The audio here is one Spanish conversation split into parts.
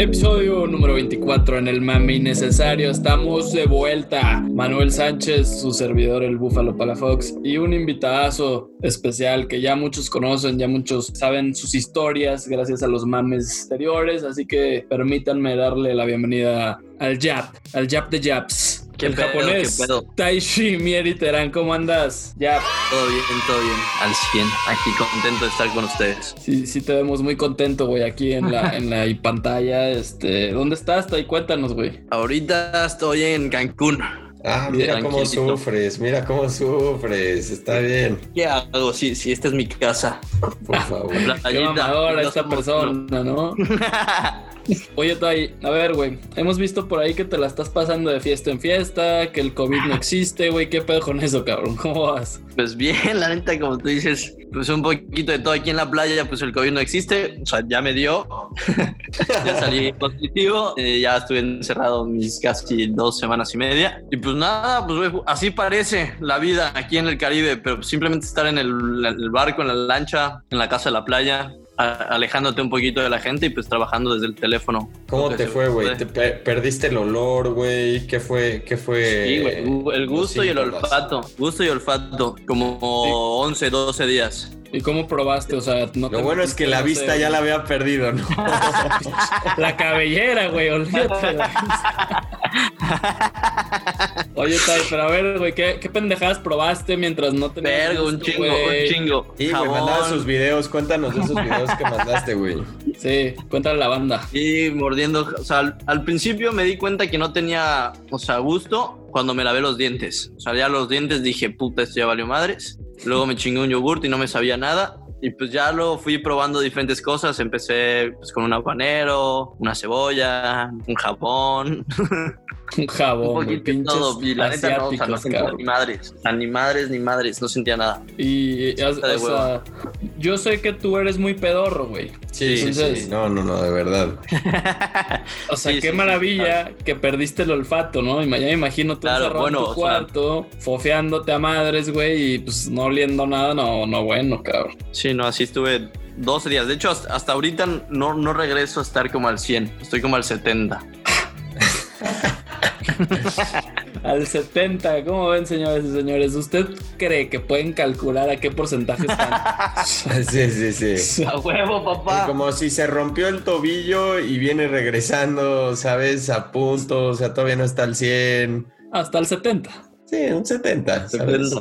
Episodio número 24 en el mame innecesario. Estamos de vuelta. Manuel Sánchez, su servidor, el Búfalo Palafox, y un invitadazo especial que ya muchos conocen, ya muchos saben sus historias gracias a los mames anteriores. Así que permítanme darle la bienvenida al Jap, al Jap de Japs. ¿Qué el pedo, japonés. qué pedo? Taishi Mieri Terán, ¿cómo andas? Jap. Todo bien, todo bien, al 100. Aquí contento de estar con ustedes. Sí, sí te vemos muy contento, güey, aquí en la, en la pantalla. Este, ¿dónde estás, Tai? Cuéntanos, güey. Ahorita estoy en Cancún. Ah, mira cómo sufres, mira cómo sufres, está bien, ¿Qué hago? Sí, sí, esta es mi casa. por favor. La playita, no esta persona, ¿no? Oye, Tai, a ver, güey, hemos visto por ahí que te la estás pasando de fiesta en fiesta, que el COVID no existe, güey, ¿qué pedo con eso, cabrón? ¿Cómo vas? Pues bien, la neta, como tú dices, pues un poquito de todo aquí en la playa, pues el COVID no existe, o sea, ya me dio, ya salí positivo, eh, ya estuve encerrado mis casi dos semanas y media, y pues nada, pues así parece la vida aquí en el Caribe, pero simplemente estar en el, el barco, en la lancha, en la casa de la playa, alejándote un poquito de la gente y pues trabajando desde el teléfono. ¿Cómo te fue, güey? puede. ¿Te per- perdiste el olor, güey? ¿Qué fue? ¿Qué fue? Sí, güey, el gusto y el olfato, gusto y olfato, como 11, 12 días. ¿Y cómo probaste? O sea, no Lo te bueno es que la vista ya la había perdido, ¿no? La cabellera, güey, olvídate. Oye, Tai, pero a ver, güey, ¿qué, qué pendejadas probaste mientras no tenías Verga, un chingo, güey? un chingo. Y, güey, mandaba sus videos, cuéntanos de esos videos que mandaste, güey. Sí, cuéntale a la banda. Y mordiendo, o sea, al, al principio me di cuenta que no tenía, o sea, gusto cuando me lavé los dientes. O sea, ya los dientes dije, puta, esto ya valió madres. Luego me chingué un yogurt y no me sabía nada. Y pues ya lo fui probando diferentes cosas. Empecé pues, con un habanero, una cebolla, un jabón, Un jabón, un güey, poquito de pinches todo. Y la neta no, o sea, no sentía cabrón. ni madres. O sea, ni madres, ni madres, no sentía nada. Y, o, de o sea, yo sé que tú eres muy pedorro, güey. Sí, sí, Entonces- sí. No, no, no, de verdad. O sea, Sí, qué sí, sí, maravilla que perdiste el olfato, ¿no? Ya me imagino tú Claro, bueno, en o tu sea- cuarto, fofeándote a madres, güey, y pues no oliendo nada, no, no bueno, cabrón. Sí, no, así estuve 12 días. De hecho, hasta, hasta ahorita no, no regreso a estar como al 100. Estoy como al 70. Al 70, ¿cómo ven, señores y señores? ¿Usted cree que pueden calcular a qué porcentaje están? Sí, sí, sí. ¡A huevo, papá! Como si se rompió el tobillo y viene regresando, ¿sabes? A punto, o sea, todavía no está al 100. Hasta el 70. Sí, un 70, ¿sabes?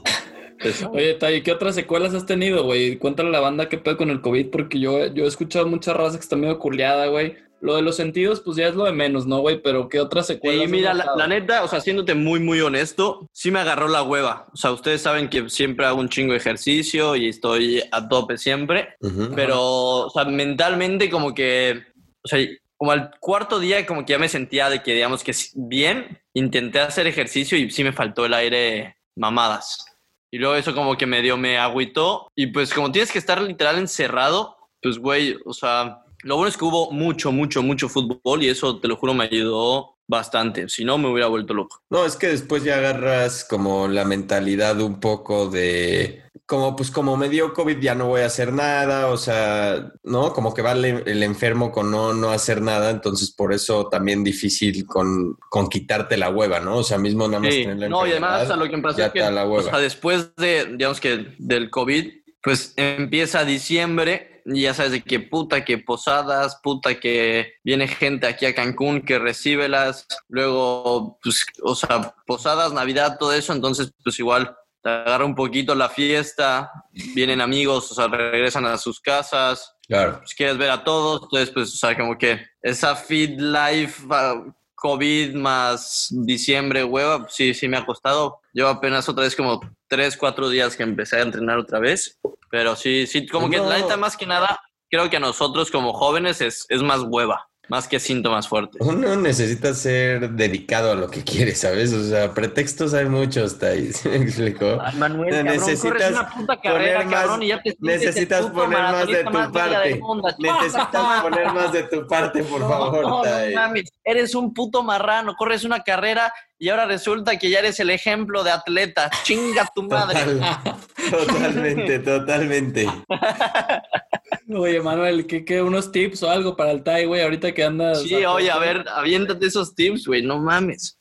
Pues, Oye, Tai, ¿qué otras secuelas has tenido, güey? Cuéntale a la banda qué pedo con el COVID, porque yo, yo he escuchado mucha raza que está medio culiada, güey. Lo de los sentidos, pues ya es lo de menos, ¿no, güey? Pero ¿qué otras secuelas? Y has mira, la, la neta, o sea, siéndote muy, muy honesto, sí me agarró la hueva. O sea, ustedes saben que siempre hago un chingo de ejercicio y estoy a tope siempre. Pero, o sea, mentalmente como que, o sea, como al cuarto día como que ya me sentía de que, digamos que sí, bien, intenté hacer ejercicio y sí me faltó el aire mamadas. Y luego eso como que medio me agüitó y pues como tienes que estar literal encerrado, pues güey, o sea, lo bueno es que hubo mucho, mucho, mucho fútbol y eso, te lo juro, me ayudó bastante. Si no, me hubiera vuelto loco. No, es que después ya agarras como la mentalidad un poco de, como pues como me dio COVID ya no voy a hacer nada, o sea, ¿no? Como que va el, el enfermo con no, no hacer nada, entonces por eso también difícil con, con quitarte la hueva, ¿no? O sea, mismo nada más Sí, tener la no, y además o sea, enfermedad, lo que me pasó ya es que la o sea, después de, digamos que del COVID, pues empieza diciembre y ya sabes de que puta que posadas, puta que viene gente aquí a Cancún que recíbelas, luego, pues, o sea, posadas, Navidad, todo eso, entonces, pues igual te agarra un poquito la fiesta, vienen amigos, o sea, regresan a sus casas, Claro. pues quieres ver a todos, entonces pues, o sea, como que esa feed life, ah, COVID más diciembre, hueva, sí, sí me ha costado. Yo apenas otra vez como tres, cuatro días que empecé a entrenar otra vez, pero sí, sí, como que la neta más que nada, creo que a nosotros como jóvenes es, es más hueva, más que síntomas fuertes. Uno necesita ser dedicado a lo que quiere, ¿sabes? O sea, pretextos hay muchos, Tai, ¿sí me explico? Ay, Manuel, No, cabrón, necesitas corres una puta carrera, poner más- cabrón, y ya te Necesitas poner más de tu más parte. Necesitas poner más de tu parte, por No, favor, no, no Tai. mames, eres un puto marrano, corres una carrera y ahora resulta que ya eres el ejemplo de atleta. Chinga tu madre. Total- totalmente, totalmente. Oye, Manuel, ¿qué, qué unos tips o algo para el Tai, güey? Ahorita que andas. Sí, oye, a ver, aviéntate esos tips, güey, no mames.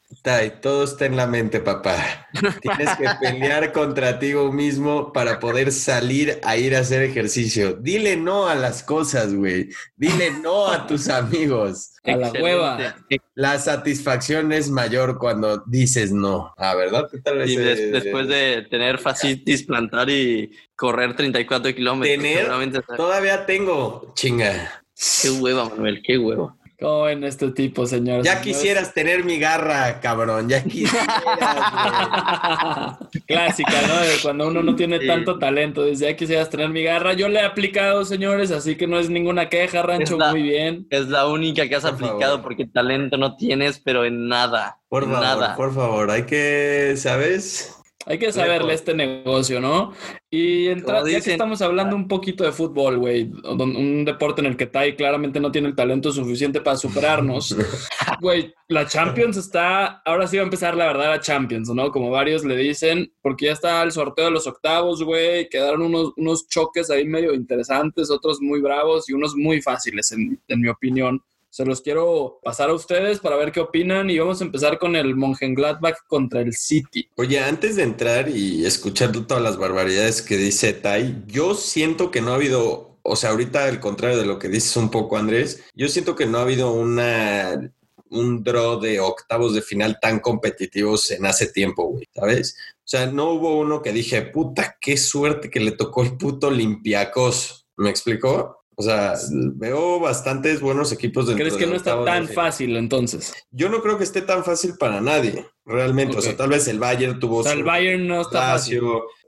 Todo está en la mente, papá. Tienes que pelear contra ti mismo para poder salir a ir a hacer ejercicio. Dile no a las cosas, güey. Dile no a tus amigos. A la hueva. La satisfacción es mayor cuando dices no. Ah, ¿verdad? ¿Qué tal Y después de tener fascitis plantar y correr 34 kilómetros. Tener- Todavía tengo, chinga. Qué hueva, Manuel, qué hueva. ¿Cómo ven este tipo, señores? Ya quisieras tener mi garra, cabrón. Ya quisieras. Clásica, ¿no? De cuando uno no tiene Sí. tanto talento. Desde ya quisieras tener mi garra. Yo le he aplicado, señores, así que no es ninguna queja, Rancho. La- Muy bien. Es la única que has Por aplicado favor. porque talento no tienes, pero en nada. Por en favor, nada. por favor. Hay que, ¿sabes? Hay que saberle este negocio, ¿no? Y entra- Como ya que dicen- estamos hablando un poquito de fútbol, güey, un deporte en el que Tai claramente no tiene el talento suficiente para superarnos, güey, la Champions está, ahora sí va a empezar la verdad la Champions, ¿no? Como varios le dicen, porque ya está el sorteo de los octavos, güey, quedaron unos, unos choques ahí medio interesantes, otros muy bravos y unos muy fáciles, en, en mi opinión. Se los quiero pasar a ustedes para ver qué opinan y vamos a empezar con el Mönchengladbach contra el City. Oye, antes de entrar y escuchar todas las barbaridades que dice Tai, yo siento que no ha habido, o sea, ahorita al contrario de lo que dices un poco, Andrés, yo siento que no ha habido una un draw de octavos de final tan competitivos en hace tiempo, güey, ¿sabes? O sea, no hubo uno que dije, puta, qué suerte que le tocó el puto Olympiacos. ¿Me explicó? O sea, veo bastantes buenos equipos dentro ¿Crees que no está tan fácil entonces? Yo no creo que esté tan fácil para nadie, realmente. O sea, tal vez el Bayern tuvo O sea, su el Bayern no está fácil.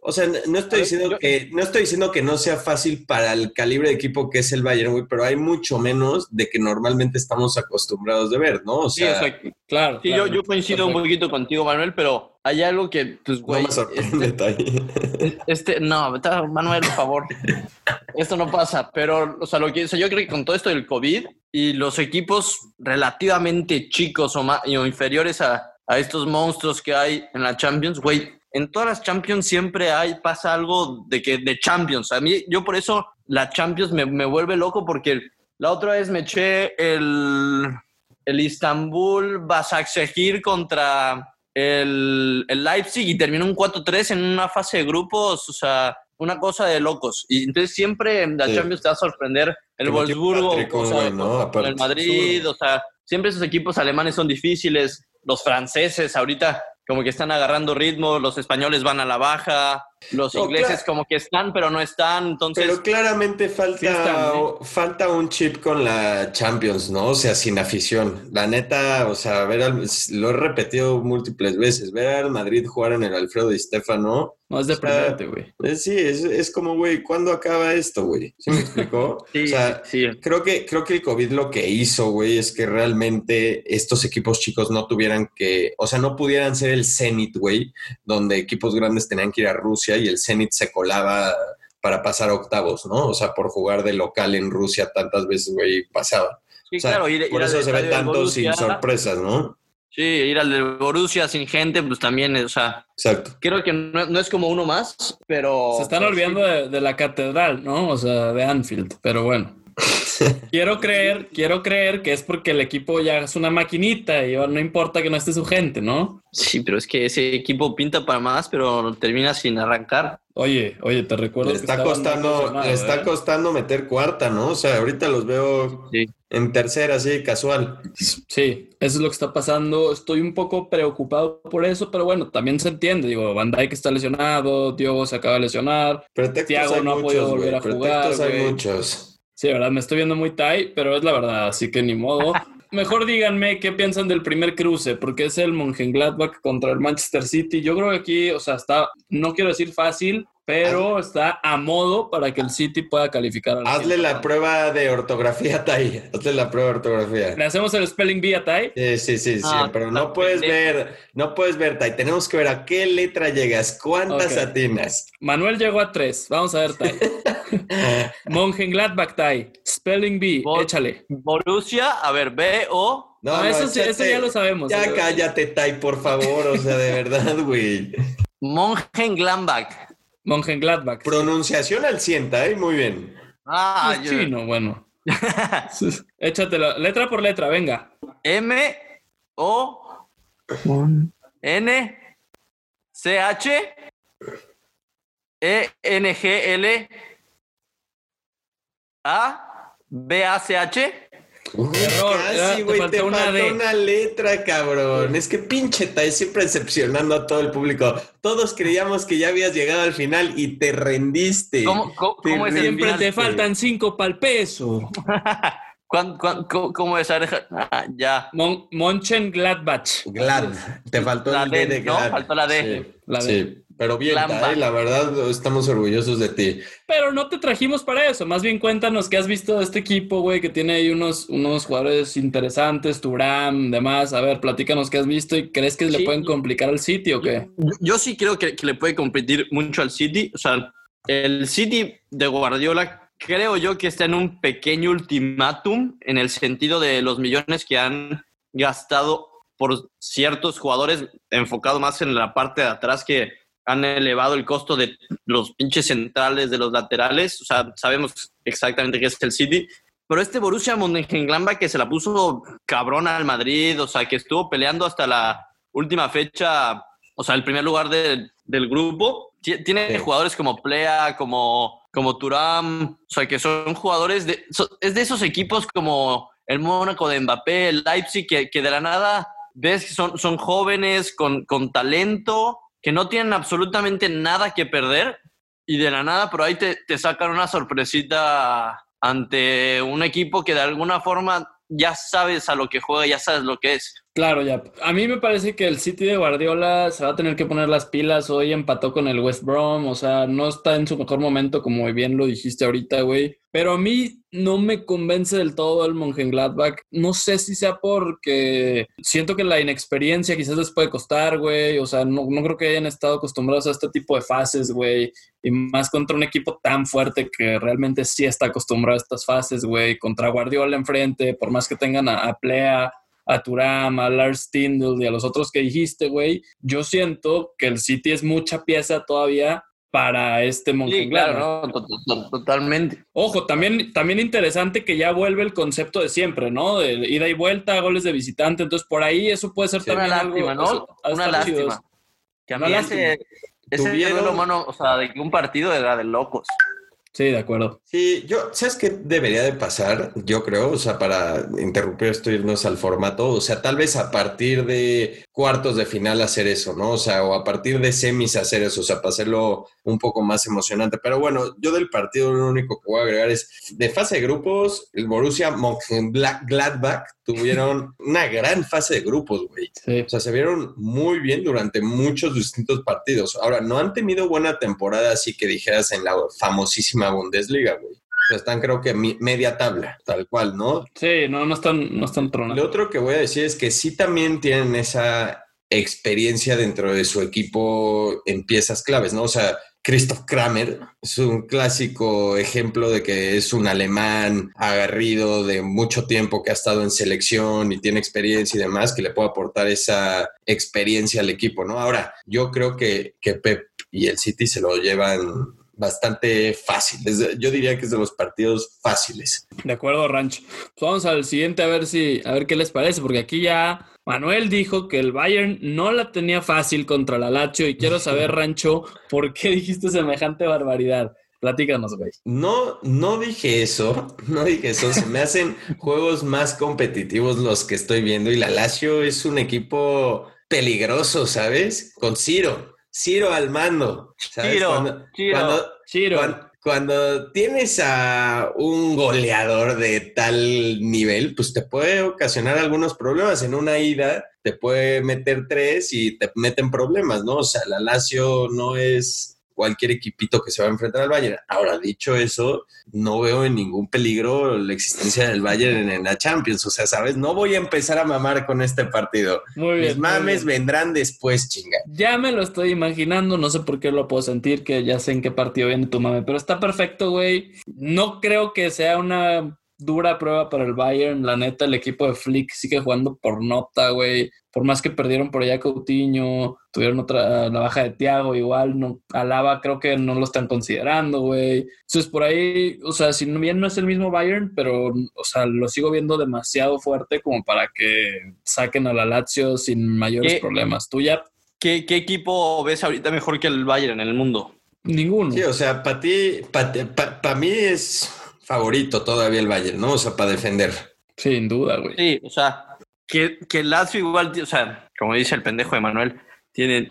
O sea, no estoy diciendo yo- que no estoy diciendo que no sea fácil para el calibre de equipo que es el Bayern, güey, pero hay mucho menos de que normalmente estamos acostumbrados de ver, ¿no? O Sí, sea, o sea, Claro. sí, yo, claro. yo coincido un poquito contigo, Manuel, pero hay algo que, pues, no güey, me sorprende Tai. este, este- no, Manuel, por favor. Esto no pasa, pero, o sea, lo que, o sea, yo creo que con todo esto del COVID y los equipos relativamente chicos o, más, o inferiores a, a estos monstruos que hay en la Champions, güey, en todas las Champions siempre hay, pasa algo de que, de Champions. A mí, yo por eso la Champions me, me vuelve loco porque la otra vez me eché el, el Istanbul Basaksehir contra el, el Leipzig y terminó un 4-3 en una fase de grupos, o sea, una cosa de locos. Y entonces siempre en la Sí. Champions te va a sorprender el Wolfsburgo, o sea, ¿no? con el Madrid, o sea, siempre esos equipos alemanes son difíciles, los franceses ahorita como que están agarrando ritmo, los españoles van a la baja, los No, ingleses claro. como que están, pero no están, entonces... Pero claramente falta, Sí están, ¿eh? falta un chip con la Champions, ¿no? O sea, sin afición. La neta, o sea, ver al- lo he repetido múltiples veces, ver al Madrid jugar en el Alfredo Di Stefano, No es deprimente, güey. eh, sí, es, es como, güey, ¿cuándo acaba esto, güey? ¿Sí me explicó? Sí, o sea, sí. Creo que, creo que el COVID lo que hizo, güey, es que realmente estos equipos chicos no tuvieran que, o sea, no pudieran ser el Zenit, güey, donde equipos grandes tenían que ir a Rusia y el Zenit se colaba para pasar octavos, ¿no? O sea, por jugar de local en Rusia tantas veces, güey, pasaba. Sí, O sea, claro, ir- por ir eso se ve tanto sin sorpresas, ¿no? Sí, ir al de Borussia sin gente, pues también, o sea, Exacto. creo que no, no es como uno más, pero... Se están pero olvidando de, de la catedral, ¿no? O sea, de Anfield, pero bueno. Quiero creer, quiero creer que es porque el equipo ya es una maquinita y no importa que no esté su gente, ¿no? Sí, pero es que ese equipo pinta para más, pero termina sin arrancar. Oye, oye, te recuerdo Le que está costando, le está ¿eh? costando meter cuarta, ¿no? O sea, ahorita los veo Sí. en tercera, así, casual. Sí, eso es lo que está pasando. Estoy un poco preocupado por eso, pero bueno, también se entiende. Digo, Van Dijk está lesionado, Diogo se acaba de lesionar. Pretextos Thiago no ha podido volver a jugar, Pretextos hay muchos. Sí, de verdad, me estoy viendo muy tight, pero es la verdad, así que ni modo. Mejor díganme qué piensan del primer cruce, porque es el Mönchengladbach contra el Manchester City. Yo creo que aquí, o sea, está, no quiero decir fácil, pero está a modo para que el City pueda calificar. a la Hazle la prueba de ortografía, Tai. Hazle la prueba de ortografía. ¿Le hacemos el spelling bee a Tai? Sí, sí, sí, sí, Ah, pero no puedes pendejo. ver, no puedes ver, Tai. Tenemos que ver a qué letra llegas, cuántas atinas. Manuel llegó a tres. Vamos a ver, Tai. Mönchengladbach, Tai. Spelling bee, Bo- échale. Borussia, a ver, B-O... No, Ah, no, eso, sí- eso ya lo sabemos. Ya cállate, Tai, por favor, o sea, de verdad, güey. Mönchengladbach. Mönchengladbach. Pronunciación al 100, Tai, muy bien. Ah, Es yo- chino, bueno. Échatelo, letra por letra, venga. M O N C H E N G L A B A C H. Uy, Error, casi, te güey, te, faltó faltó una letra, cabrón. Es que pinche Tai siempre decepcionando a todo el público. Todos creíamos que ya habías llegado al final y te rendiste. ¿Cómo, cómo, Te cómo es el Siempre final? te faltan cinco pa'l peso. ¿Cuán- cuán- cómo, cómo es? A ver, ah, ya. Mon Monchen Gladbach. Glad. Te faltó La el D, D de ¿no? Faltó la D. Sí, La D. sí. Pero bien. Tai, la verdad, estamos orgullosos de ti. Pero no te trajimos para eso. Más bien cuéntanos qué has visto de este equipo, güey, que tiene ahí unos, unos jugadores interesantes, Turam, demás. A ver, platícanos qué has visto y crees que le pueden complicar al City o qué. Yo, yo sí creo que, que le puede competir mucho al City. O sea, el City de Guardiola creo yo que está en un pequeño ultimátum en el sentido de los millones que han gastado por ciertos jugadores, enfocado más en la parte de atrás que han elevado el costo de los pinches centrales, de los laterales. O sea, sabemos exactamente qué es el City. Pero este Borussia Mönchengladbach que se la puso cabrón al Madrid, o sea, que estuvo peleando hasta la última fecha, o sea, el primer lugar de- del grupo, ti- tiene Sí. jugadores como Plea, como, como Turam, o sea, que son jugadores de, so- es de esos equipos como el Mónaco de Mbappé, el Leipzig, que, que de la nada ves que son, son jóvenes con, con talento, que no tienen absolutamente nada que perder y de la nada por ahí te, te sacan una sorpresita ante un equipo que de alguna forma ya sabes a lo que juega, ya sabes lo que es. Claro, ya. A mí me parece que el City de Guardiola se va a tener que poner las pilas. Hoy empató con el West Brom, o sea, no está en su mejor momento, como bien lo dijiste ahorita, güey. Pero a mí no me convence del todo el Mönchengladbach. No sé si sea porque siento que la inexperiencia quizás les puede costar, güey. O sea, no, no creo que hayan estado acostumbrados a este tipo de fases, güey. Y más contra un equipo tan fuerte que realmente sí está acostumbrado a estas fases, güey. Contra Guardiola enfrente, por más que tengan a, a Plea, a Turam, a Lars Tindall y a los otros que dijiste, güey, yo siento que el City es mucha pieza todavía para este Sí, Mönchengladbach. claro, no, to- to- totalmente. Ojo, también, también interesante que ya vuelve el concepto de siempre, ¿no? De ida y vuelta, goles de visitante. Entonces, por ahí eso puede ser Sí. también Una algo- lástima, ¿no? eso Una lástima. Que a mí lástima. ese, duelo humano, o sea, de que un partido era de locos. Sí, de acuerdo. Sí, yo, ¿sabes qué debería de pasar? Yo creo, o sea, para interrumpir esto, irnos al formato, o sea, tal vez a partir de cuartos de final hacer eso, ¿no? O sea, o a partir de semis hacer eso, o sea, para hacerlo un poco más emocionante. Pero bueno, yo del partido lo único que voy a agregar es, de fase de grupos, el Borussia Mönchengladbach tuvieron una gran fase de grupos, güey. Sí. O sea, se vieron muy bien durante muchos distintos partidos. Ahora, no han tenido buena temporada, así que dijeras en la famosísima Bundesliga, güey. O sea, están creo que media tabla, tal cual, ¿no? Sí, no, no están, no están Lo tronando. otro que voy a decir es que sí también tienen esa experiencia dentro de su equipo en piezas claves, ¿no? O sea, Christoph Kramer es un clásico ejemplo de que es un alemán agarrido de mucho tiempo que ha estado en selección y tiene experiencia y demás, que le puede aportar esa experiencia al equipo, ¿no? Ahora, yo creo que, que Pep y el City se lo llevan bastante fácil. Yo diría que es de los partidos fáciles. De acuerdo, Ranch. Pues vamos al siguiente a ver si, a ver qué les parece, porque aquí ya Manuel dijo que el Bayern no la tenía fácil contra la Lazio y quiero saber, Rancho, ¿por qué dijiste semejante barbaridad? Platícanos, güey. No, no dije eso, no dije eso. Se me hacen juegos más competitivos los que estoy viendo y la Lazio es un equipo peligroso, ¿sabes? Con Ciro, Ciro al mando. ¿sabes? Ciro, Cuando, Ciro. cuando- Chiro. cuan- cuando tienes a un goleador de tal nivel, pues te puede ocasionar algunos problemas. En una ida te puede meter tres y te meten problemas, ¿no? O sea, la Lazio no es cualquier equipito que se va a enfrentar al Bayern. Ahora, dicho eso, no veo en ningún peligro la existencia del Bayern en, la Champions. O sea, ¿sabes? No voy a empezar a mamar con este partido. Muy bien. Mis muy mames bien. vendrán después, chinga. Ya me lo estoy imaginando, no sé por qué lo puedo sentir, que ya sé en qué partido viene tu mame, pero está perfecto, güey. No creo que sea una dura prueba para el Bayern. La neta, el equipo de Flick sigue jugando por nota, güey. Por más que perdieron por allá Coutinho, tuvieron otra, la baja de Thiago, igual, no, Alaba creo que no lo están considerando, güey. Entonces, por ahí, o sea, si bien no es el mismo Bayern, pero, o sea, lo sigo viendo demasiado fuerte como para que saquen a la Lazio sin mayores problemas. ¿Tú ya? ¿Qué, ¿Qué equipo ves ahorita mejor que el Bayern en el mundo? Ninguno. Sí, o sea, para ti, para mí es favorito todavía el Bayern, ¿no? O sea, para defender. Sin duda, güey. Sí, o sea, que, que el Lazio igual, o sea, como dice el pendejo de Manuel, tiene,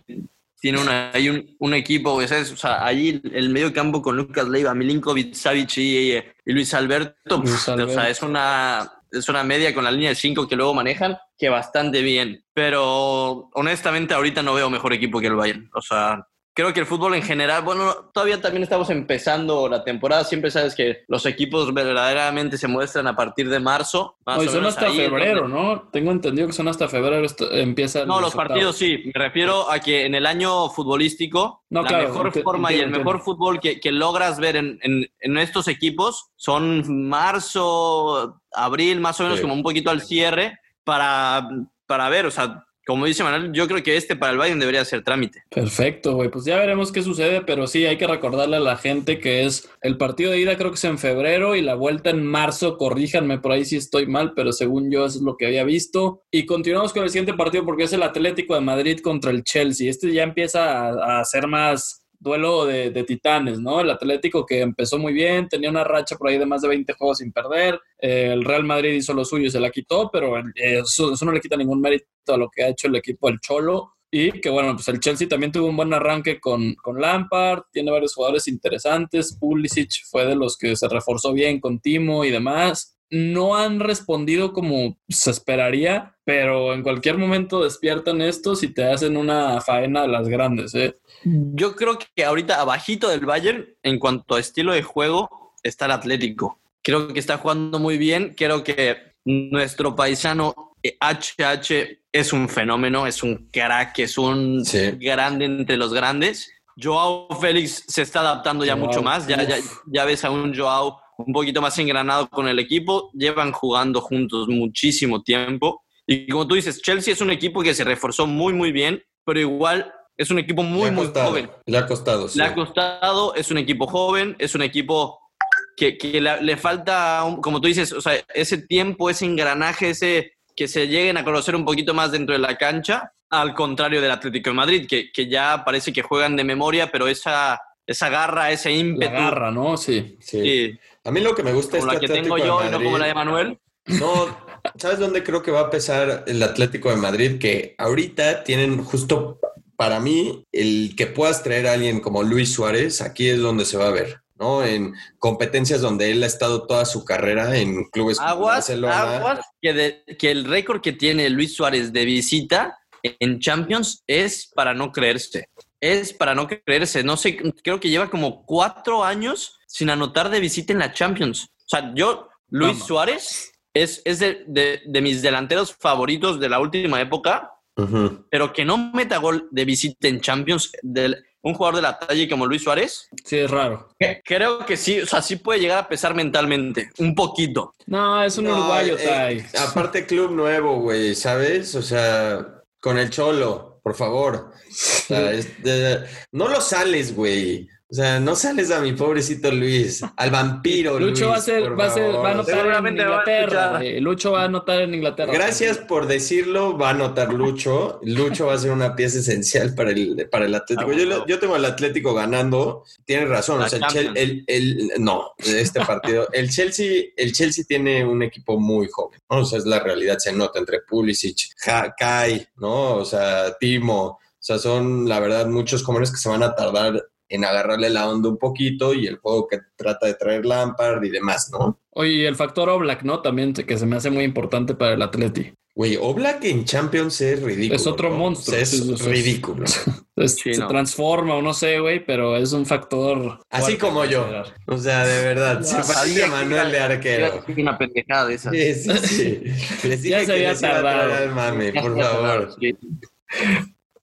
tiene una, hay un, un equipo, güey, ¿sabes? O sea, allí el medio campo con Lucas Leiva, Milinkovic, Savic y, y, Luis Alberto, Luis Alberto. o sea, es una, es una media con la línea de 5 que luego manejan, que bastante bien. Pero honestamente ahorita no veo mejor equipo que el Bayern. O sea, creo que el fútbol en general, bueno, todavía también estamos empezando la temporada, siempre sabes que los equipos verdaderamente se muestran a partir de marzo. Más son hasta febrero, ¿no? Tengo entendido que son hasta febrero empieza No, los partidos sí, me refiero a que en el año futbolístico no, la mejor forma y el mejor fútbol que, que logras ver en, en, en, estos equipos son marzo, abril, más o menos sí. como un poquito al cierre para, para ver, o sea, como dice Manuel, yo creo que este para el Bayern debería ser trámite. Perfecto, güey. Pues ya veremos qué sucede, pero sí hay que recordarle a la gente que es el partido de ida creo que es en febrero y la vuelta en marzo. Corríjanme por ahí si estoy mal, pero según yo es lo que había visto. Y continuamos con el siguiente partido porque es el Atlético de Madrid contra el Chelsea. Este ya empieza a, a ser más duelo de, titanes, ¿no? El Atlético que empezó muy bien, tenía una racha por ahí de más de 20 juegos sin perder. Eh, el Real Madrid hizo lo suyo y se la quitó, pero eh, eso, eso, no le quita ningún mérito a lo que ha hecho el equipo del Cholo. Y que bueno, pues el Chelsea también tuvo un buen arranque con, con Lampard, tiene varios jugadores interesantes. Pulisic fue de los que se reforzó bien con Timo y demás no han respondido como se esperaría, pero en cualquier momento despiertan estos y te hacen una faena de las grandes. ¿eh? Yo creo que ahorita abajito del Bayern, en cuanto a estilo de juego, está el Atlético. Creo que está jugando muy bien. Creo que nuestro paisano HH es un fenómeno, es un crack, es un sí. grande entre los grandes. Joao Félix se está adaptando ya mucho más. Ya, ya, ya ves a un Joao un poquito más engranado con el equipo. Llevan jugando juntos muchísimo tiempo. Y como tú dices, Chelsea es un equipo que se reforzó muy, muy bien, pero igual es un equipo muy, muy joven. Le ha costado. Sí. Le ha costado, es un equipo joven, es un equipo que, que le, le, falta, como tú dices, o sea, ese tiempo, ese engranaje, ese que se lleguen a conocer un poquito más dentro de la cancha, al contrario del Atlético de Madrid, que, que ya parece que juegan de memoria, pero esa, esa garra, ese ímpetu. La garra, ¿no? Sí. sí. sí. A mí lo que me gusta como es la que Atlético tengo yo y no como la de Manuel. No, ¿sabes dónde creo que va a pesar el Atlético de Madrid? Que ahorita tienen justo para mí el que puedas traer a alguien como Luis Suárez, aquí es donde se va a ver. ¿no? En competencias donde él ha estado toda su carrera en clubes aguas, como Barcelona. Aguas, que, de, que el récord que tiene Luis Suárez de visita en Champions es para no creerse. Es para no creerse. No sé, creo que lleva como cuatro años sin anotar de visita en la Champions. O sea, yo, Luis Vamos. Suárez, es, es de, de, de, mis delanteros favoritos de la última época, uh -huh. pero que no meta gol de visita en Champions, del, un jugador de la talla como Luis Suárez. Sí, es raro. Creo que sí, o sea, sí puede llegar a pesar mentalmente, un poquito. No, es un no, uruguayo, eh, Tai. Aparte, club nuevo, güey, ¿sabes? O sea, con el Cholo, por favor. O sea, es de, no lo sales, güey. O sea, no sales a mi pobrecito Luis, al vampiro Lucho Luis, va a ser, va a ser, va a anotar en Inglaterra. Eh, Lucho va a anotar en Inglaterra. Gracias también. por decirlo, va a anotar Lucho. Lucho va a ser una pieza esencial para el, para el Atlético. Yo, yo tengo al Atlético ganando. Tienes razón. O sea, el, el, el, no, este partido. El Chelsea, el Chelsea tiene un equipo muy joven. ¿no? O sea, es la realidad, se nota entre Pulisic, Kai, ¿no? O sea, Timo. O sea, son la verdad muchos jóvenes que se van a tardar en agarrarle la onda un poquito y el juego que trata de traer Lampard y demás, ¿no? Oye, el factor Oblak, ¿no? También que se me hace muy importante para el Atleti. Güey, Oblak en Champions es ridículo. Es otro ¿no? monstruo. O sea, es Es, ridículo. sí, se no. transforma o no sé, güey, pero es un factor. Así como yo. O sea, de verdad. Se parece a Manuel de arquero. Una pendejada de esa. Sí, sí, sí. Les dije ya se había tardado. Al mame, por favor.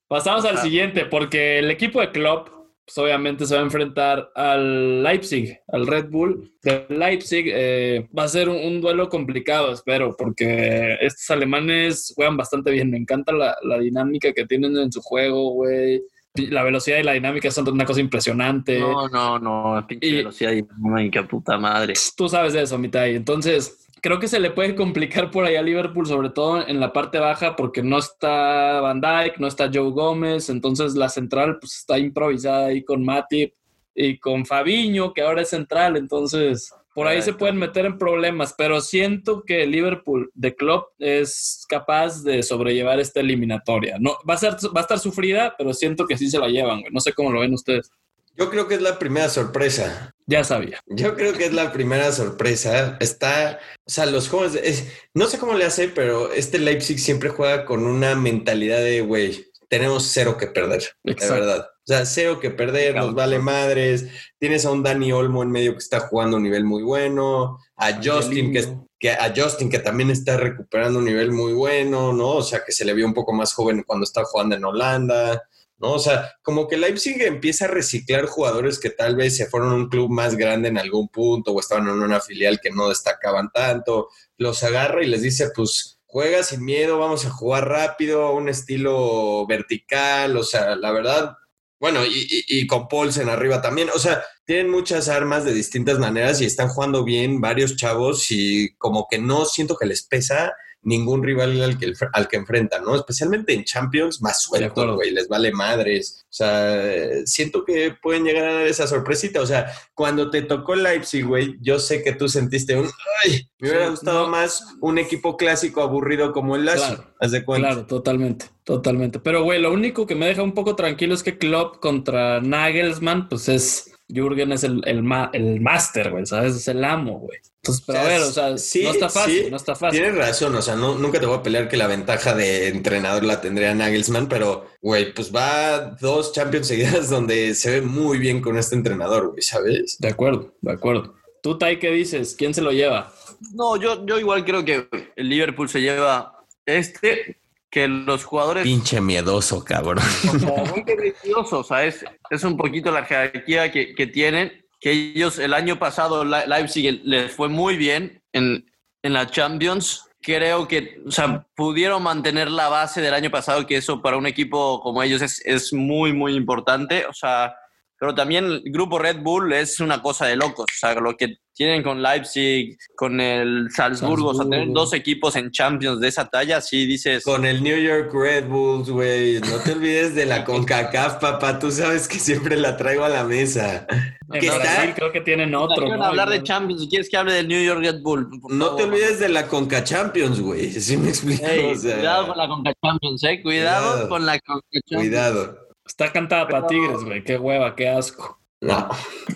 Pasamos al ah. siguiente, porque el equipo de Klopp pues obviamente se va a enfrentar al Leipzig, al Red Bull de Leipzig. Eh, va a ser un, un, duelo complicado, espero, porque estos alemanes juegan bastante bien. Me encanta la, la dinámica que tienen en su juego, güey. La velocidad y la dinámica son una cosa impresionante. No, no, no, pinche y, velocidad y dinámica, puta madre. Tú sabes de eso, Mitai. Entonces, creo que se le puede complicar por ahí a Liverpool, sobre todo en la parte baja, porque no está Van Dijk, no está Joe Gómez, entonces la central pues está improvisada ahí con Matip y con Fabiño, que ahora es central, entonces por ahí se pueden meter en problemas, pero siento que Liverpool de Klopp es capaz de sobrellevar esta eliminatoria. No, va a, ser, va a estar sufrida, pero siento que sí se la llevan, güey. No sé cómo lo ven ustedes. Yo creo que es la primera sorpresa. Ya sabía. Yo creo que es la primera sorpresa. Está, o sea, los jóvenes, es, no sé cómo le hace, pero este Leipzig siempre juega con una mentalidad de, güey, tenemos cero que perder, Exacto. de verdad. O sea, cero que perder, nos vale madres. Tienes a un Dani Olmo en medio que está jugando a un nivel muy bueno, a Justin que, que, a Justin que también está recuperando un nivel muy bueno, ¿no? O sea, que se le vio un poco más joven cuando estaba jugando en Holanda. ¿No? O sea, como que Leipzig empieza a reciclar jugadores que tal vez se fueron a un club más grande en algún punto o estaban en una filial que no destacaban tanto, los agarra y les dice, pues juega sin miedo, vamos a jugar rápido, un estilo vertical, o sea, la verdad, bueno, y, y, y con Paulsen arriba también, o sea, tienen muchas armas de distintas maneras y están jugando bien varios chavos y como que no siento que les pesa ningún rival al que, al que enfrentan, ¿no? Especialmente en Champions, más suelto, güey, les vale madres. O sea, siento que pueden llegar a dar esa sorpresita. O sea, cuando te tocó Leipzig, güey, yo sé que tú sentiste un, ay, me hubiera gustado no. más un equipo clásico aburrido como el Lazio. Claro. ¿Haz de cuenta? Claro, totalmente, totalmente. Pero, güey, lo único que me deja un poco tranquilo es que Klopp contra Nagelsmann, pues es Jürgen es el, el, ma el máster, güey, ¿sabes? Es el amo, güey. Entonces, pero o sea, a ver, o sea, sí, no está fácil, sí, no está fácil. Tienes razón, o sea, no, nunca te voy a pelear que la ventaja de entrenador la tendría Nagelsmann, pero, güey, pues va dos Champions seguidas donde se ve muy bien con este entrenador, güey, ¿sabes? De acuerdo, de acuerdo. ¿Tú, Tai, qué dices? ¿Quién se lo lleva? No, yo, yo igual creo que el Liverpool se lleva este, que los jugadores. Pinche miedoso, cabrón. Muy precioso, o sea, es, es, un poquito la jerarquía que, que, tienen. Que ellos el año pasado, Leipzig les fue muy bien en, en la Champions. Creo que, o sea, pudieron mantener la base del año pasado, que eso para un equipo como ellos es, es muy, muy importante. O sea, pero también el grupo Red Bull es una cosa de locos. O sea, lo que tienen con Leipzig, con el Salzburgo, Salzburgo. o sea, tener dos equipos en Champions de esa talla, sí dices. Con el New York Red Bulls, güey. No te olvides de la CONCACAF, papá. Tú sabes que siempre la traigo a la mesa. En que Brasil está... creo que tienen otro. ¿no? hablar de Champions, si quieres que hable del New York Red Bull. No favor. te olvides de la Conca Champions, güey. Sí me explico. Hey, o sea... Cuidado con la Conca Champions, eh. Cuidado, cuidado. con la Conca Champions. Cuidado. Está cantada para Tigres, güey. Qué hueva, qué asco. No.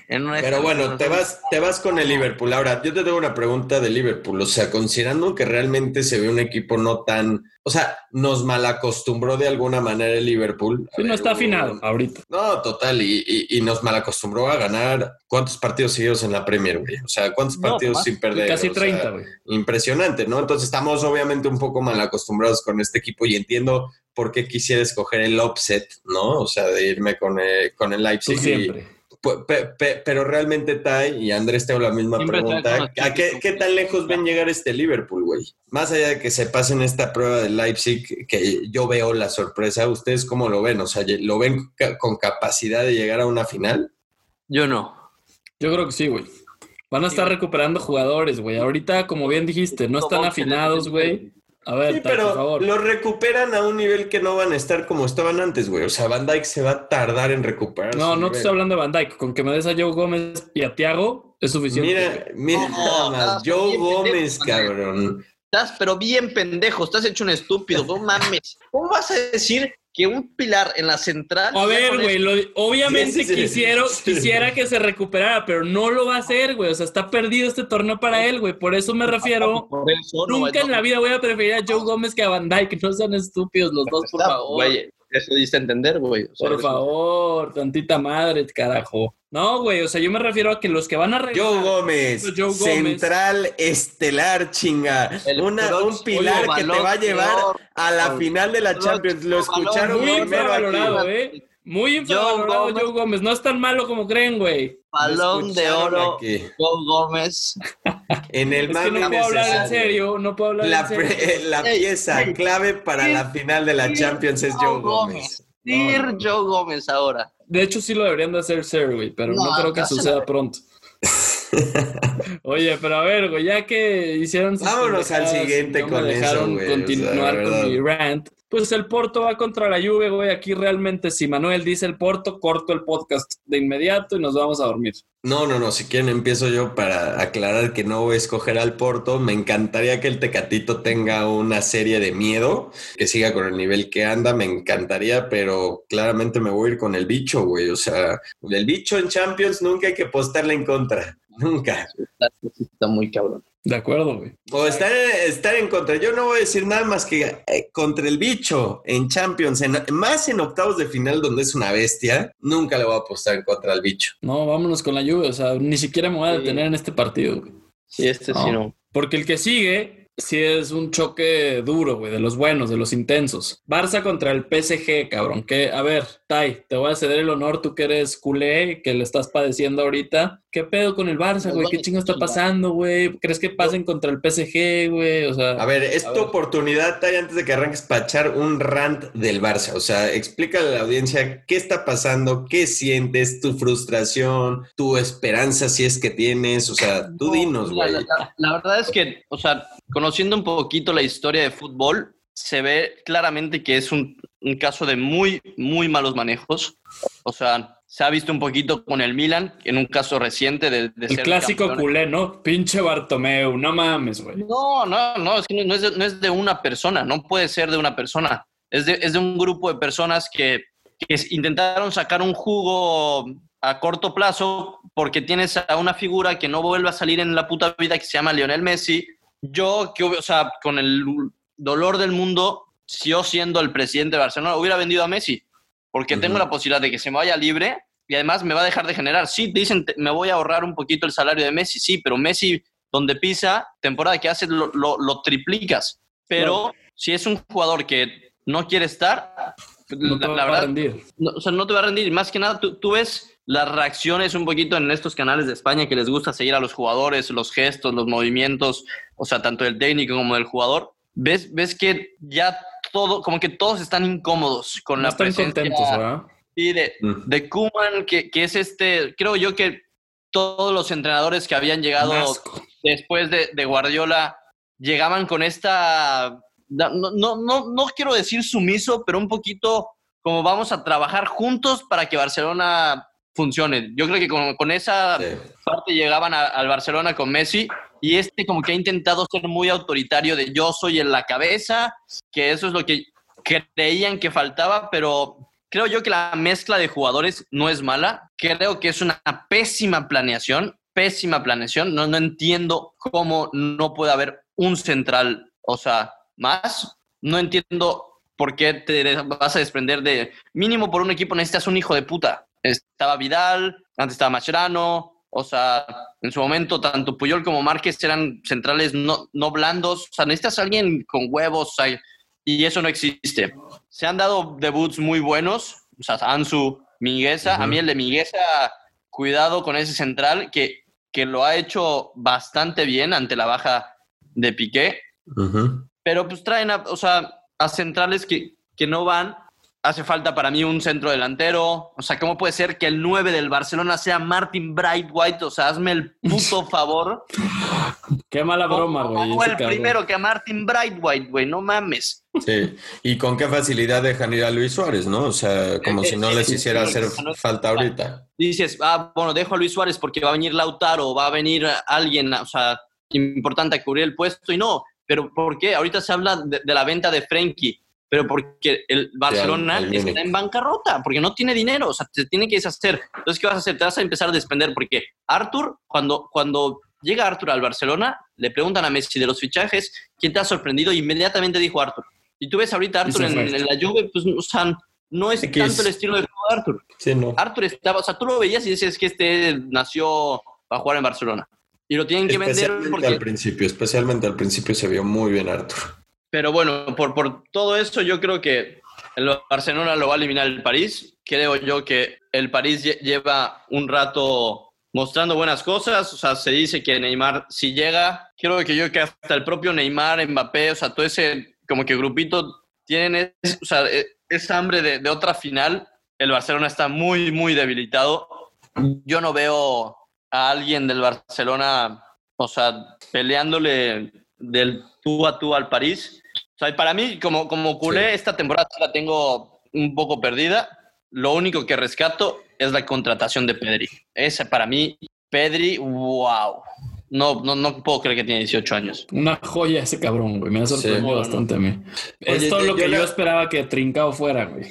Pero bueno, te vas, te vas con el Liverpool. Ahora, yo te tengo una pregunta de Liverpool. O sea, considerando que realmente se ve un equipo no tan. O sea, nos malacostumbró de alguna manera el Liverpool. Sí, no está afinado un... ahorita. No, total. Y, y, y, nos malacostumbró a ganar. ¿Cuántos partidos seguidos en la Premier, güey? O sea, ¿cuántos no, partidos papá, sin perder? Casi 30, güey. Impresionante, ¿no? Entonces estamos obviamente un poco malacostumbrados con este equipo y entiendo por qué quisiera escoger el offset, ¿no? O sea, de irme con, eh, con el Leipzig. Tú siempre. Y, pero realmente Tai y Andrés te hago la misma Siempre pregunta. ¿A qué, qué, tan lejos ven llegar este Liverpool, güey? Más allá de que se pasen esta prueba de Leipzig, que yo veo la sorpresa, ¿ustedes cómo lo ven? O sea, ¿lo ven con capacidad de llegar a una final? Yo no. Yo creo que sí, güey. Van a estar recuperando jugadores, güey. Ahorita, como bien dijiste, no están afinados, güey. A ver, sí, pero por favor. lo recuperan a un nivel que no van a estar como estaban antes, güey. O sea, Van Dyke se va a tardar en recuperar. No, no nivel. te estoy hablando de Van Dyke. Con que me des a Joe Gómez y a Tiago es suficiente. Mira, mira no, nada más. Joe Gómez, pendejo, cabrón. Estás, pero bien pendejo. Estás hecho un estúpido. No mames. ¿Cómo vas a decir que un pilar en la central. A ver, güey, obviamente sí, sí, quisiera, sí, quisiera que se recuperara, pero no lo va a hacer, güey. O sea, está perdido este torneo para él, güey. Por eso me refiero. Por eso, no, nunca no, en la vida voy a preferir a Joe Gómez que a Van Dyke. No sean estúpidos los dos, por favor. Güey, eso diste a entender, güey. O sea, por favor, tantita madre, carajo. No, güey, o sea, yo me refiero a que los que van a arreglar... Joe Gómez, Joe Gómez central estelar, chinga. Una, un pilar que te va a llevar a la final de la Champions. Lo escucharon muy valorado, ¿eh? Muy infravalorado Joe Joe Gómez. No es tan malo como creen, güey. Balón de oro, aquí. Joe Gómez. En el Es que no puedo hablar en serio. No puedo hablar La, en serio. pre- la pieza ey. clave para la final de la Champions es Joe Joe Gómez. Gómez. Sir Joe Gómez ahora. De hecho, sí lo deberían de hacer Sir, güey, pero no, No, creo que suceda pronto. Oye, pero a ver, güey, ya que hicieron sus Vámonos al siguiente no me con eso, dejaron güey, o sea, continuar con mi rant. Pues el Porto va contra la Juve, güey. Aquí realmente, si Manuel dice el Porto, corto el podcast de inmediato y nos vamos a dormir. No, no, no. Si quieren, empiezo yo para aclarar que no voy a escoger al Porto. Me encantaría que el Tecatito tenga una serie de miedo, que siga con el nivel que anda. Me encantaría, pero claramente me voy a ir con el bicho, güey. O sea, el bicho en Champions nunca hay que apostarle en contra. Nunca. Está muy cabrón. De acuerdo, güey. O estar, estar en contra. Yo no voy a decir nada más que eh, contra el bicho en Champions, en- más en octavos de final donde es una bestia, nunca le voy a apostar en contra al bicho. No, vámonos con la Juve. O sea, ni siquiera me voy a Sí. detener en este partido, güey. Sí, este sí No. no. Porque el que sigue, sí es un choque duro, güey, de los buenos, de los intensos. Barça contra el PSG, cabrón. Que, a ver, Tai, te voy a ceder el honor, tú que eres culé, que le estás padeciendo ahorita. ¿Qué pedo con el Barça, güey? ¿Qué chingo está pasando, güey? ¿Crees que pasen contra el PSG, güey? O sea, A ver, es A tu ver. oportunidad, Tai, antes de que arranques para echar un rant del Barça. O sea, explícale a la audiencia qué está pasando, qué sientes, tu frustración, tu esperanza si es que tienes. O sea, tú No, dinos, güey. La, la- la verdad es que, o sea, conociendo un poquito la historia de fútbol, se ve claramente que es un, un caso de muy, muy malos manejos. O sea, se ha visto un poquito con el Milan, en un caso reciente de, de el ser clásico campeón. culé, ¿no? Pinche Bartomeu, no mames, güey. No, no, no, es que no, no es de, no es de una persona, no puede ser de una persona. Es de, es de un grupo de personas que, que intentaron sacar un jugo a corto plazo porque tienes a una figura que no vuelve a salir en la puta vida que se llama Lionel Messi. Yo, que, o sea, con el dolor del mundo, si yo siendo el presidente de Barcelona, hubiera vendido a Messi porque tengo la posibilidad de que se me vaya libre y además me va a dejar de generar. Sí, te dicen, te- me voy a ahorrar un poquito el salario de Messi, sí, pero Messi, donde pisa, temporada que hace, lo, lo- lo triplicas. Pero si es un jugador que no quiere estar, No te la, va a rendir. no, o sea, no te va a rendir. Más que nada, tú, tú ves las reacciones un poquito en estos canales de España que les gusta seguir a los jugadores, los gestos, los movimientos, o sea, tanto del técnico como del jugador. Ves, ves que ya todo, como que todos están incómodos con No la están presencia contentos, ¿verdad? sí, de, Mm. de Koeman, que, que es este, creo yo que todos los entrenadores que habían llegado después de, de Guardiola llegaban con esta, no, no, no, no quiero decir sumiso, pero un poquito como vamos a trabajar juntos para que Barcelona funcione. Yo creo que con, con esa Sí. parte llegaban a- al Barcelona con Messi y este como que ha intentado ser muy autoritario de yo soy en la cabeza, que eso es lo que creían que faltaba, pero creo yo que la mezcla de jugadores no es mala. Creo que es una pésima planeación, pésima planeación. No, no entiendo cómo no puede haber un central, o sea, más. No entiendo por qué te vas a desprender de mínimo por un equipo necesitas un hijo de puta. Estaba Vidal, antes estaba Mascherano, o sea, en su momento tanto Puyol como Márquez eran centrales no, no blandos, o sea, necesitas a alguien con huevos, o sea, y eso no existe. Se han dado debuts muy buenos, o sea, Ansu, Migueza, Ujú. a mí el de Migueza, cuidado con ese central que, que lo ha hecho bastante bien ante la baja de Piqué, pero pues traen a, o sea, a centrales que, que no van. Hace falta para mí un centro delantero. O sea, ¿cómo puede ser que el 9 del Barcelona sea Martin Brightwhite? O sea, hazme el puto favor. Qué mala broma, güey. Ese el cabrón. primero que a Martin Brightwhite, güey, no mames. Sí, y con qué facilidad dejan ir a Luis Suárez, ¿no? O sea, como Eh, si no eh, les sí, hiciera hacer falta ahorita. Dices, ah, bueno, dejo a Luis Suárez porque va a venir Lautaro, va a venir alguien, o sea, importante a cubrir el puesto y no. Pero ¿por qué? Ahorita se habla de, de la venta de Frenkie, pero porque el Barcelona al está en bancarrota, porque no tiene dinero, o sea, se tiene que deshacer. Entonces, ¿qué vas a hacer? Te vas a empezar a desprender, porque Arthur, cuando, cuando llega Arthur al Barcelona, le preguntan a Messi de los fichajes, ¿quién te ha sorprendido? Inmediatamente dijo Arthur. Y tú ves ahorita a Arthur en, la Juve, pues, o sea, no es tanto el estilo de juego de Arthur. Sí, no. Arthur estaba, o sea, tú lo veías y dices que este nació para jugar en Barcelona. Y lo tienen que vender porque... al principio, especialmente al principio se vio muy bien Arthur. Pero bueno, por, por todo eso yo creo que el Barcelona lo va a eliminar el París. Creo yo que el París lleva un rato mostrando buenas cosas. O sea, se dice que Neymar, si llega, creo que yo que hasta el propio Neymar, Mbappé, o sea, todo ese como que grupito tienen o sea, e, esa hambre de, de otra final. El Barcelona está muy, muy debilitado. Yo no veo a alguien del Barcelona, o sea, peleándole del tú a tú al París. O sea, para mí, como, como culé, esta temporada la tengo un poco perdida. Lo único que rescato es la contratación de Pedri. Ese para mí, Pedri, wow. No, no, no puedo creer que tiene 18 años. Una joya ese cabrón, güey. Me ha sorprendido bastante a mí. es todo lo que yo, esperaba que Trincao fuera, güey.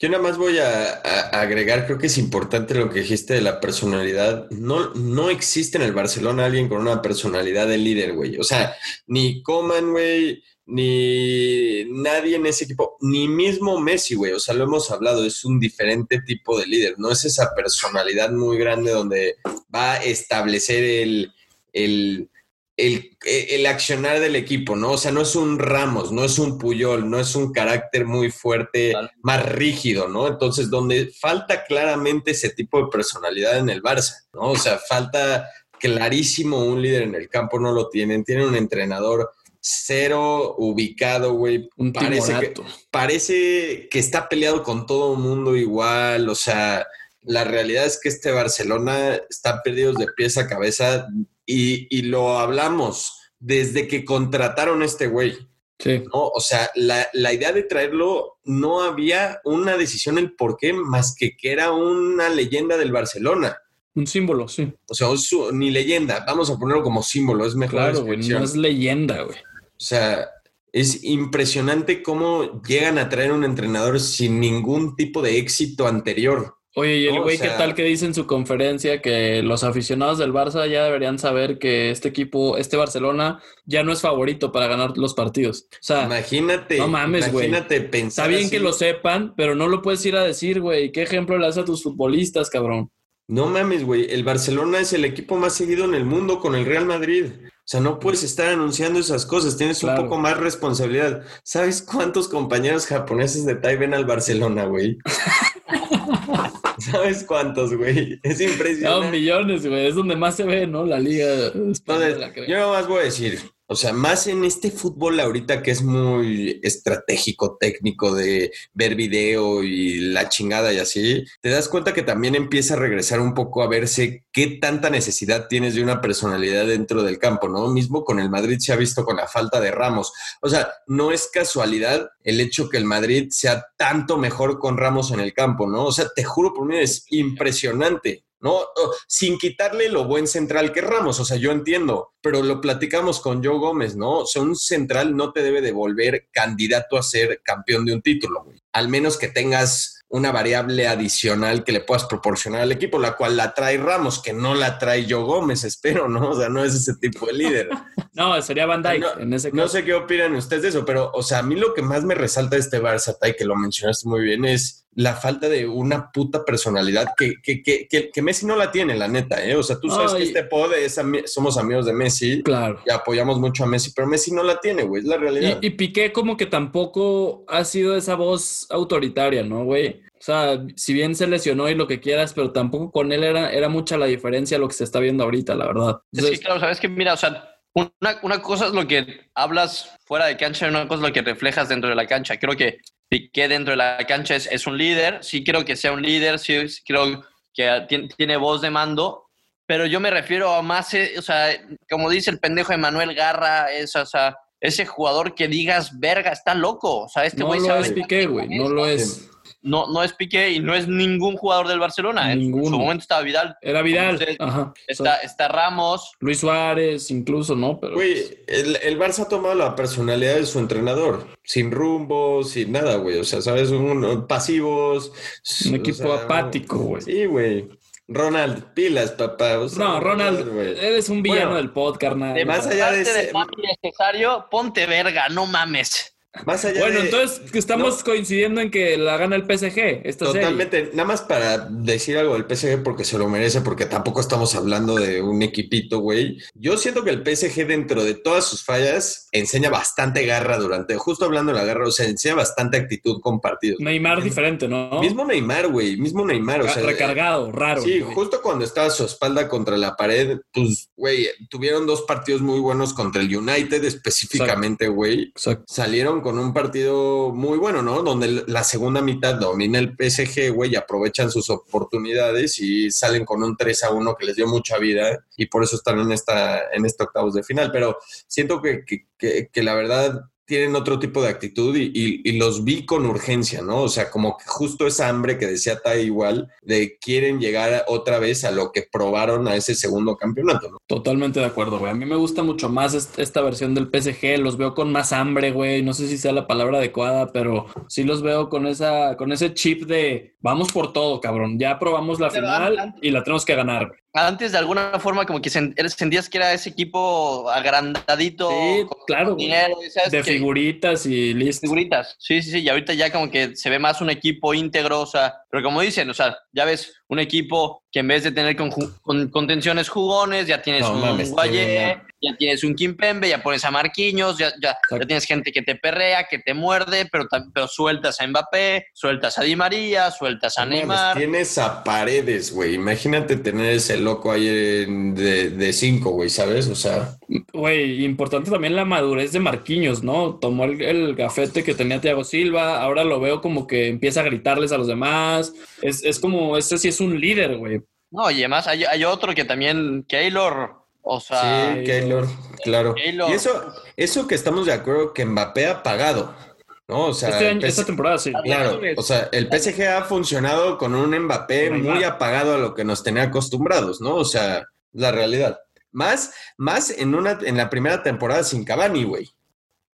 Yo nada más voy a, agregar, creo que es importante lo que dijiste de la personalidad. No, no existe en el Barcelona alguien con una personalidad de líder, güey. O sea, ni Coman, güey, ni nadie en ese equipo, ni mismo Messi, güey. O sea, lo hemos hablado, es un diferente tipo de líder. No es esa personalidad muy grande donde va a establecer el, el el, el, accionar del equipo, ¿no? O sea, no es un Ramos, no es un Puyol, no es un carácter muy fuerte, más rígido, ¿no? Entonces, donde falta claramente ese tipo de personalidad en el Barça, ¿no? O sea, falta clarísimo un líder en el campo, no lo tienen, tienen un entrenador cero ubicado, güey. Un parece que, parece que está peleado con todo el mundo igual, o sea, la realidad es que este Barcelona está perdido de pies a cabeza y, lo hablamos desde que contrataron a este güey. Sí. ¿no? O sea, la, idea de traerlo no había una decisión el por qué, más que que era una leyenda del Barcelona. Un símbolo, sí. O sea, ni leyenda, vamos a ponerlo como símbolo, es mejor. Claro, güey, no es leyenda, güey. O sea, es impresionante cómo llegan a traer un entrenador sin ningún tipo de éxito anterior. Oye, y el güey, ¿qué tal que dice en su conferencia que los aficionados del Barça ya deberían saber que este equipo, este Barcelona, ya no es favorito para ganar los partidos? O sea, imagínate, no mames, güey. Imagínate pensar. Está bien que lo sepan, pero no lo puedes ir a decir, güey. ¿Qué ejemplo le das a tus futbolistas, cabrón? No mames, güey. El Barcelona es el equipo más seguido en el mundo con el Real Madrid. O sea, no puedes estar anunciando esas cosas, tienes un poco más responsabilidad. ¿Sabes cuántos compañeros japoneses de Tai ven al Barcelona, güey? ¿Sabes cuántos, güey? Es impresionante. No, millones, güey. Es donde más se ve, ¿no? La liga. Yo nada más voy a decir, o sea, más en este fútbol ahorita que es muy estratégico, técnico de ver video y la chingada y así, te das cuenta que también empieza a regresar un poco a verse qué tanta necesidad tienes de una personalidad dentro del campo, ¿no? Mismo con el Madrid se ha visto con la falta de Ramos. O sea, no es casualidad el hecho que el Madrid sea tanto mejor con Ramos en el campo, ¿no? O sea, te juro por mí es impresionante. ¿No? Sin quitarle lo buen central que Ramos, o sea, yo entiendo, pero lo platicamos con Joe Gómez, ¿no? O sea, un central no te debe devolver candidato a ser campeón de un título, güey. Al menos que tengas una variable adicional que le puedas proporcionar al equipo, la cual la trae Ramos, que no la trae Joe Gómez, espero, ¿no? O sea, no es ese tipo de líder. no, sería Van Dijk en ese caso. No sé qué opinan ustedes de eso, pero, o sea, a mí lo que más me resalta de este Barça, Tai, que lo mencionaste muy bien, es la falta de una puta personalidad que, que, que, que, Messi no la tiene, la neta, ¿eh? O sea, tú sabes que este pod es somos amigos de Messi. Claro. Y apoyamos mucho a Messi, pero Messi no la tiene, güey, es la realidad. Y, y Piqué como que tampoco ha sido esa voz autoritaria, ¿no, güey? O sea, si bien se lesionó y lo que quieras, pero tampoco con él era, era mucha la diferencia lo que se está viendo ahorita, la verdad. sí, claro, sabes que mira, o sea, una, una, cosa es lo que hablas fuera de cancha y una cosa es lo que reflejas dentro de la cancha. Creo que Piqué dentro de la cancha es, es un líder, sí creo que sea un líder, sí creo que tiene, voz de mando, pero yo me refiero a más, eh, o sea, como dice el pendejo de Manuel Garra, es, o sea, ese jugador que digas, verga, está loco, o sea, este güey No lo es Piqué, güey, no lo es no, no es Piqué y no es ningún jugador del Barcelona. En su momento estaba Vidal. Era Vidal. está, está, Ramos. Luis Suárez, incluso, ¿no? Pero... Güey, el, el, Barça ha tomado la personalidad de su entrenador. Sin rumbo, sin nada, güey. O sea, ¿sabes? Un, pasivos. Un equipo apático, güey. Sí, güey. Ronald, pilas, papá. no, Ronald, eres un villano del pod, carnal. más allá de ese... necesario, ponte verga, no mames. Más allá Bueno, de- entonces estamos coincidiendo en que la gana el PSG esta serie. Totalmente, nada más para decir algo del PSG porque se lo merece, porque tampoco estamos hablando de un equipito, güey. Yo siento que el PSG dentro de todas sus fallas enseña bastante garra durante, justo hablando de la garra, o sea, enseña bastante actitud con partidos. Neymar diferente, ¿no? Mismo Neymar, güey, mismo Neymar, o sea, recargado, raro. Sí, güey. justo cuando estaba su espalda contra la pared, pues, güey, tuvieron dos partidos muy buenos contra el United específicamente, güey. Exacto. Salieron con un partido muy bueno, ¿no? Donde la segunda mitad domina el PSG, güey, y aprovechan sus oportunidades y salen con un 3 a 1 que les dio mucha vida y por eso están en esta, en este octavos de final. Pero siento que, que la verdad tienen otro tipo de actitud y, y, y, los vi con urgencia, ¿no? O sea, como que justo esa hambre que decía Tai igual, de quieren llegar otra vez a lo que probaron a ese segundo campeonato, ¿no? Totalmente de acuerdo, güey. A mí me gusta mucho más esta, esta versión del PSG, los veo con más hambre, güey. No sé si sea la palabra adecuada, pero sí los veo con esa, con ese chip de vamos por todo, cabrón. Ya probamos la Pero final antes- y la tenemos que ganar, güey. Antes, de alguna forma, como que sentías que era ese equipo agrandadito. Sí, con claro, güey. dinero, ¿sabes? De Que- figuritas y listo. Figuritas. Sí, sí, sí. Y ahorita ya como que se ve más un equipo íntegro, o sea, pero como dicen, o sea, ya ves un equipo que en vez de tener conju- con, contenciones jugones, ya tienes No un mames, Guayé, tiene- ya tienes un Kimpembe, ya pones a Marquinhos, ya, ya, ya tienes gente que te perrea, que te muerde, pero, pero sueltas a Mbappé, sueltas a Di María, sueltas a Neymar. Tienes a paredes, güey. Imagínate tener ese loco ahí en- de, de cinco, güey, ¿sabes? O sea, Güey, importante también la madurez de Marquinhos, ¿no? Tomó el, el gafete que tenía Thiago Silva, ahora lo veo como que empieza a gritarles a los demás. Es, es como, ese sí es un líder, güey. No, y además hay, hay otro que también, Keylor, o sea, sí, Keylor, claro. Keylor. Y eso, eso que estamos de acuerdo que Mbappé ha pagado, ¿no? O sea, Este año- esta temporada sí. Claro, o sea, el PSG ha funcionado con un Mbappé muy apagado a lo que nos tenía acostumbrados, ¿no? O sea, la realidad. Más, más en una, en la primera temporada sin Cavani, güey.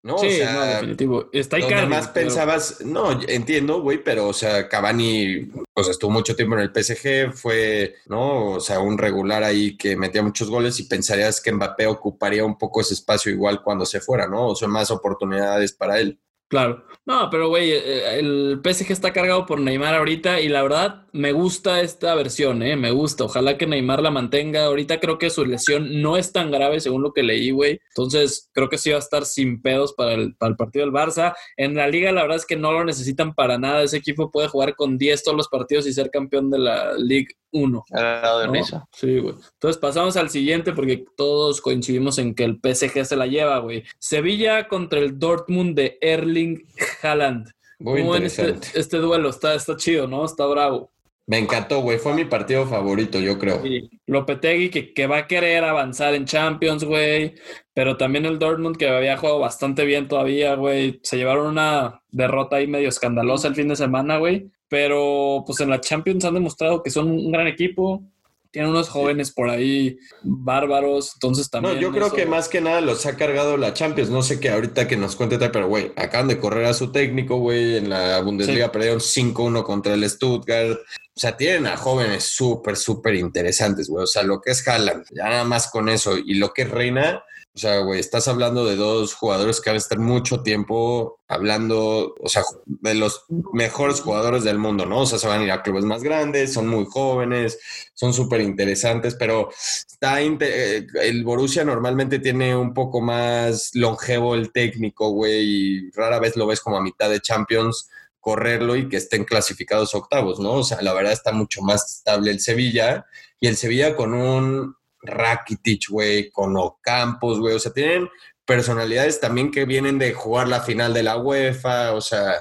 ¿No? sí, o sea, no, definitivo. Está donde Icardi, más pero- pensabas, no, entiendo, güey, pero, o sea, Cavani, pues estuvo mucho tiempo en el PSG, fue, ¿no? O sea, un regular ahí que metía muchos goles y pensarías que Mbappé ocuparía un poco ese espacio igual cuando se fuera, ¿no? O sea, más oportunidades para él. Claro. No, pero güey, eh, el PSG está cargado por Neymar ahorita y la verdad me gusta esta versión, ¿eh? Me gusta. Ojalá que Neymar la mantenga. Ahorita creo que su lesión no es tan grave según lo que leí, güey. Entonces creo que sí va a estar sin pedos para el, para el partido del Barça. En la liga la verdad es que no lo necesitan para nada. Ese equipo puede jugar con 10 todos los partidos y ser campeón de la League 1. Cagado de ¿no? risa. Sí, güey. Entonces pasamos al siguiente porque todos coincidimos en que el PSG se la lleva, güey. Sevilla contra el Dortmund de Erling Haaland. Muy ¿Cómo ven este, interesante. este duelo? Está, está chido, ¿no? Está bravo. Me encantó, güey. Fue mi partido favorito, yo creo. Y Lopetegui que, que va a querer avanzar en Champions, güey. Pero también el Dortmund que había jugado bastante bien todavía, güey. Se llevaron una derrota ahí medio escandalosa el fin de semana, güey. Pero pues en la Champions han demostrado que son un gran equipo. Tienen unos jóvenes por ahí bárbaros. Entonces también. No, yo creo eso- que más que nada los ha cargado la Champions. No sé qué ahorita que nos cuente, tal, pero güey, acaban de correr a su técnico, güey. En la Bundesliga Sí. perdieron 5-1 contra el Stuttgart. O sea, tienen a jóvenes súper, súper interesantes, güey. O sea, lo que es Haaland, ya nada más con eso. Y lo que es Reina, o sea, güey, estás hablando de dos jugadores que van a estar mucho tiempo hablando, o sea, de los mejores jugadores del mundo, ¿no? O sea, se van a ir a clubes más grandes, son muy jóvenes, son súper interesantes, pero está eh, el Borussia normalmente tiene un poco más longevo el técnico, güey, y rara vez lo ves como a mitad de Champions correrlo y que estén clasificados octavos, ¿no? O sea, la verdad está mucho más estable el Sevilla y el Sevilla con un Rakitic, güey, con Ocampos, güey, o sea, tienen personalidades también que vienen de jugar la final de la UEFA, o sea,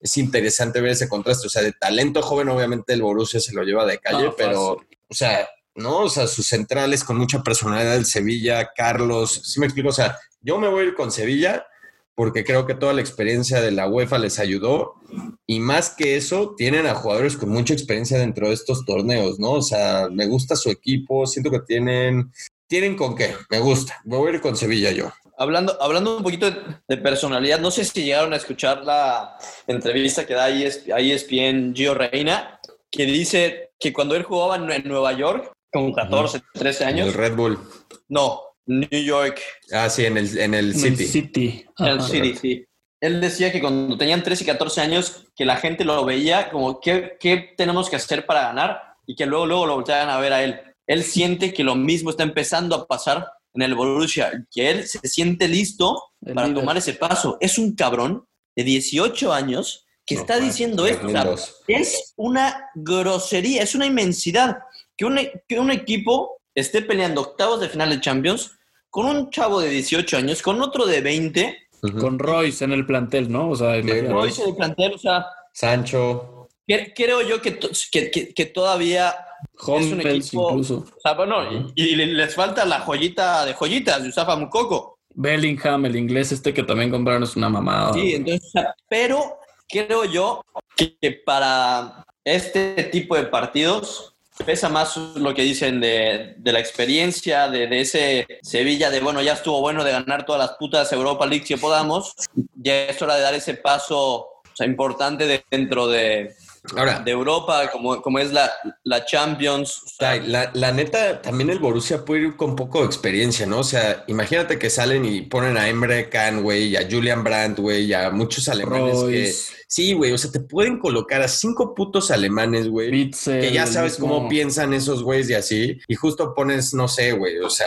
es interesante ver ese contraste, o sea, de talento joven obviamente el Borussia se lo lleva de calle, No, pero, o sea, no, o sea, sus centrales con mucha personalidad del Sevilla, Carlos, ¿sí me explico? O sea, yo me voy a ir con Sevilla porque creo que toda la experiencia de la UEFA les ayudó y más que eso, tienen a jugadores con mucha experiencia dentro de estos torneos, ¿no? O sea, me gusta su equipo, siento que tienen, tienen con qué, me gusta, me voy a ir con Sevilla yo. Hablando, hablando un poquito de, de personalidad, no sé si llegaron a escuchar la entrevista que da ES a ESPN Gio Reina, que dice que cuando él jugaba en, Nueva York, con 14, 13 En años, el Red Bull. no, New York, Ah, sí, en el, en el En el City. City. en el. City, sí. él decía que cuando tenían 13 y 14 años, que la gente lo veía como, ¿qué, qué tenemos que hacer para ganar? Y que luego, luego lo volteaban a ver a él. Él siente que lo mismo está empezando a pasar en el Borussia, que él se siente listo El para líder. tomar ese paso. Es un cabrón de 18 años que No, está man, diciendo esto. O sea, tremendos. es una grosería, es una inmensidad. Que un, que un equipo esté peleando octavos de final de Champions con un chavo de 18 años, con otro de 20, Ujú. Con Royce en el plantel, ¿no? O sea, imagínate. Royce en el plantel, o sea, Sancho. cre- creo yo que, to- que, que- que todavía, Hummels equipo- incluso. o sea, bueno, y, y les falta la joyita de joyitas, Yusafa Mukoko. Bellingham, el inglés este que también compraron es una mamada. Sí, entonces, o sea, pero creo yo que, que para este tipo de partidos pesa más lo que dicen de, de la experiencia, de, de ese Sevilla, de bueno, ya estuvo bueno de ganar todas las putas Europa League que podamos, ya es hora de dar ese paso o sea, importante de- dentro de, Ahora, de Europa, como, como es la, la Champions. O sea, Ay, La, la neta, también el Borussia puede ir con poco de experiencia, ¿no? O sea, imagínate que salen y ponen a Emre Can, güey, y a Julian Brandt, güey, y a muchos alemanes que... Sí, güey, o sea, te pueden colocar a cinco putos alemanes, güey. Que ya sabes cómo piensan esos güeyes y así. Y justo pones, no sé, güey, o sea,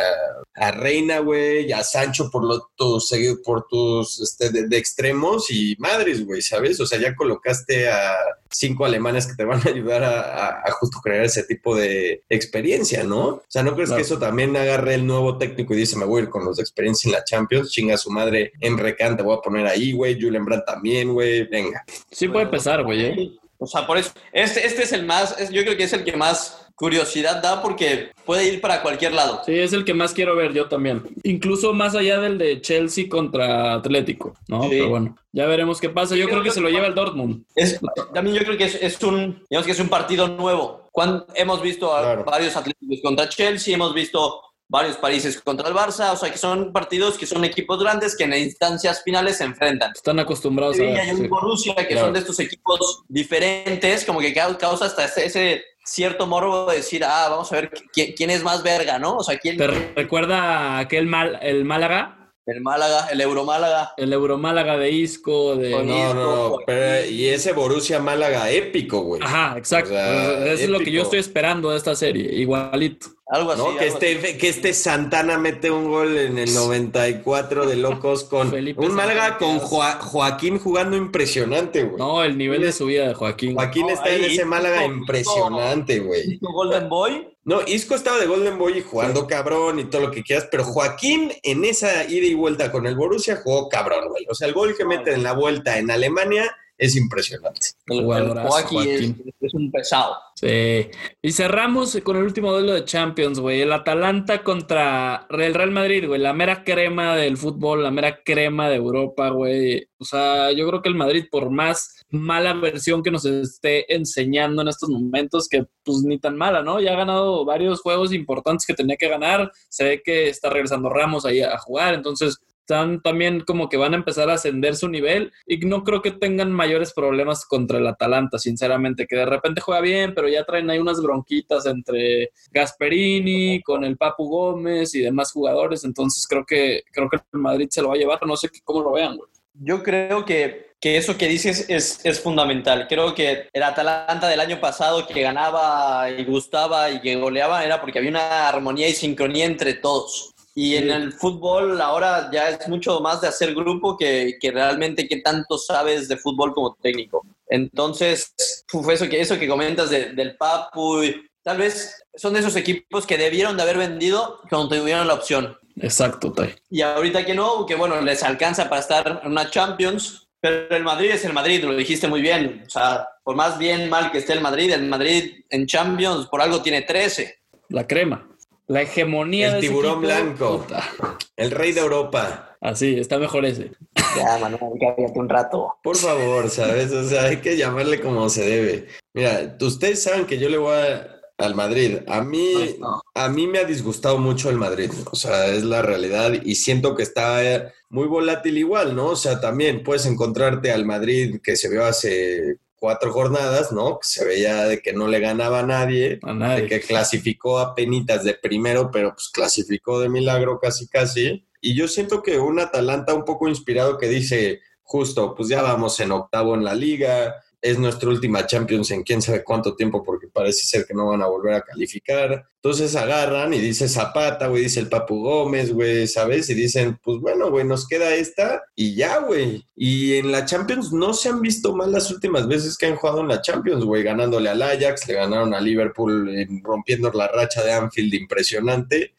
a Reina, güey, y a Sancho por lo, tus, por tus, este, de, de extremos y madres, güey, ¿sabes? O sea, ya colocaste a cinco alemanes que te van a ayudar a, a- a justo crear ese tipo de experiencia, ¿no? O sea, ¿no crees Claro. que eso también agarre el nuevo técnico y dice, me voy a ir con los de experiencia en la Champions, chinga a su madre, Emre Can te voy a poner ahí, güey, Julian Brandt también, güey, venga. Sí puede pesar, güey, ¿eh? O sea, por eso, este, este es el más, es- yo creo que es el que más curiosidad da porque puede ir para cualquier lado. Sí, es el que más quiero ver yo también. Incluso más allá del de Chelsea contra Atlético, ¿no? Sí. Pero bueno, ya veremos qué pasa. Yo Creo creo que que- se lo lleva el Dortmund. Es, también yo creo que es, es un, digamos que es un partido nuevo. Cuando, hemos visto a Claro. varios Atléticos contra Chelsea, hemos visto varios Países contra el Barça, o sea que son partidos que son equipos grandes que en instancias finales se enfrentan. Están acostumbrados a ver. un sí. Borussia que Claro. son de estos equipos diferentes, como que cau- causa hasta ese, cierto morbo de decir, ah, vamos a ver qui- quién es más verga, ¿no? O sea, quién, ¿Te recuerda aquel mal, el Málaga? el Málaga, el Euromálaga. El Euromálaga de Isco, de... No, no, no, Joaquín. pero y ese Borussia Málaga épico, güey. Ajá, exacto. O sea, es lo que yo estoy esperando de esta serie, igualito. Algo así. ¿no? que, algo así. este, que este Santana mete un gol en el 94 de locos con Felipe un Málaga Santana, con Joaquín jugando impresionante, güey. No, el nivel de subida de Joaquín. Joaquín No, está en ese Málaga Isco- impresionante, güey. Golden Boy. No, Isco estaba de Golden Boy y jugando cabrón y todo lo que quieras, pero Joaquín en esa ida y vuelta con el Borussia jugó cabrón, güey. O sea, el gol que mete en la vuelta en Alemania es impresionante. El, Joaquín es, es un pesado. Sí. Y cerramos con el último duelo de Champions, güey. El Atalanta contra el Real Madrid, güey. La mera crema del fútbol, la mera crema de Europa, güey. O sea, yo creo que el Madrid, por más mala versión que nos esté enseñando en estos momentos, que pues ni tan mala, ¿no? Ya ha ganado varios juegos importantes que tenía que ganar. Se ve que está regresando Ramos ahí a jugar, entonces están también como que van a empezar a ascender su nivel y no creo que tengan mayores problemas contra el Atalanta, sinceramente, que de repente juega bien, pero ya traen ahí unas bronquitas entre Gasperini, con el Papu Gómez y demás jugadores, entonces creo que creo que el Madrid se lo va a llevar, no sé cómo lo vean, güey. Yo creo que, que eso que dices es, es fundamental. Creo que el Atalanta del año pasado que ganaba y gustaba y que goleaba era porque había una armonía y sincronía entre todos. Y en el fútbol ahora ya es mucho más de hacer grupo que, que realmente qué tanto sabes de fútbol como técnico. Entonces, uf, eso que, eso que comentas de- del Papu, tal vez son esos equipos que debieron de haber vendido cuando tuvieron la opción. Exacto, Tai. Y ahorita que no, que bueno, les alcanza para estar en una Champions, pero el Madrid es el Madrid, lo dijiste muy bien. O sea, por más bien mal que esté el Madrid, el Madrid en Champions por algo tiene 13. La crema. La hegemonía El de tiburón blanco. puta. El rey de Europa. Así, está mejor ese. Ya, Manuel, cállate un rato. Por favor, ¿sabes? O sea, hay que llamarle como se debe. Mira, ustedes saben que yo le voy a- al Madrid. A mí, No. a mí me ha disgustado mucho el Madrid. O sea, es la realidad y siento que está eh, muy volátil igual, ¿no? O sea, también puedes encontrarte al Madrid que se vio hace cuatro jornadas, ¿no? Que se veía de que no le ganaba a nadie. A de que clasificó a penitas de primero, pero pues clasificó de milagro casi casi. Y yo siento que un Atalanta un poco inspirado que dice, justo, pues ya vamos en octavo en la liga, es nuestra última Champions en quién sabe cuánto tiempo, porque parece ser que no van a volver a calificar. Entonces agarran y dice Zapata, güey, dice el Papu Gómez, güey, ¿sabes? Y dicen, pues bueno, güey, nos queda esta y ya, güey. Y en la Champions no se han visto mal las últimas veces que han jugado en la Champions, güey, ganándole al Ajax, le ganaron a Liverpool, eh, rompiendo la racha de Anfield impresionante,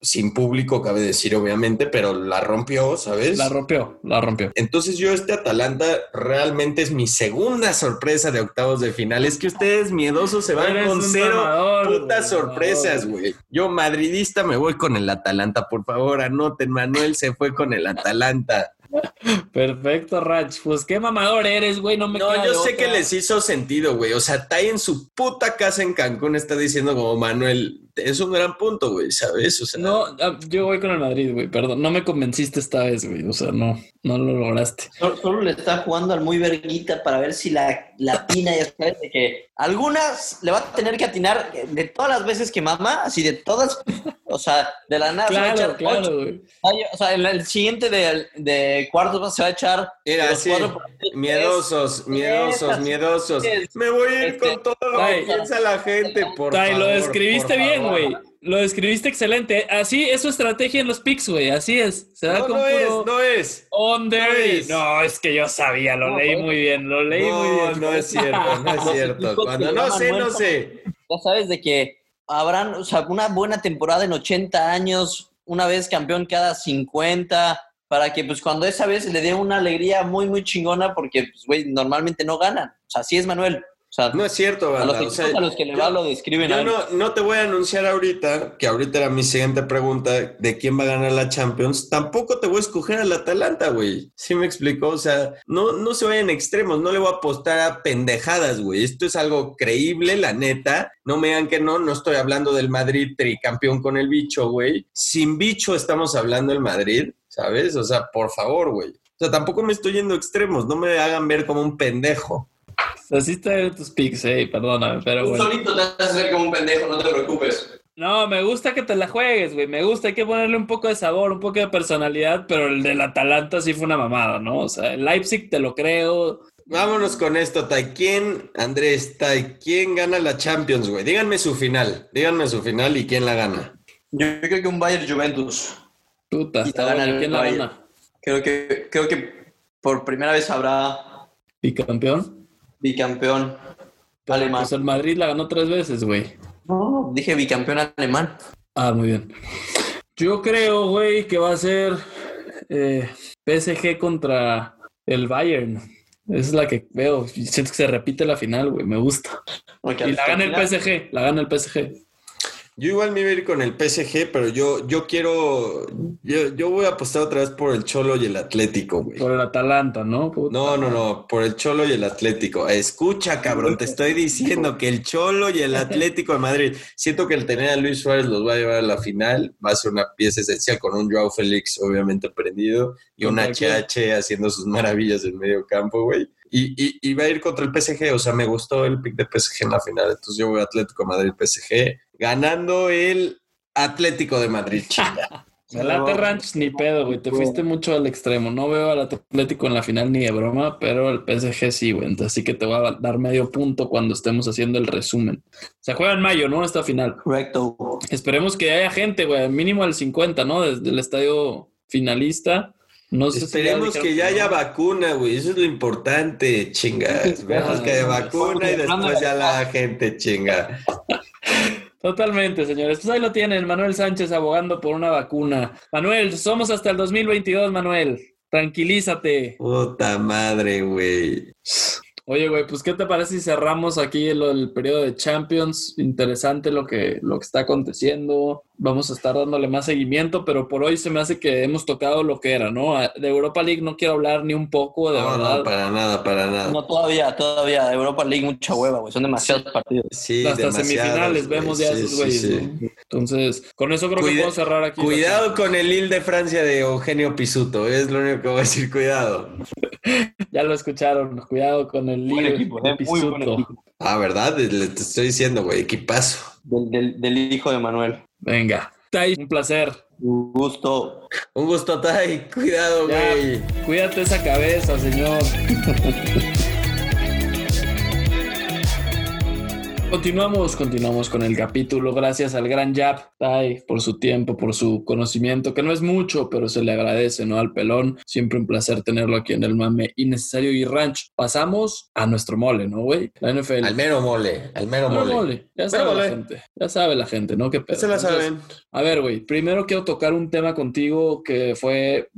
sin público, cabe decir, obviamente, pero la rompió, ¿sabes? La rompió, la rompió. Entonces yo este Atalanta realmente es mi segunda sorpresa de octavos de final. Es que ustedes miedosos se van Eres con cero putas güey, mamador. güey. Yo madridista me voy con el Atalanta, por favor, anoten, Manuel se fue con el Atalanta. Perfecto, Rach. Pues qué mamador eres, güey. No me No, queda yo sé otra. que les hizo sentido, güey. O sea, Tai en su puta casa en Cancún está diciendo como Manuel, es un gran punto, güey, ¿sabes? O sea, No, ah, yo voy con el Madrid, güey. Perdón, no me convenciste esta vez, güey. O sea, no, no lo lograste. Solo, solo le está jugando al muy verguita para ver si la, la atina, ya sabes, de que algunas le va a tener que atinar de todas las veces que mama, así de todas, o sea, de la nada se va a Claro, echar claro, ocho. güey. Ay, O sea, en el siguiente de, de cuartos se va a echar Era así, miedosos, miedosos, miedosos. es- Me voy a ir este- con todo lo que piensa la gente, por favor. lo describiste bien, güey. Lo describiste excelente. Así es su estrategia en los picks, güey. Así es. Se da No, con no es, no es. no y- es. No, es que yo sabía, lo No, leí muy bien, lo leí muy No, bien. no es cierto, no es cierto. Cuando no sé, no sé. ya sabes de que habrán, o sea, una buena temporada en 80 años, una vez campeón cada 50, para que pues cuando esa vez le dé una alegría muy, muy chingona, porque pues, güey, normalmente no ganan. O sea, así es Manuel. O sea, No es cierto, a los. O sea, a los que le yo- va lo describen Yo no, no te voy a anunciar ahorita, que ahorita era mi siguiente pregunta, de quién va a ganar la Champions. Tampoco te voy a escoger al Atalanta, güey. ¿Sí me explicó? O sea, no, no se vayan extremos, no le voy a apostar a pendejadas, güey. Esto es algo creíble, la neta. No me digan que no, no estoy hablando del Madrid tricampeón con el bicho, güey. Sin bicho estamos hablando del Madrid, ¿sabes? O sea, por favor, güey. O sea, tampoco me estoy yendo a extremos, no me hagan ver como un pendejo. Así está en tus picks, eh, perdóname, pero Tú bueno. solito te vas a hacer como un pendejo, no te preocupes. No, me gusta que te la juegues, güey. Me gusta, hay que ponerle un poco de sabor, un poco de personalidad, pero el del Atalanta sí fue una mamada, ¿no? O sea, el Leipzig te lo creo. Vámonos con esto, Tai. ¿Quién, Andrés, Tai, quién gana la Champions, güey? Díganme su final. Díganme su final y quién la gana. Yo creo que un Bayern Juventus. Puta, Y está gana bueno. ¿Quién la Bayern. gana? Creo que, creo que por primera vez habrá ¿Bicampeón? Bicampeón Pero, alemán. Pues el Madrid la ganó tres veces, güey. No, dije bicampeón alemán. Ah, muy bien. Yo creo, güey, que va a ser eh, PSG contra el Bayern. Esa es la que veo. Siento que se repite la final, güey. Me gusta. Y la gana el PSG. La gana el PSG. Yo igual me iba a ir con el PSG, pero yo, yo quiero. Yo, yo voy a apostar otra vez por el Cholo y el Atlético, güey. Por el Atalanta, ¿no? Puta. No, no, no, por el Cholo y el Atlético. Escucha, cabrón, te estoy diciendo que el Cholo y el Atlético de Madrid. Siento que el tener a Luis Suárez los va a llevar a la final. Va a ser una pieza esencial con un Joao Félix, obviamente, prendido, y un. HH haciendo sus maravillas en medio campo, güey. Y, y, y va a ir contra el PSG. O sea, me gustó el pick de PSG en la final. Entonces yo voy a Atlético de Madrid, PSG, ganando el Atlético de Madrid, chinga. El Late Ranch ni pedo, güey. Te fuiste mucho al extremo. No veo al Atlético en la final ni de broma, pero el PSG sí, güey. Así que te voy a dar medio punto cuando estemos haciendo el resumen. Se juega en mayo, ¿no? Esta final. Correcto. Esperemos que haya gente, güey. Mínimo al 50, ¿no? Desde el estadio finalista. No sé si Esperemos que ya haya vacuna, güey. Eso es lo importante, chinga. Esperemos que haya vacuna y después ya la gente, chinga. Totalmente, señores. Pues ahí lo tienen, Manuel Sánchez abogando por una vacuna. Manuel, somos hasta el 2022, Manuel. Tranquilízate. Puta madre, güey. Oye, güey, pues ¿qué te parece si cerramos aquí el, el periodo de Champions? Interesante lo que, lo que está aconteciendo. Vamos a estar dándole más seguimiento, pero por hoy se me hace que hemos tocado lo que era, ¿no? De Europa League no quiero hablar ni un poco, de No, verdad. no, para nada, para nada. No, todavía, todavía. Europa League, mucha hueva, güey. Son demasiados partidos. Sí, Hasta semifinales vemos ya Sí, esos sí, güeyes. sí. ¿no? Entonces, con eso creo que Cuida- puedo cerrar aquí. Cuidado con el Lille de Francia de Eugenio Pisuto. Es lo único que voy a decir, cuidado. Ya lo escucharon. Cuidado con el Buen lío equipo, de eh, muy buen Pisuto. equipo. Ah, ¿verdad? Le te estoy diciendo, güey, equipazo. Del, del, del hijo de Manuel. Venga. Tai, un placer. Un gusto. Un gusto, Tai. Cuidado, güey. cuídate esa cabeza, señor. Continuamos, continuamos con el capítulo. Gracias al gran Jap Tai por su tiempo, por su conocimiento, que no es mucho, pero se le agradece, ¿no? Al pelón. Siempre un placer tenerlo aquí en el mame innecesario y ranch. Pasamos a nuestro mole, ¿no, güey? La NFL. Al mero mole, al mero Mero mole. mole. Ya Mero sabe la mole. gente. Ya sabe la gente, ¿no? ¿Qué pedo? se la Entonces, saben. a ver, güey, primero quiero tocar un tema contigo que fue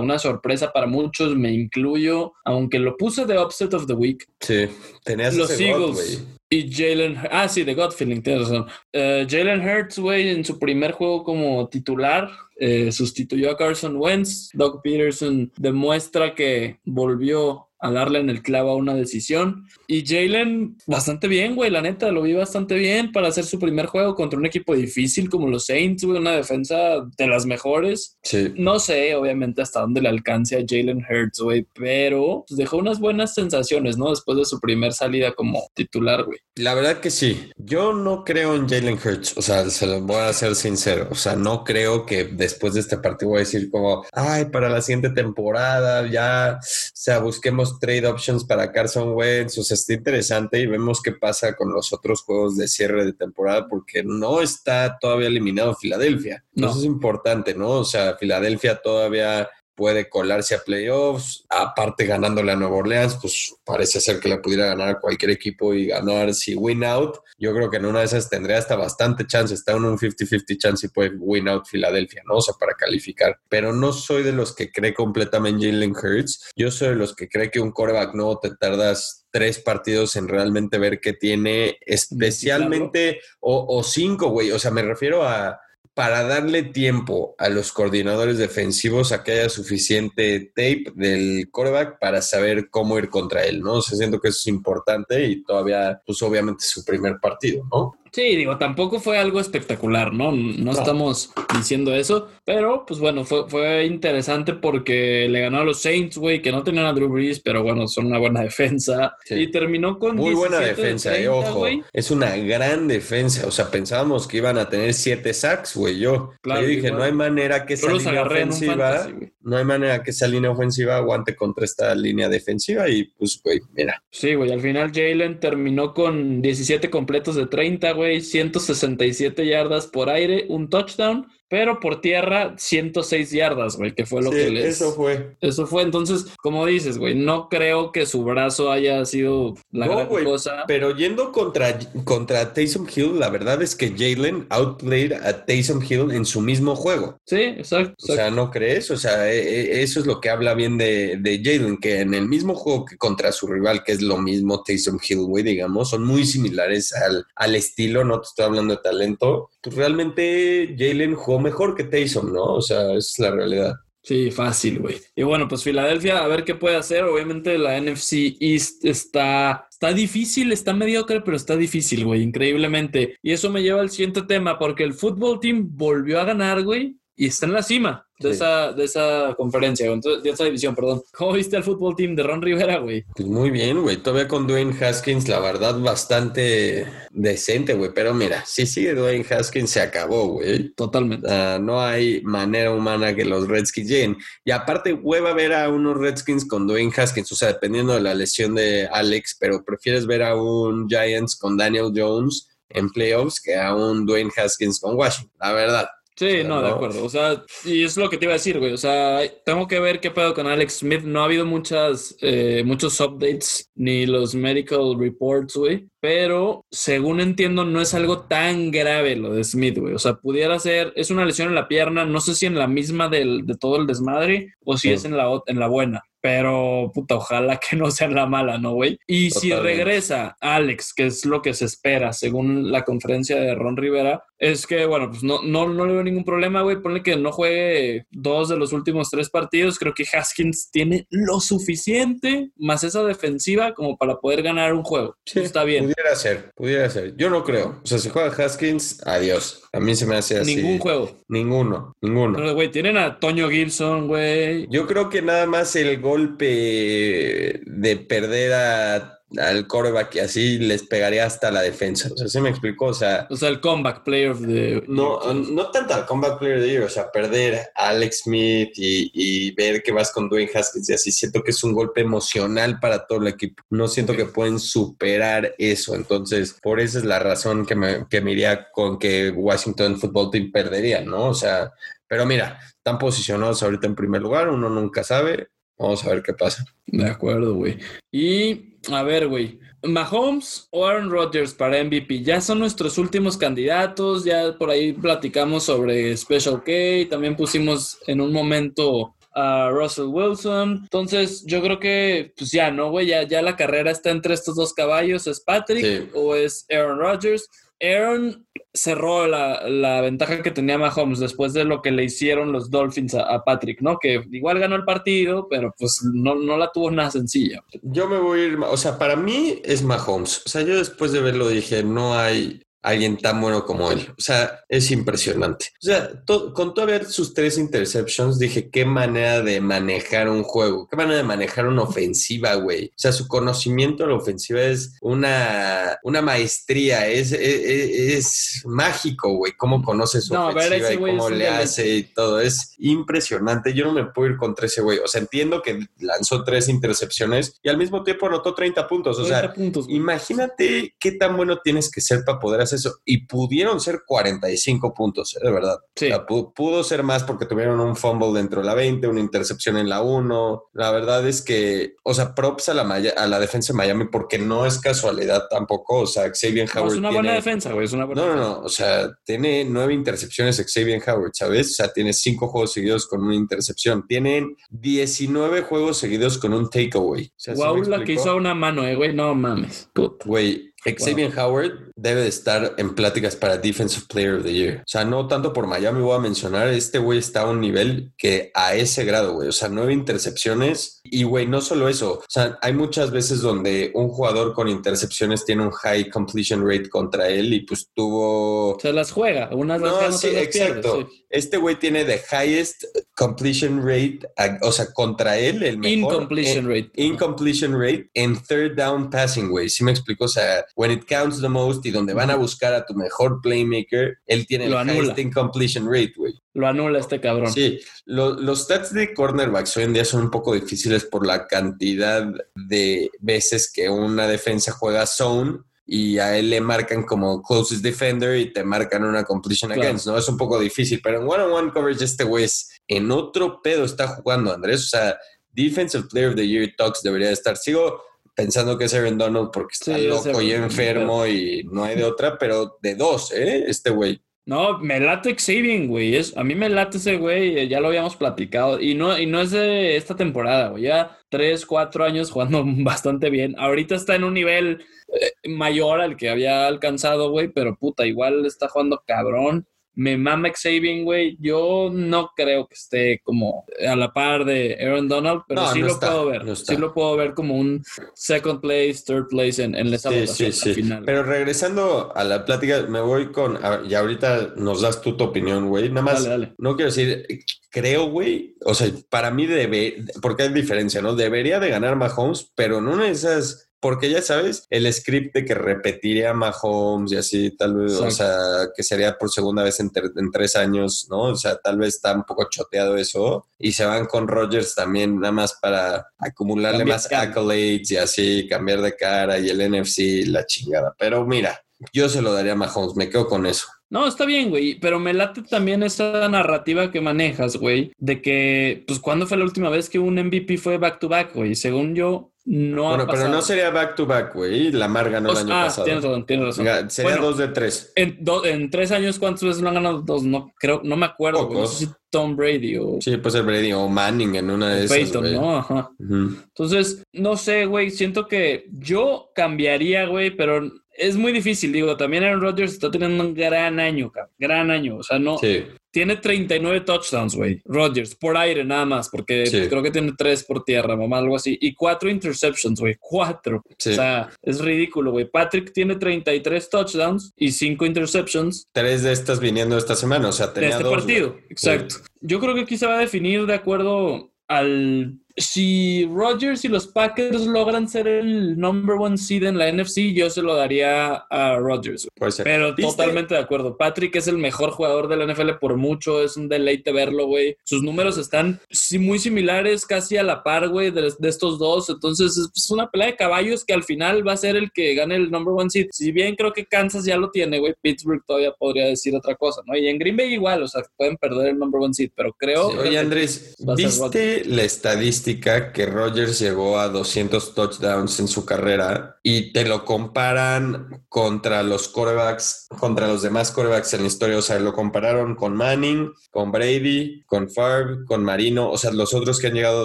una sorpresa para muchos, me incluyo, aunque lo puse de Upset of the Week. Sí, tenías Los ese Eagles. Y Jalen, ah, sí, de God Feeling, tienes razón. Eh, Jalen Hurts, güey, en su primer juego como titular, eh, sustituyó a Carson Wentz. Doug Peterson demuestra que volvió a darle en el clavo a una decisión. Y Jalen, bastante bien, güey, la neta, lo vi bastante bien para hacer su primer juego contra un equipo difícil como los Saints, güey, una defensa de las mejores. Sí. No sé, obviamente, hasta dónde le alcance a Jalen Hurts, güey, pero pues, dejó unas buenas sensaciones, ¿no? Después de su primer salida como titular, güey. La verdad que sí. Yo no creo en Jalen Hurts. O sea, se lo voy a ser sincero. O sea, no creo que después de este partido voy a decir como, ay, para la siguiente temporada ya, o sea, busquemos trade options para Carson Wentz. O sea, está interesante y vemos qué pasa con los otros juegos de cierre de temporada porque no está todavía eliminado Filadelfia. No. Eso es importante, ¿no? O sea, Filadelfia todavía puede colarse a playoffs, aparte ganándole a Nueva Orleans, pues parece ser que le pudiera ganar a cualquier equipo y ganar si win out. Yo creo que en una de esas tendría hasta bastante chance, está en un 50-50 chance y puede win out Filadelfia, ¿no? O sea, para calificar. Pero no soy de los que cree completamente en Jalen Hurts. Yo soy de los que cree que un coreback no te tardas tres partidos en realmente ver qué tiene, especialmente, o, o cinco, güey. O sea, me refiero a para darle tiempo a los coordinadores defensivos a que haya suficiente tape del coreback para saber cómo ir contra él, ¿no? O sea, siento que eso es importante y todavía, pues obviamente su primer partido, ¿no? Sí, digo, tampoco fue algo espectacular, ¿no? No, estamos diciendo eso, pero pues bueno, fue, fue interesante porque le ganó a los Saints, güey, que no tenían a Drew Brees, pero bueno, son una buena defensa. Sí. Y terminó con Muy buena 17 de defensa, eh, 30, ojo. Es una gran defensa. O sea, pensábamos que iban a tener siete sacks, güey. Yo, Claro, yo dije, igual. no hay manera que esa línea ofensiva, fantasy. No hay manera que esa línea ofensiva aguante contra esta línea defensiva y pues, güey, mira. Sí, güey, al final Jalen terminó con 17 completos de 30, güey, 167 yardas por aire, un touchdown, pero por tierra 106 yardas, güey, que fue lo Sí, que les... eso fue. Eso fue, entonces, como dices, güey, no creo que su brazo haya sido la No, gran cosa. Pero yendo contra, contra Taysom Hill, la verdad es que Jalen outplayed a Taysom Hill en su mismo juego. Sí, exacto. O sea, ¿no crees? O sea, e- e- eso es lo que habla bien de, de Jalen, que en el mismo juego que contra su rival, que es lo mismo Taysom Hill, güey, digamos, son muy similares al, al estilo, no te estoy hablando de talento. Pues realmente Jalen jugó mejor que Taysom, ¿no? O sea, esa es la realidad. Sí, fácil, güey. Y bueno, pues Filadelfia, a ver qué puede hacer. Obviamente la NFC East está, está difícil, está mediocre, pero está difícil, güey, increíblemente. Y eso me lleva al siguiente tema, porque el fútbol team volvió a ganar, güey, y está en la cima de, Sí. esa, de esa conferencia, de esa división, perdón. ¿Cómo viste al fútbol team de Ron Rivera, güey? Pues muy bien, güey. Todavía con Dwayne Haskins, la verdad, bastante decente, güey. Pero mira, si sigue Dwayne Haskins, se acabó, güey. Totalmente. Ah, no hay manera humana que los Redskins lleguen. Y aparte, hueva ver a unos Redskins con Dwayne Haskins, o sea, dependiendo de la lesión de Alex, pero prefieres ver a un Giants con Daniel Jones en playoffs que a un Dwayne Haskins con Washington, la verdad. Sí, no, de acuerdo. O sea, y es lo que te iba a decir, güey. O sea, tengo que ver qué pedo con Alex Smith. No ha habido muchas, eh, muchos updates ni los medical reports, güey. Pero según entiendo, no es algo tan grave lo de Smith, güey. O sea, pudiera ser, es una lesión en la pierna. No sé si en la misma del, de todo el desmadre o si Sí. es en la, en la buena. Pero, puta, ojalá que no sea la mala, ¿no, güey? Y si regresa Alex, que es lo que se espera según la conferencia de Ron Rivera, es que, bueno, pues no, no, no le veo ningún problema, güey. Ponle que no juegue dos de los últimos tres partidos. Creo que Haskins tiene lo suficiente, más esa defensiva, como para poder ganar un juego. Está bien. Pudiera ser, pudiera ser. Yo no creo. O sea, si juega Haskins, adiós. A mí se me hace así. Ningún juego. Ninguno, ninguno. Pero, güey, tienen a Toño Gibson, güey. Yo creo que nada más el golpe de perder a al coreback y así les pegaría hasta la defensa. O sea, ¿sí me explicó? O sea, O sea, el comeback player of the no, no tanto al comeback player of the year, o sea, perder a Alex Smith y, y ver que vas con Dwayne Haskins y así, siento que es un golpe emocional para todo el equipo. No siento que pueden superar eso. Entonces, por esa es la razón que me, que me iría con que Washington Football Team perdería, ¿no? O sea, pero mira, están posicionados ahorita en primer lugar, uno nunca sabe. Vamos a ver qué pasa. De acuerdo, güey. Y a ver, güey. Mahomes o Aaron Rodgers para MVP ya son nuestros últimos candidatos. Ya por ahí platicamos sobre Special K. También pusimos en un momento a Russell Wilson. Entonces, yo creo que, pues ya, ¿no, güey? Ya, ya la carrera está entre estos dos caballos. ¿Es Patrick Sí. o es Aaron Rodgers? Aaron cerró la, la ventaja que tenía Mahomes después de lo que le hicieron los Dolphins a, Patrick, ¿no? Que igual ganó el partido, pero pues no, no la tuvo nada sencilla. Yo me voy a ir, o sea, para mí es Mahomes. O sea, yo después de verlo dije, no hay alguien tan bueno como él. O sea, es impresionante. O sea, to- con todo ver sus tres interceptions, dije, qué manera de manejar un juego, qué manera de manejar una ofensiva, güey. O sea, su conocimiento de la ofensiva es una, una maestría, es, es, es mágico, güey, cómo conoce su No, a ver, ofensiva y cómo le hace y todo. Es impresionante. Yo no me puedo ir contra ese güey. O sea, entiendo que lanzó tres intercepciones y al mismo tiempo anotó 30 puntos. O 30 sea, puntos, imagínate qué tan bueno tienes que ser para poder hacer eso. Y pudieron ser 45 puntos, ¿eh? de verdad. Sí. O sea, pu- pudo ser más porque tuvieron un fumble dentro de la 20, una intercepción en la 1. La verdad es que, o sea, props a la, Maya- a la defensa de Miami porque no es casualidad tampoco. O sea, Xavier No, Howard es una tiene- buena defensa, güey. Es una buena no, no, no. O sea, tiene nueve intercepciones Xavier Howard, ¿sabes? O sea, tiene cinco juegos seguidos con una intercepción. Tienen 19 juegos seguidos con un takeaway. O sea, ¿sí Guau, me la que hizo a una mano, eh, güey. No mames. Puta. Güey, Xavier Howard debe de estar en pláticas para Defensive Player of the Year. O sea, no tanto por Miami voy a mencionar, este güey está a un nivel que a ese grado, güey. O sea, nueve intercepciones y, güey, no solo eso. O sea, hay muchas veces donde un jugador con intercepciones tiene un high completion rate contra él y pues tuvo... Se las juega. Unas las No, sí, pierde, exacto. sí. Este güey tiene the highest completion rate, o sea, contra él, el mejor. Incompletion eh, rate. Incompletion rate en third down passing, güey. Sí me explico. O sea, when it counts the most y donde van a buscar a tu mejor playmaker, él tiene Lo el anula. highest incompletion rate, güey. Lo anula este cabrón. Sí, lo- los stats de cornerbacks hoy en día son un poco difíciles por la cantidad de veces que una defensa juega zone y a él le marcan como closest defender y te marcan una completion Claro. against, ¿no? Es un poco difícil, pero en one-on-one coverage este güey es en otro pedo está jugando, Andrés. O sea, Defensive Player of the Year Talks debería estar. Sigo pensando que es Aaron Donald porque está Sí, loco y enfermo y no hay de otra, pero de dos, ¿eh? Este güey. No, me late Xavier, güey. Es, a mí me late ese güey, eh, ya lo habíamos platicado. Y no, y no es de esta temporada, güey. Ya tres, cuatro años jugando bastante bien. Ahorita está en un nivel eh, mayor al que había alcanzado, güey. Pero puta, igual está jugando cabrón. Me mama Xavier, güey. Yo no creo que esté como a la par de Aaron Donald, pero No, sí no lo está, puedo ver. no sí lo puedo ver como un second place, third place en, en esa Sí, votación sí, al final. Pero regresando a la plática, me voy con. Y ahorita nos das tú tu opinión, güey. Nada más. Dale, dale. No quiero decir, creo, güey. O sea, para mí debe. Porque hay diferencia, ¿no? Debería de ganar Mahomes, pero en una de esas. Porque ya sabes, el script de que repetiría Mahomes y así, tal vez, o sea, que sería por segunda vez en, tres años, ¿no? O sea, tal vez está un poco choteado eso. Y se van con Rodgers también, nada más para acumularle más accolades y así, cambiar de cara y el NFC, la chingada. Pero mira, yo se lo daría a Mahomes, me quedo con eso. No, está bien, güey, pero me late también esa narrativa que manejas, güey, de que, pues, ¿cuándo fue la última vez que un MVP fue back to back, güey? Según yo, no bueno, pero no sería back to back, güey. Lamar ganó O el año ah, pasado. tienes razón, tienes razón. Sería Bueno, dos de tres. En, do- en tres años, ¿cuántas veces lo han ganado? Dos, no creo, no me acuerdo. No sé si Tom Brady o Sí, puede ser Brady o Manning en una de esas. Peyton. ¿no? Ajá. Entonces, no sé, güey, siento que yo cambiaría, güey, pero es muy difícil, digo, también Aaron Rodgers está teniendo un gran año, cabrón, gran año, o sea, no, Sí, tiene 39 touchdowns, güey, Rodgers, por aire nada más, porque Sí. creo que tiene tres por tierra, mamá, algo así, y cuatro interceptions, güey, cuatro, sí. o sea, es ridículo, güey, Patrick tiene 33 touchdowns y cinco interceptions Tres de estas viniendo esta semana. O sea, de tenía este dos, partido, exacto. Yo creo que aquí se va a definir de acuerdo al si Rodgers y los Packers logran ser el number one seed en la NFC, yo se lo daría a Rodgers. Puede ser. Pero ¿Viste? totalmente de acuerdo. Patrick es el mejor jugador de la NFL por mucho. Es un deleite verlo, güey. Sus números están muy similares, casi a la par, güey, de, de estos dos. Entonces es una pelea de caballos que al final va a ser el que gane el number one seed. Si bien creo que Kansas ya lo tiene, güey, Pittsburgh todavía podría decir otra cosa, ¿no? Y en Green Bay igual, o sea, pueden perder el number one seed, pero creo... Sí, Oye, Andrés, ¿viste la estadística que Rogers llegó a 200 touchdowns en su carrera y te lo comparan contra los corebacks, contra los demás corebacks en la historia? O sea, lo compararon con Manning, con Brady, con Favre, con Marino, o sea, los otros que han llegado, a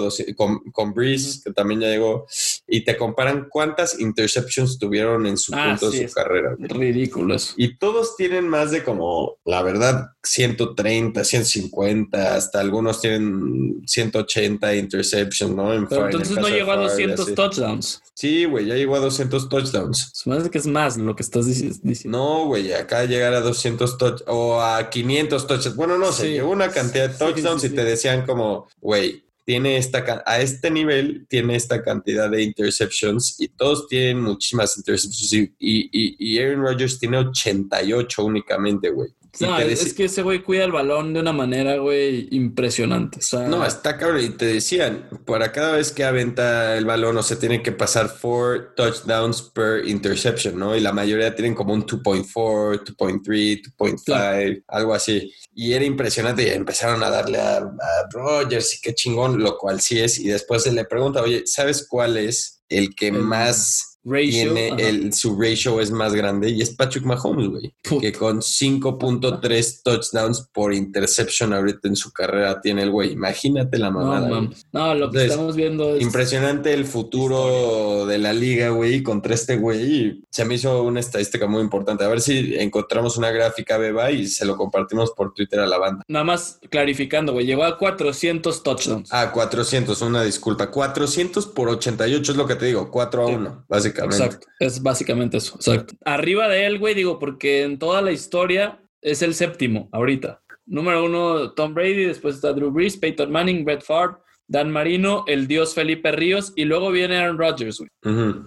200 con, con Breeze, que también ya llegó, y te comparan cuántas interceptions tuvieron en su Ah, punto sí, de su carrera. Ridículo eso. Y todos tienen más de como, la verdad, 130, 150, hasta algunos tienen 180 interceptions, ¿no? En Pero en entonces no llegó a Favre, 200 así. touchdowns. Sí, güey, ya llegó a 200 touchdowns. Se me hace que es más lo que estás dici- diciendo. No, güey, acá llegar a 200 touchdowns o a 500 touchdowns. Bueno, no sé, Sí. llegó una cantidad de touchdowns sí, y te decían como, güey, tiene esta a este nivel tiene esta cantidad de interceptions y todos tienen muchísimas interceptions y, y- y Aaron Rodgers tiene 88 únicamente, güey. No, es que ese güey cuida el balón de una manera, güey, impresionante. O sea, No, está cabrón. Y te decían, para cada vez que aventa el balón, o sea, tiene que pasar four touchdowns per interception, ¿no? Y la mayoría tienen como un 2.4, 2.3, 2.5, algo así. Y era impresionante. Y empezaron a darle a, a Rogers y qué chingón, lo cual sí es. Y después se le pregunta, oye, ¿sabes cuál es el que más ratio. tiene el, su ratio es más grande? Y es Patrick Mahomes, güey que con 5.3 touchdowns por interception ahorita en su carrera tiene el güey. Imagínate la No, mamada. mames. no, lo que Entonces, estamos viendo es. Impresionante el futuro de la liga, güey, contra este güey. Se me hizo una estadística muy importante. A ver si encontramos una gráfica, Beba, y se lo compartimos por Twitter a la banda. Nada más clarificando, güey. Llegó a 400 touchdowns. Ah, 400, una disculpa. 400 por 88 es lo que te digo, 4 a Sí. 1, Exacto. Es básicamente eso. Arriba de él, güey, digo, porque en toda la historia es el séptimo ahorita. Número uno, Tom Brady, después está Drew Brees, Peyton Manning, Brett Favre, Dan Marino, el dios Felipe Ríos y luego viene Aaron Rodgers.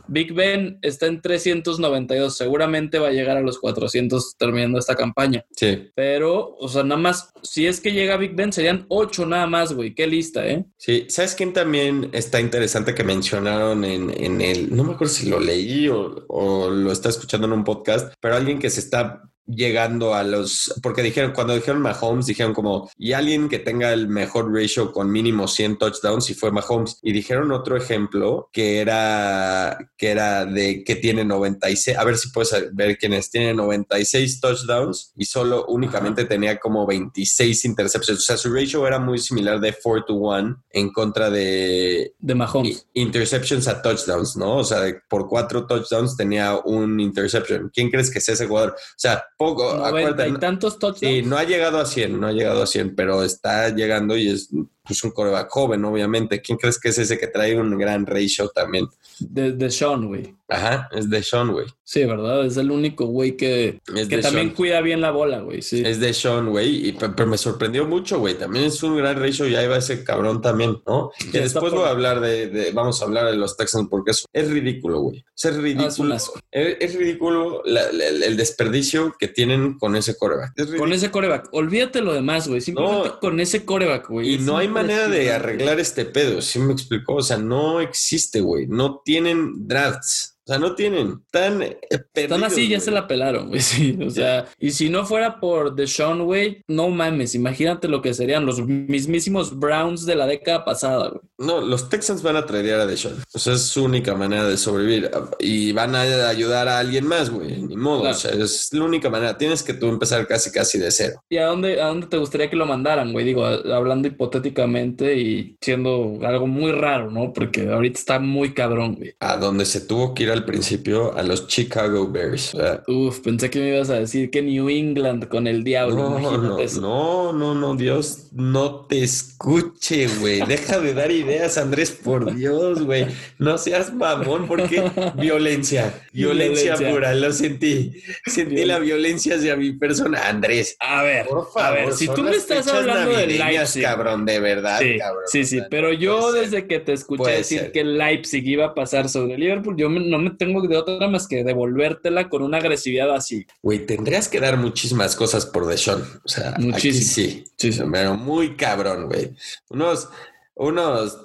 Big Ben está en 392, seguramente va a llegar a los 400 terminando esta campaña. Sí, Pero, o sea, nada más, si es que llega Big Ben, serían 8 nada más, güey. Qué lista, ¿eh? Sí, ¿sabes quién también está interesante que mencionaron en, en el, no me acuerdo si lo leí o, o lo está escuchando en un podcast, pero alguien que se está llegando a los, porque dijeron, cuando dijeron Mahomes, dijeron como, y alguien que tenga el mejor ratio con mínimo 100 touchdowns y fue Mahomes. Y dijeron otro ejemplo que era, que era de que tiene 96, a ver si puedes ver quién es, tiene 96 touchdowns y solo únicamente tenía como 26 interceptions. O sea, su ratio era muy similar de 4 to 1 en contra de De Mahomes. interceptions a touchdowns, ¿no? O sea, por cuatro touchdowns tenía un interception. ¿Quién crees que es ese jugador? O sea, poco, 90 acuérdate, y tantos touchdowns. Sí, no ha llegado a 100, no ha llegado a 100, pero está llegando y es pues, un coreback joven, obviamente. ¿Quién crees que es ese que trae un gran ratio también? De, de Sean, güey. Ajá, es de Sean, güey. Sí, ¿verdad? Es el único güey que, Es que también Sean. cuida bien la bola, güey. Sí. Es de Sean, güey, pero me sorprendió mucho, güey. También es un gran ratio y ahí va ese cabrón también, ¿no? Que Ya después por- voy a hablar de, de- vamos a hablar de los Texans porque es, es ridículo, güey. Es Ah, es ridículo. es, es ridículo la- la- el, desperdicio que tienen con ese coreback. Es Con ese coreback. Olvídate lo demás, güey. Simplemente No. con ese coreback, güey. Y no hay manera de arreglar este pedo, ¿sí me explicó? O sea, no existe, güey. No tienen drafts. O sea, no tienen. Tan Están perdidos, así, ya se la pelaron, güey. Sí, o sea, y si no fuera por Deshaun, güey, no mames, imagínate lo que serían los mismísimos Browns de la década pasada, güey. No, los Texans van a tradear a Deshaun. O sea, es su única manera de sobrevivir. Y van a ayudar a alguien más, güey. Ni modo. Claro. O sea, es la única manera. Tienes que tú empezar casi, casi de cero. ¿Y a dónde, a dónde te gustaría que lo mandaran, güey? Digo, hablando hipotéticamente y siendo algo muy raro, ¿no? Porque ahorita está muy cabrón, güey. A donde se tuvo que ir a al principio a los Chicago Bears. Uf, pensé que me ibas a decir que New England con el diablo. no, no, eso. no, no, no, Dios no te escuche, güey. Deja de dar ideas, Andrés, por Dios, güey. No seas mamón, porque violencia, violencia Violencia. pura, lo sentí. Sentí la violencia hacia mi persona, Andrés. A ver, Por favor, a ver, si tú me estás hablando de Leipzig. cabrón, de verdad, Sí, cabrón. sí, sí, pero yo desde que te escuché decir ser. que Leipzig iba a pasar sobre Liverpool, yo me- no me tengo de otra más que devolvértela con una agresividad así. Güey, tendrías que dar muchísimas cosas por Deshaun. O sea, Muchísimo. sí. Sí, sí. Pero muy cabrón, güey. Unos, unos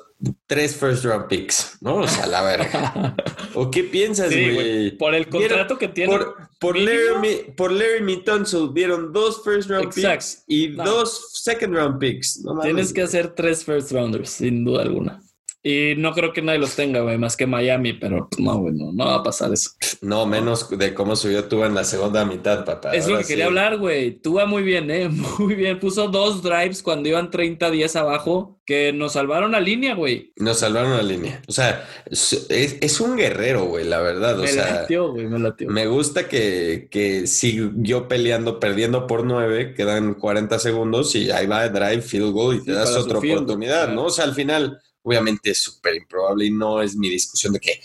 tres first round picks, ¿no? O sea, la verga. ¿O qué piensas, güey? Por el Vieron- contrato que tiene. Por. Larry, por Larry Tunsil dieron dos first round Exacto. picks y No. dos second round picks. No Tienes que hacer tres first rounders, sin duda alguna. Y no creo que nadie los tenga, güey, más que Miami, pero pues, no, güey, no, no va a pasar eso. No, menos de cómo subió tú en la segunda mitad, papá. es lo que quería hablar, güey. Tú va muy bien, ¿eh? Muy bien. Puso dos drives cuando iban 30 días abajo que nos salvaron la línea, güey. Nos salvaron la línea. O sea, es, es un guerrero, güey, la verdad. O Me sea, latió, güey, me latió. Me gusta que, que siguió peleando, perdiendo por nueve, quedan 40 segundos y ahí va drive, field goal y te das otra field, oportunidad, claro. ¿no? O sea, al final, obviamente es súper improbable y no es mi discusión de que,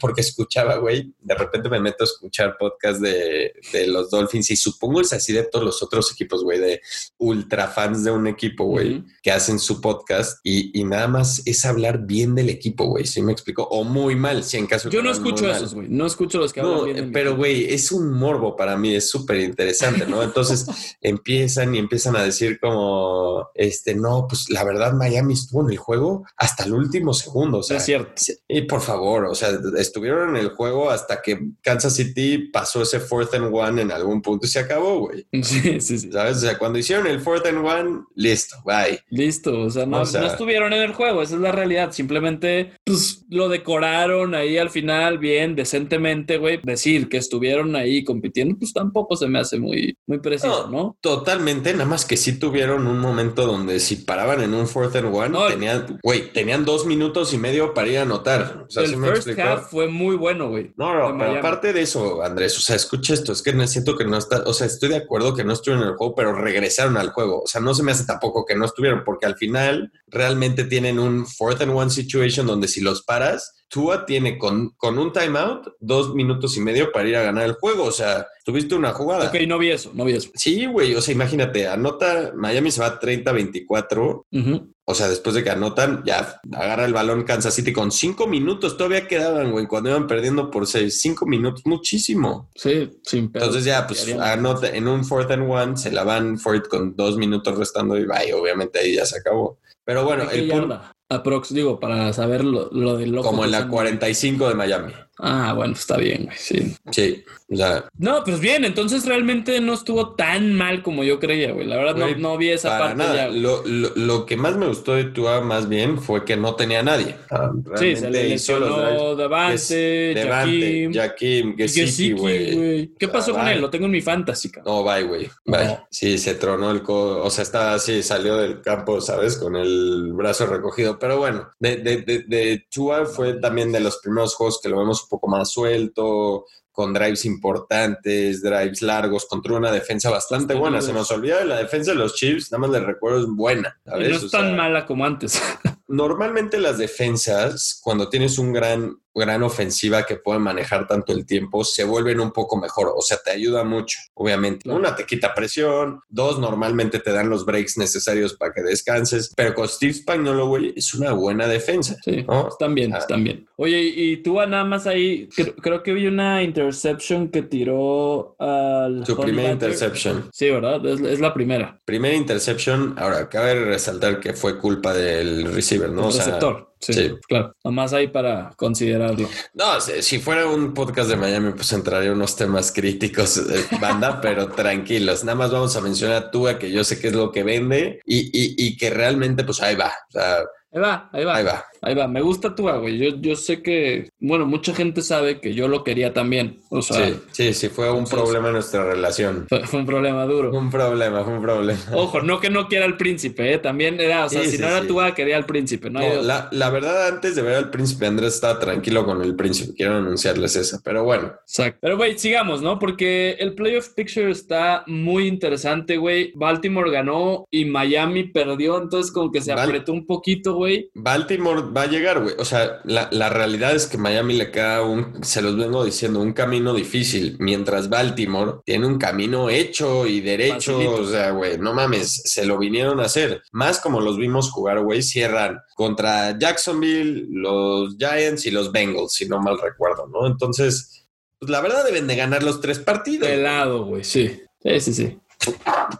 porque escuchaba, güey, de repente me meto a escuchar podcast de, de los Dolphins y supongo es así de todos los otros equipos, güey, de ultra fans de un equipo, güey, que hacen su podcast y, y nada más es hablar bien del equipo, güey, ¿sí me explico? O muy mal, si en caso Yo no escucho esos, güey. No escucho los que hablan bien pero güey, es un morbo para mí, es súper interesante, ¿no? Entonces empiezan y empiezan a decir como, este, no, pues la verdad Miami estuvo en el juego hasta el último segundo, o sea, es cierto. y por favor, o sea, estuvieron en el juego hasta que Kansas City pasó ese fourth and one en algún punto y se acabó, güey. Sí, sí, sí. ¿Sabes? O sea, cuando hicieron el fourth and one, listo, bye. Listo, o sea, no, O sea- no estuvieron en el juego, esa es la realidad. Simplemente, pues, lo decoraron ahí al final, bien, decentemente, güey. Decir que estuvieron ahí compitiendo, pues tampoco se me hace muy, muy preciso, ¿no? Totalmente, nada más que sí tuvieron un momento donde si paraban en un fourth and one, No. tenían, güey, tenían dos minutos y medio para ir a anotar. O sea, el ¿sí me first explicó? half fue muy bueno, güey. No, no, pero aparte de eso, Andrés, o sea, escucha esto, es que siento que no está, o sea, estoy de acuerdo que no estuvieron en el juego, pero regresaron al juego. O sea, no se me hace tampoco que no estuvieron, porque al final realmente tienen un fourth and one situation donde si los paras, Tua tiene con, con un timeout dos minutos y medio para ir a ganar el juego. O sea, tuviste una jugada. Ok, no vi eso, no vi eso. Sí, güey, o sea, imagínate, anota, Miami se va 30-24, Ujú. O sea, después de que anotan, ya agarra el balón Kansas City con cinco minutos, todavía quedaban, güey, cuando iban perdiendo por seis, cinco minutos, muchísimo. Sí, sin pedo. Entonces ya, pues, anota en un fourth and one, se la van for it con dos minutos restando y bye, obviamente ahí ya se acabó. Pero bueno, ¿De qué el punto? Aprox, digo, para saber lo, lo del loco. como en la son- 45 de Miami. Ah, bueno, está bien, güey, sí. Sí, o sea, No, pues bien, entonces realmente no estuvo tan mal como yo creía, güey. La verdad no, Güey, no vi esa para parte nada. ya. Lo, lo- lo que más me gustó de Tua más bien fue que no tenía a nadie. Ah, Sí, se le realmente hizo los drives. lesionó Davante, Devante, Jaquim, Jaquim, Gesicki, güey. güey. ¿Qué pasó con bye. él? Lo tengo en mi fantasy, cabrón. No, bye, güey. Bye. No. Sí, se tronó el codo. O sea, estaba así, salió del campo, ¿sabes? Con el brazo recogido. Pero bueno, de, de, de, de Tua fue también de los primeros juegos que lo vemos un poco más suelto, con drives importantes, drives largos, contra una defensa bastante buena. Se nos olvida de la defensa de los Chiefs, nada más les recuerdo, es buena. No es O tan sea, mala como antes. Normalmente las defensas, cuando tienes un gran, gran ofensiva que puede manejar tanto el tiempo, se vuelven un poco mejor. O sea, te ayuda mucho, obviamente. Claro. Una, te quita presión. Dos, normalmente te dan los breaks necesarios para que descanses. Pero con Steve Spagnuolo, es una buena defensa. Sí, ¿no? están bien, Ah. están bien. Oye, y tú nada más ahí, creo, creo que vi una interception que tiró al... Honey primera interception. Sí, ¿verdad? Es, es la primera. Primera interception. Ahora, cabe resaltar que fue culpa del receiver, ¿no? el O sea, receptor. Sí, sí. claro. Nomás ahí para considerarlo. No, si, si fuera un podcast de Miami, pues entraría unos temas críticos, eh, banda, pero tranquilos. Nada más vamos a mencionar a Tua, que yo sé que es lo que vende y, y, y que realmente, pues ahí va. O sea, Ahí va, ahí va. Ahí va. Ahí va, me gusta tu güey. Yo, yo sé que, bueno, mucha gente sabe que yo lo quería también. O sea, Sí, sí, sí, fue un entonces- problema en nuestra relación. fue, fue un problema duro. Un problema, fue un problema. Ojo, no que no quiera al príncipe, ¿eh? también era, o sea, Sí, si sí, no era. Tua, quería al príncipe, ¿no? La, la verdad, antes de ver al príncipe Andrés estaba tranquilo con el príncipe. Quiero anunciarles eso. Pero bueno, Exacto. Pero, güey, sigamos, ¿no? Porque el playoff picture está muy interesante, güey. Baltimore ganó y Miami perdió, entonces como que se apretó un poquito, güey. Baltimore va a llegar, güey. O sea, la, la realidad es que Miami le queda un, se los vengo diciendo, un camino difícil, mientras Baltimore tiene un camino hecho y derecho. Facilito. O sea, güey, no mames, se lo vinieron a hacer. Más como los vimos jugar, güey, cierran contra Jacksonville, los Giants y los Bengals, si no mal recuerdo, ¿no? Entonces, pues la verdad deben de ganar los tres partidos. Pelado, güey, sí. Sí, sí, sí.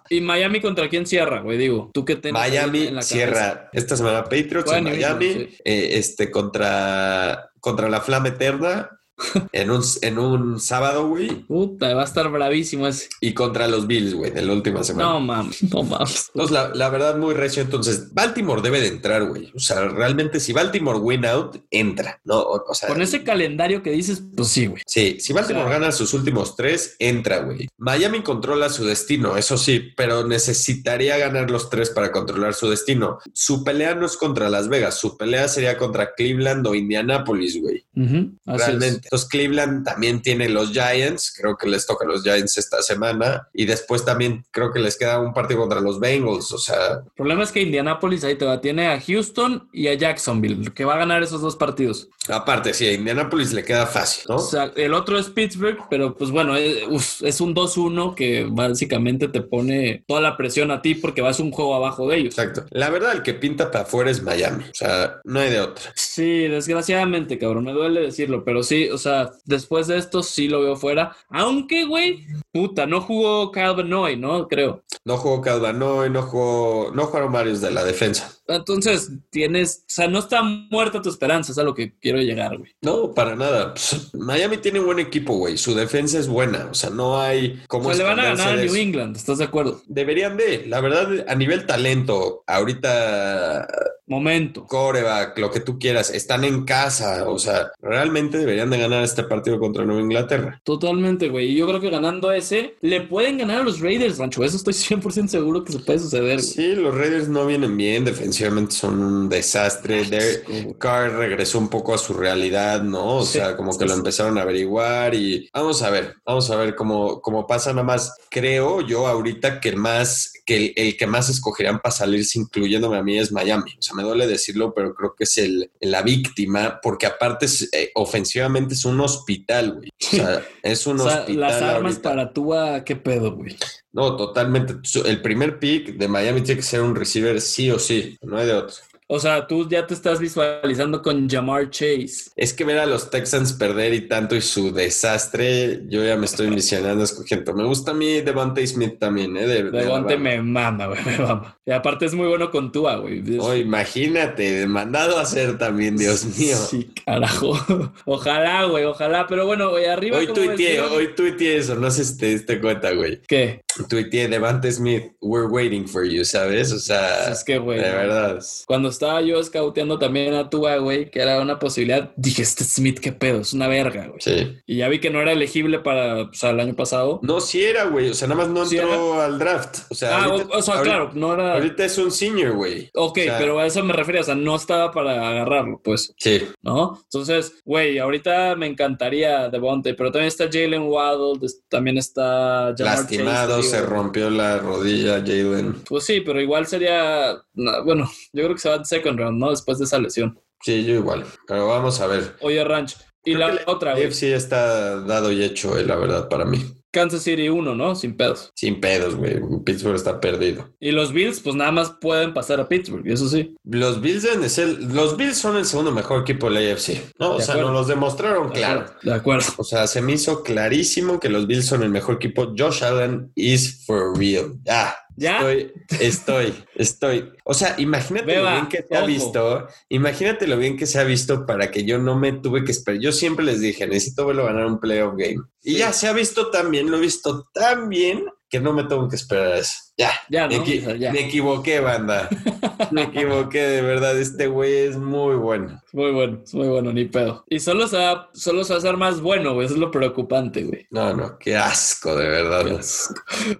¿Y Miami contra quién cierra, güey? Digo, tú que ahí Miami en la cabeza? cierra esta semana Patriots en Miami, sí. eh, este contra, contra la Flama Eterna en un, en un sábado, güey, Puta, va a estar bravísimo ese. y contra los Bills, güey, de la última semana. No mames, no mames. Entonces, la, la verdad, muy recio. Entonces, Baltimore debe de entrar, güey. O sea, realmente, si Baltimore win out, entra, ¿no? O, o sea, Con ese calendario que dices, pues sí, güey. Sí, si Baltimore O sea- gana sus últimos tres, entra, güey. Miami controla su destino, eso sí, pero necesitaría ganar los tres para controlar su destino. Su pelea no es contra Las Vegas, su pelea sería contra Cleveland o Indianapolis, güey. Es. Entonces, Cleveland también tiene los Giants, creo que les toca a los Giants esta semana. Y después también creo que les queda un partido contra los Bengals, o sea, El problema es que Indianapolis ahí te va, tiene a Houston y a Jacksonville, que va a ganar esos dos partidos. aparte, sí, a Indianapolis le queda fácil, ¿no? O sea, el otro es Pittsburgh, pero pues bueno, es, uf, es un 2-1 que básicamente te pone toda la presión a ti porque vas un juego abajo de ellos. Exacto. La verdad, el que pinta para afuera es Miami, o sea, no hay de otra. Sí, desgraciadamente, cabrón, me duele decirlo, pero sí, o sea, después de esto sí lo veo fuera. Aunque, güey, puta, no jugó Benoit, ¿no? Creo. No jugó Calvanoy, no jugó, no jugaron varios de la defensa. Entonces, tienes, o sea, no está muerta tu esperanza, es a lo que quiero llegar, güey. No, para nada. Pues, Miami tiene un buen equipo, güey. Su defensa es buena. O sea, no hay O cómo sea, le van a ganar a New. England, ¿estás de acuerdo? Deberían de, la verdad, a nivel talento, ahorita Momento. coreback, lo que tú quieras, están en casa. O sea, realmente deberían de ganar este partido contra Nueva Inglaterra. Totalmente, güey. Y yo creo que ganando ese, le pueden ganar a los Raiders, Rancho. Eso estoy 100% seguro que se puede suceder, güey. Sí, los Raiders no vienen bien, defensivamente son un desastre. Derek Carr regresó un poco a su realidad, ¿no? O Sí. sea, como que lo empezaron a averiguar y vamos a ver, vamos a ver cómo, cómo pasa nada más. Creo yo ahorita que el más, que el, el que más escogerían para salirse, incluyéndome a mí, es Miami. O sea, me duele decirlo, pero creo que es el, la víctima, porque aparte es, eh, ofensivamente es un hospital, güey. O sea, es un O sea, hospital. las armas ahorita. para Tua, ¿qué pedo, güey? No, totalmente. El primer pick de Miami tiene que ser un receiver sí o sí, no hay de otro. O sea, tú ya te estás visualizando con Jamar Chase. Es que ver a los Texans perder y tanto y su desastre, yo ya me estoy misionando escogiendo. Me gusta a mí Devontae Smith también, ¿eh? De, de Devonte Alabama. me mama, güey, me mama. Y aparte es muy bueno con Tua, güey. Oh, imagínate, mandado a hacer también, Dios mío. Sí, carajo. Ojalá, güey, ojalá. Pero bueno, güey, arriba. Hoy ¿cómo ves, tuiteé, hoy tuiteé eso, no sé si te diste cuenta, güey. ¿Qué? Tuiteé Devante Smith, we're waiting for you, ¿sabes? O sea, Es que, güey. de verdad. Cuando estaba yo scouteando también a Tua, güey, que era una posibilidad, dije, este Smith, qué pedo, es una verga, güey. Sí. Y ya vi que no era elegible para, o sea, el año pasado. No, sí era, güey. O sea, nada más no Sí entró al draft. O sea, ah, ahorita- o, o sea, ahorita- claro, no era. Ahorita es un senior, güey. Ok, o sea- pero a eso me refería, o sea, no estaba para agarrarlo, pues, Sí. ¿no? Entonces, güey, ahorita me encantaría Devontae, pero también está Jalen Waddle, también está Jamar Lastimado, se rompió la rodilla, Jalen. Pues sí, pero igual sería, no, bueno, yo creo que se va en second round, ¿no? Después de esa lesión. Sí, yo igual. Pero vamos a ver. Oye, Ranch. Y Creo la otra, güey. AFC está dado y hecho, eh, la verdad, para mí. Kansas City 1, ¿no? Sin pedos. Sin pedos, güey. Pittsburgh está perdido. Y los Bills, pues nada más pueden pasar a Pittsburgh, eso sí. Los Bills de ser- los Bills son el segundo mejor equipo de la AFC. No, o De sea, acuerdo. nos los demostraron, claro. De acuerdo. O sea, se me hizo clarísimo que los Bills son el mejor equipo. Josh Allen is for real. Ya. ¿Ya? Estoy, estoy, estoy. O sea, imagínate Beba, lo bien que se ha visto. Imagínate lo bien que se ha visto para que yo no me tuve que esperar. Yo siempre les dije, necesito verlo ganar un playoff game. Y ya se ha visto tan bien, lo he visto tan bien que no me tengo que esperar a eso. Ya, Ya, me, ¿no? equi- O sea, ya. me equivoqué, banda. me equivoqué, de verdad. Este güey es muy bueno. Muy bueno, es muy bueno, ni pedo. Y solo se va, solo se va a hacer más bueno, güey. Eso es lo preocupante, güey. No, no, qué asco, de verdad.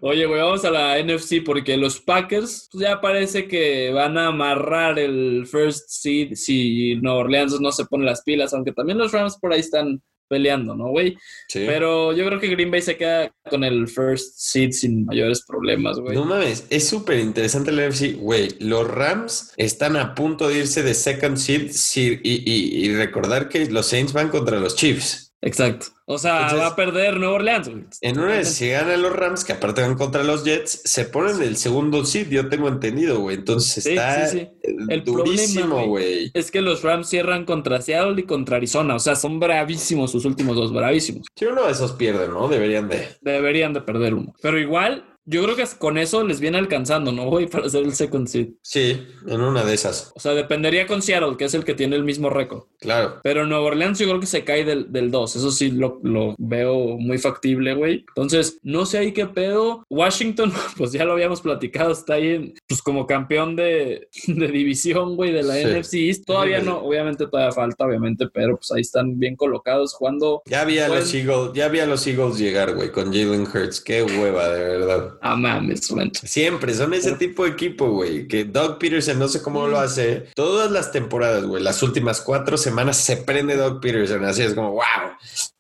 Oye, güey, vamos a la NFC porque los Packers pues, ya parece que van a amarrar el first seed si Nueva Orleans no se pone las pilas, aunque también los Rams por ahí están peleando, ¿no, güey? Sí. Pero yo creo que Green Bay se queda con el first seed sin mayores problemas, güey. No mames, es súper interesante el NFC. Güey, los Rams están a punto de irse de second seed sí, y, y- y recordar que los Saints van contra los Chiefs. Exacto. O sea, Entonces- va a perder Nueva Orleans. En una vez, si ganan los Rams, que aparte van contra los Jets, se ponen el segundo seed, yo tengo entendido, güey. Entonces Sí, está sí, El durísimo, problema, güey. Es que los Rams cierran contra Seattle y contra Arizona. O sea, son bravísimos sus últimos dos, bravísimos. Si uno de esos pierde, ¿no? Deberían de. Deberían de perder uno. Pero igual, yo creo que con eso les viene alcanzando, ¿no, güey? Para hacer el second seed. Sí, en una de esas, O sea, dependería con Seattle, que es el que tiene el mismo récord. claro. Pero Nueva Orleans yo creo que se cae del, del 2. Eso sí lo, lo veo muy factible, güey. Entonces, no sé ahí qué pedo. Washington, pues ya lo habíamos platicado, está ahí en- pues como campeón de, de división, güey, de la Sí. NFC East. Todavía no, obviamente todavía falta, obviamente, pero pues ahí están bien colocados jugando. Ya vi a los Eagles, ya vi a los Eagles llegar, güey, con Jalen Hurts. Qué hueva, de verdad. Ah, mames. Siempre son ese tipo de equipo, güey. Que Doug Peterson, no sé cómo lo hace. Todas las temporadas, güey, las últimas cuatro semanas se prende Doug Peterson. Así es como, wow.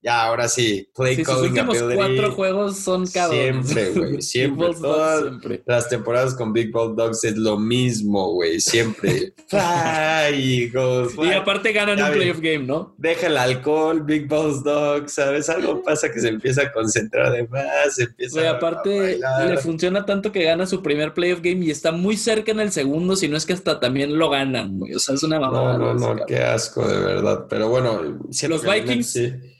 Ya, ahora sí. Play Sí, sus calling últimos ability. cuatro juegos son cabrones. Siempre, güey, siempre. Todas- siempre. Las temporadas con Big Ball Dogs es lo mismo, güey. Siempre. Fly, Eagles. Y aparte ganan Ya un playoff game, ¿no? Deja el alcohol, Big Balls Dog, ¿sabes? Algo pasa que se empieza a concentrar de más, empieza Güey, a aparte le funciona tanto que gana su primer playoff game y está muy cerca en el segundo, si no es que hasta también lo ganan, güey. O sea, es una mamada. No, no, no, qué asco, de verdad. Pero bueno, Los Vikings.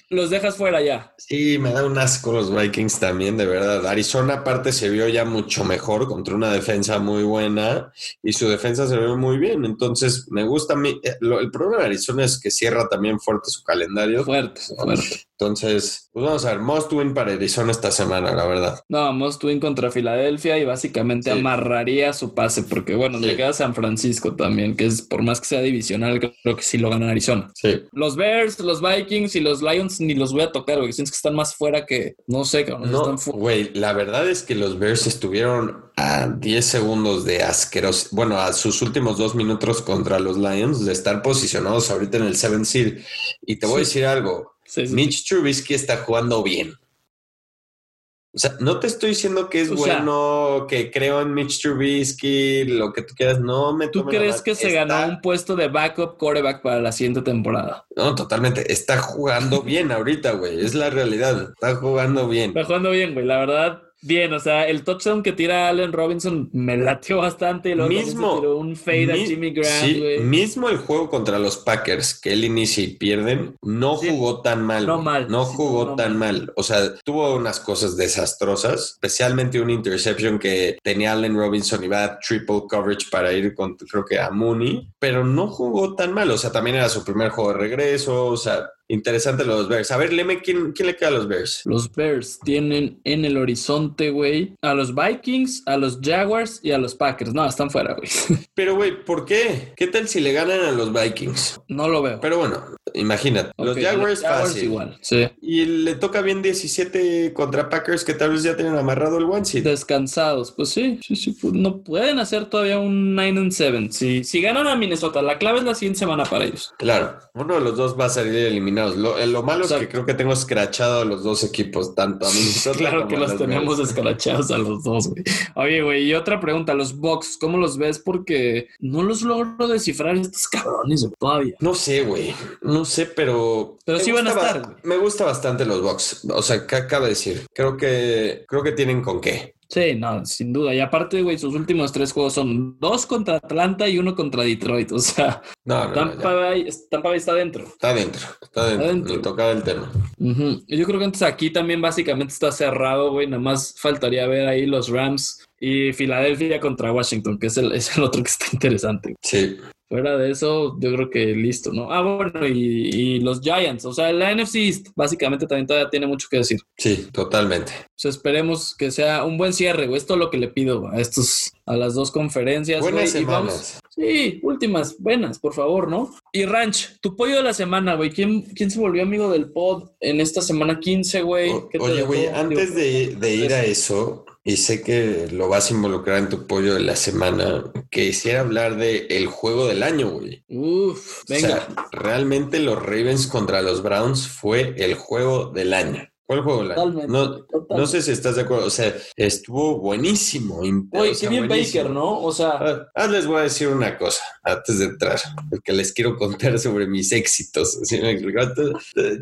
Los dejas fuera ya. Sí, me da un asco los Vikings también, de verdad. Arizona aparte se vio ya mucho mejor contra una defensa muy buena y su defensa se ve muy bien. Entonces, me gusta a mí. eh, lo- el problema de Arizona es que cierra también fuerte su calendario. Fuerte, fuerte. Entonces, pues vamos a ver, must win para Arizona esta semana, la verdad. No, Most Twin contra Filadelfia y básicamente Sí. amarraría su pase, porque bueno, Sí. le queda San Francisco también, que es por más que sea divisional, creo que sí lo gana Arizona. Sí. Los Bears, los Vikings y los Lions ni los voy a tocar, güey. Siento que están más fuera que, no sé, cabrón. No, están fu- güey, la verdad es que los Bears estuvieron a 10 segundos de asqueros, bueno, a sus últimos dos minutos contra los Lions de estar posicionados ahorita en el 7 seed. Y te voy a decir algo, Sí, sí, Mitch Trubisky está jugando bien. O sea, no te estoy diciendo que es O sea- bueno, que creo en Mitch Trubisky, lo que tú quieras, no me ¿Tú crees que se Está- ganó un puesto de backup quarterback para la siguiente temporada? No, totalmente, está jugando bien ahorita, güey, es la realidad, está jugando bien. Está jugando bien, güey. La verdad, bien. O sea, el touchdown que tira Allen Robinson me latió bastante. Luego Mismo- tiró un fade a Jimmy Graham, sí, mismo el juego contra los Packers que él inicia y pierden, no Sí. jugó tan mal. No mal, No sí, jugó no tan mal. O sea, tuvo unas cosas desastrosas, especialmente una interception que tenía Allen Robinson y va a triple coverage para ir con, creo que a Mooney, pero no jugó tan mal. O sea, también era su primer juego de regreso. O sea, interesante los Bears. A ver, Leme, ¿quién, quién le queda a los Bears? Los Bears tienen en el horizonte, güey, a los Vikings, a los Jaguars y a los Packers. No, están fuera, güey. Pero, güey, ¿por qué? ¿Qué tal si le ganan a los Vikings? No lo veo. Pero bueno, imagínate. los Jaguars, fácil. igual. Sí. Y le toca bien 17 contra Packers que tal vez ya tienen amarrado el one seed. Descansados, pues sí, sí, sí. pues no pueden hacer todavía un 9 and 7. Si, si ganan a Minnesota, la clave es la siguiente semana para ellos. Claro, uno de los dos va a salir eliminados. Lo, eh, lo malo es que creo que tengo escrachado a los dos equipos, tanto a Minnesota Claro como que a los tenemos Bears. escalachados a los dos, güey. Oye, güey, y otra pregunta, los Bucks, ¿cómo los ves? Porque no los logro descifrar estos cabrones, güey, todavía. No sé, güey. No sé, pero. Pero sí van a estar. Me gusta bastante los Bucks. O sea, ¿qué acaba de decir? Creo que, creo que tienen con qué. Sí, no, sin duda. Y aparte, güey, sus últimos tres juegos son dos contra Atlanta y uno contra Detroit. O sea, No, no, Tampa, ya. Bay, Tampa Bay está dentro. Está dentro. Está dentro. Adentro. Ni tocaba el tema. Yo creo que entonces aquí también básicamente está cerrado, güey. Nada más faltaría ver ahí los Rams y Filadelfia contra Washington, que es el, es el otro que está interesante. Sí. Fuera de eso, yo creo que listo, ¿no? Ah, bueno, y, y los Giants, o sea, la NFC East básicamente también todavía tiene mucho que decir. Sí, totalmente. Sea, esperemos que sea un buen cierre, güey. Esto es lo que le pido a estos, a las dos conferencias. Buenas güey, y vamos-. Sí, últimas, buenas, por favor, ¿no? Y Ranch, tu pollo de la semana, güey. ¿Quién, ¿Quién se volvió amigo del pod en esta semana 15, güey? O- ¿Qué te Oye, güey, antes de, de ir a eso, y sé que lo vas a involucrar en tu pollo de la semana, quisiera hablar de el juego del año, güey. Uf, O venga. sea, realmente los Ravens contra los Browns fue el juego del año. Fue el juego del año. Totalmente. No, totalmente. no sé si estás de acuerdo. O sea, estuvo buenísimo. imp- Güey, o qué bien buenísimo. Baker, ¿no? O sea, Ah, ah, les voy a decir una cosa antes de entrar, porque les quiero contar sobre mis éxitos.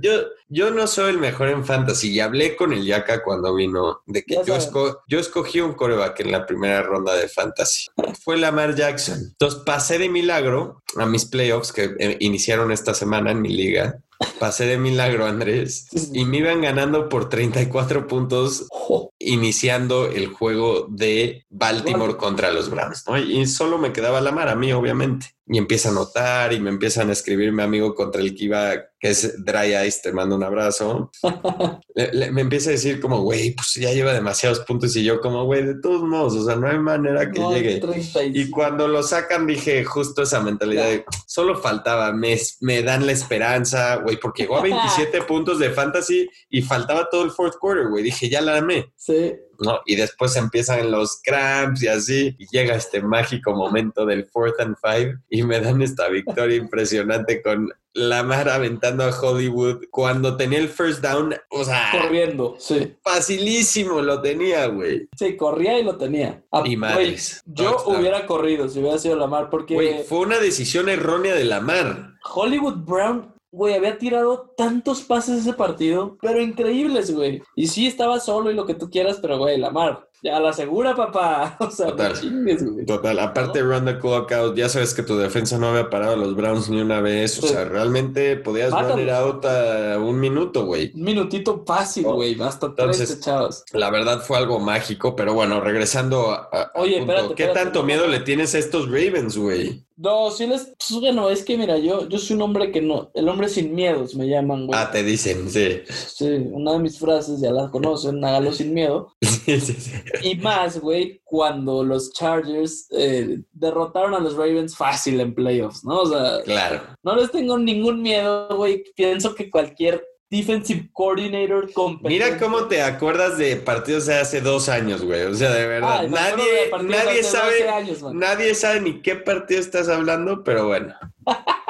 Yo, yo no soy el mejor en fantasy y hablé con el Yaka cuando vino de que esco- yo escogí un coreback en la primera ronda de fantasy. Fue Lamar Jackson. Entonces pasé de milagro a mis playoffs que eh, iniciaron esta semana en mi liga. Pasé de milagro, Andrés, y me iban ganando por 34 puntos iniciando el juego de Baltimore Baltimore. contra los Browns, ¿no? Y solo me quedaba la mar a mí, obviamente. Y empieza a notar y me empiezan a escribir mi amigo contra el que iba, que es Dry Ice, te mando un abrazo. Le- le- me empieza a decir como, güey, pues ya lleva demasiados puntos y yo como, güey, de todos modos, o sea, no hay manera que no, llegue. 35. Y cuando lo sacan dije justo esa mentalidad de solo faltaba, me, me dan la esperanza, güey, porque llegó a 27 puntos de fantasy y faltaba todo el fourth quarter, güey. Dije, ya la amé. Sí. ¿No? Y después empiezan los cramps y así, y llega este mágico momento del fourth and five y me dan esta victoria impresionante con Lamar aventando a Hollywood cuando tenía el first down, o sea, Corriendo, sí. facilísimo lo tenía, güey. Sí, corría y lo tenía. Ah, Y madres. yo Touchdown. hubiera corrido si hubiera sido Lamar, porque Güey, fue una decisión errónea de Lamar. Hollywood Brown, güey, había tirado tantos pases ese partido, pero increíbles, güey. Y sí estaba solo y lo que tú quieras, pero güey, Lamar, ya la segura, papá. O sea, Total. no chingues, güey. Total, aparte run the clock out, ya sabes que tu defensa no había parado a los Browns ni una vez, o Sí. sea, realmente podías run Mátalos. it out a un minuto, güey. Un minutito fácil, Oh. güey. Hasta Entonces- tres chavos. La verdad fue algo mágico, pero bueno, regresando a, Oye, punto, espérate, ¿qué tanto no, miedo no. le tienes a estos Ravens, güey? No, sí les. Pues bueno, es que mira, yo, yo soy un hombre que no. El hombre sin miedos me llaman, güey. Ah, te dicen, sí. Sí, una de mis frases ya la conocen, hágalo sin miedo. Sí, sí, sí. Y más, güey, cuando los Chargers eh, derrotaron a los Ravens fácil en playoffs, ¿no? O sea, Claro. no les tengo ningún miedo, güey. Pienso que cualquier defensive coordinator competente... Mira cómo te acuerdas de partidos de hace dos años, güey. O sea, de verdad, acuerdo nadie, de nadie sabe, 12 años, man. nadie sabe ni qué partido estás hablando, pero bueno.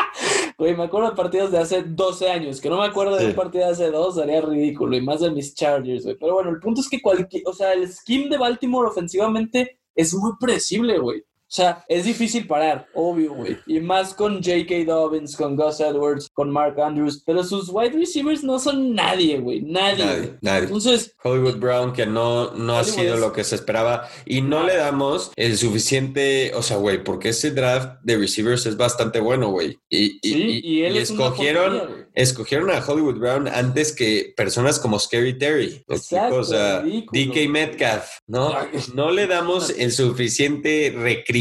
Güey, me acuerdo de partidos de hace 12 años, que no me acuerdo de Sí. un partido de hace dos, sería ridículo, y más de mis Chargers, güey. Pero bueno, el punto es que cualquier, o sea, el scheme de Baltimore ofensivamente es muy predecible, güey. O sea, es difícil parar, obvio, güey. Y más con J.K. Dobbins, con Gus Edwards, con Mark Andrews. Pero sus wide receivers no son nadie, güey. Nadie. Nadie. Entonces, Hollywood Brown que no, no ha sido es- lo que se esperaba y no le damos el suficiente, o sea, güey, porque ese draft de receivers es bastante bueno, güey. Y, y- sí, y- y él y es escogieron, escogieron a Hollywood Brown antes que personas como Scary Terry. Exacto, o sea. DK Metcalf, ¿no? No le damos el suficiente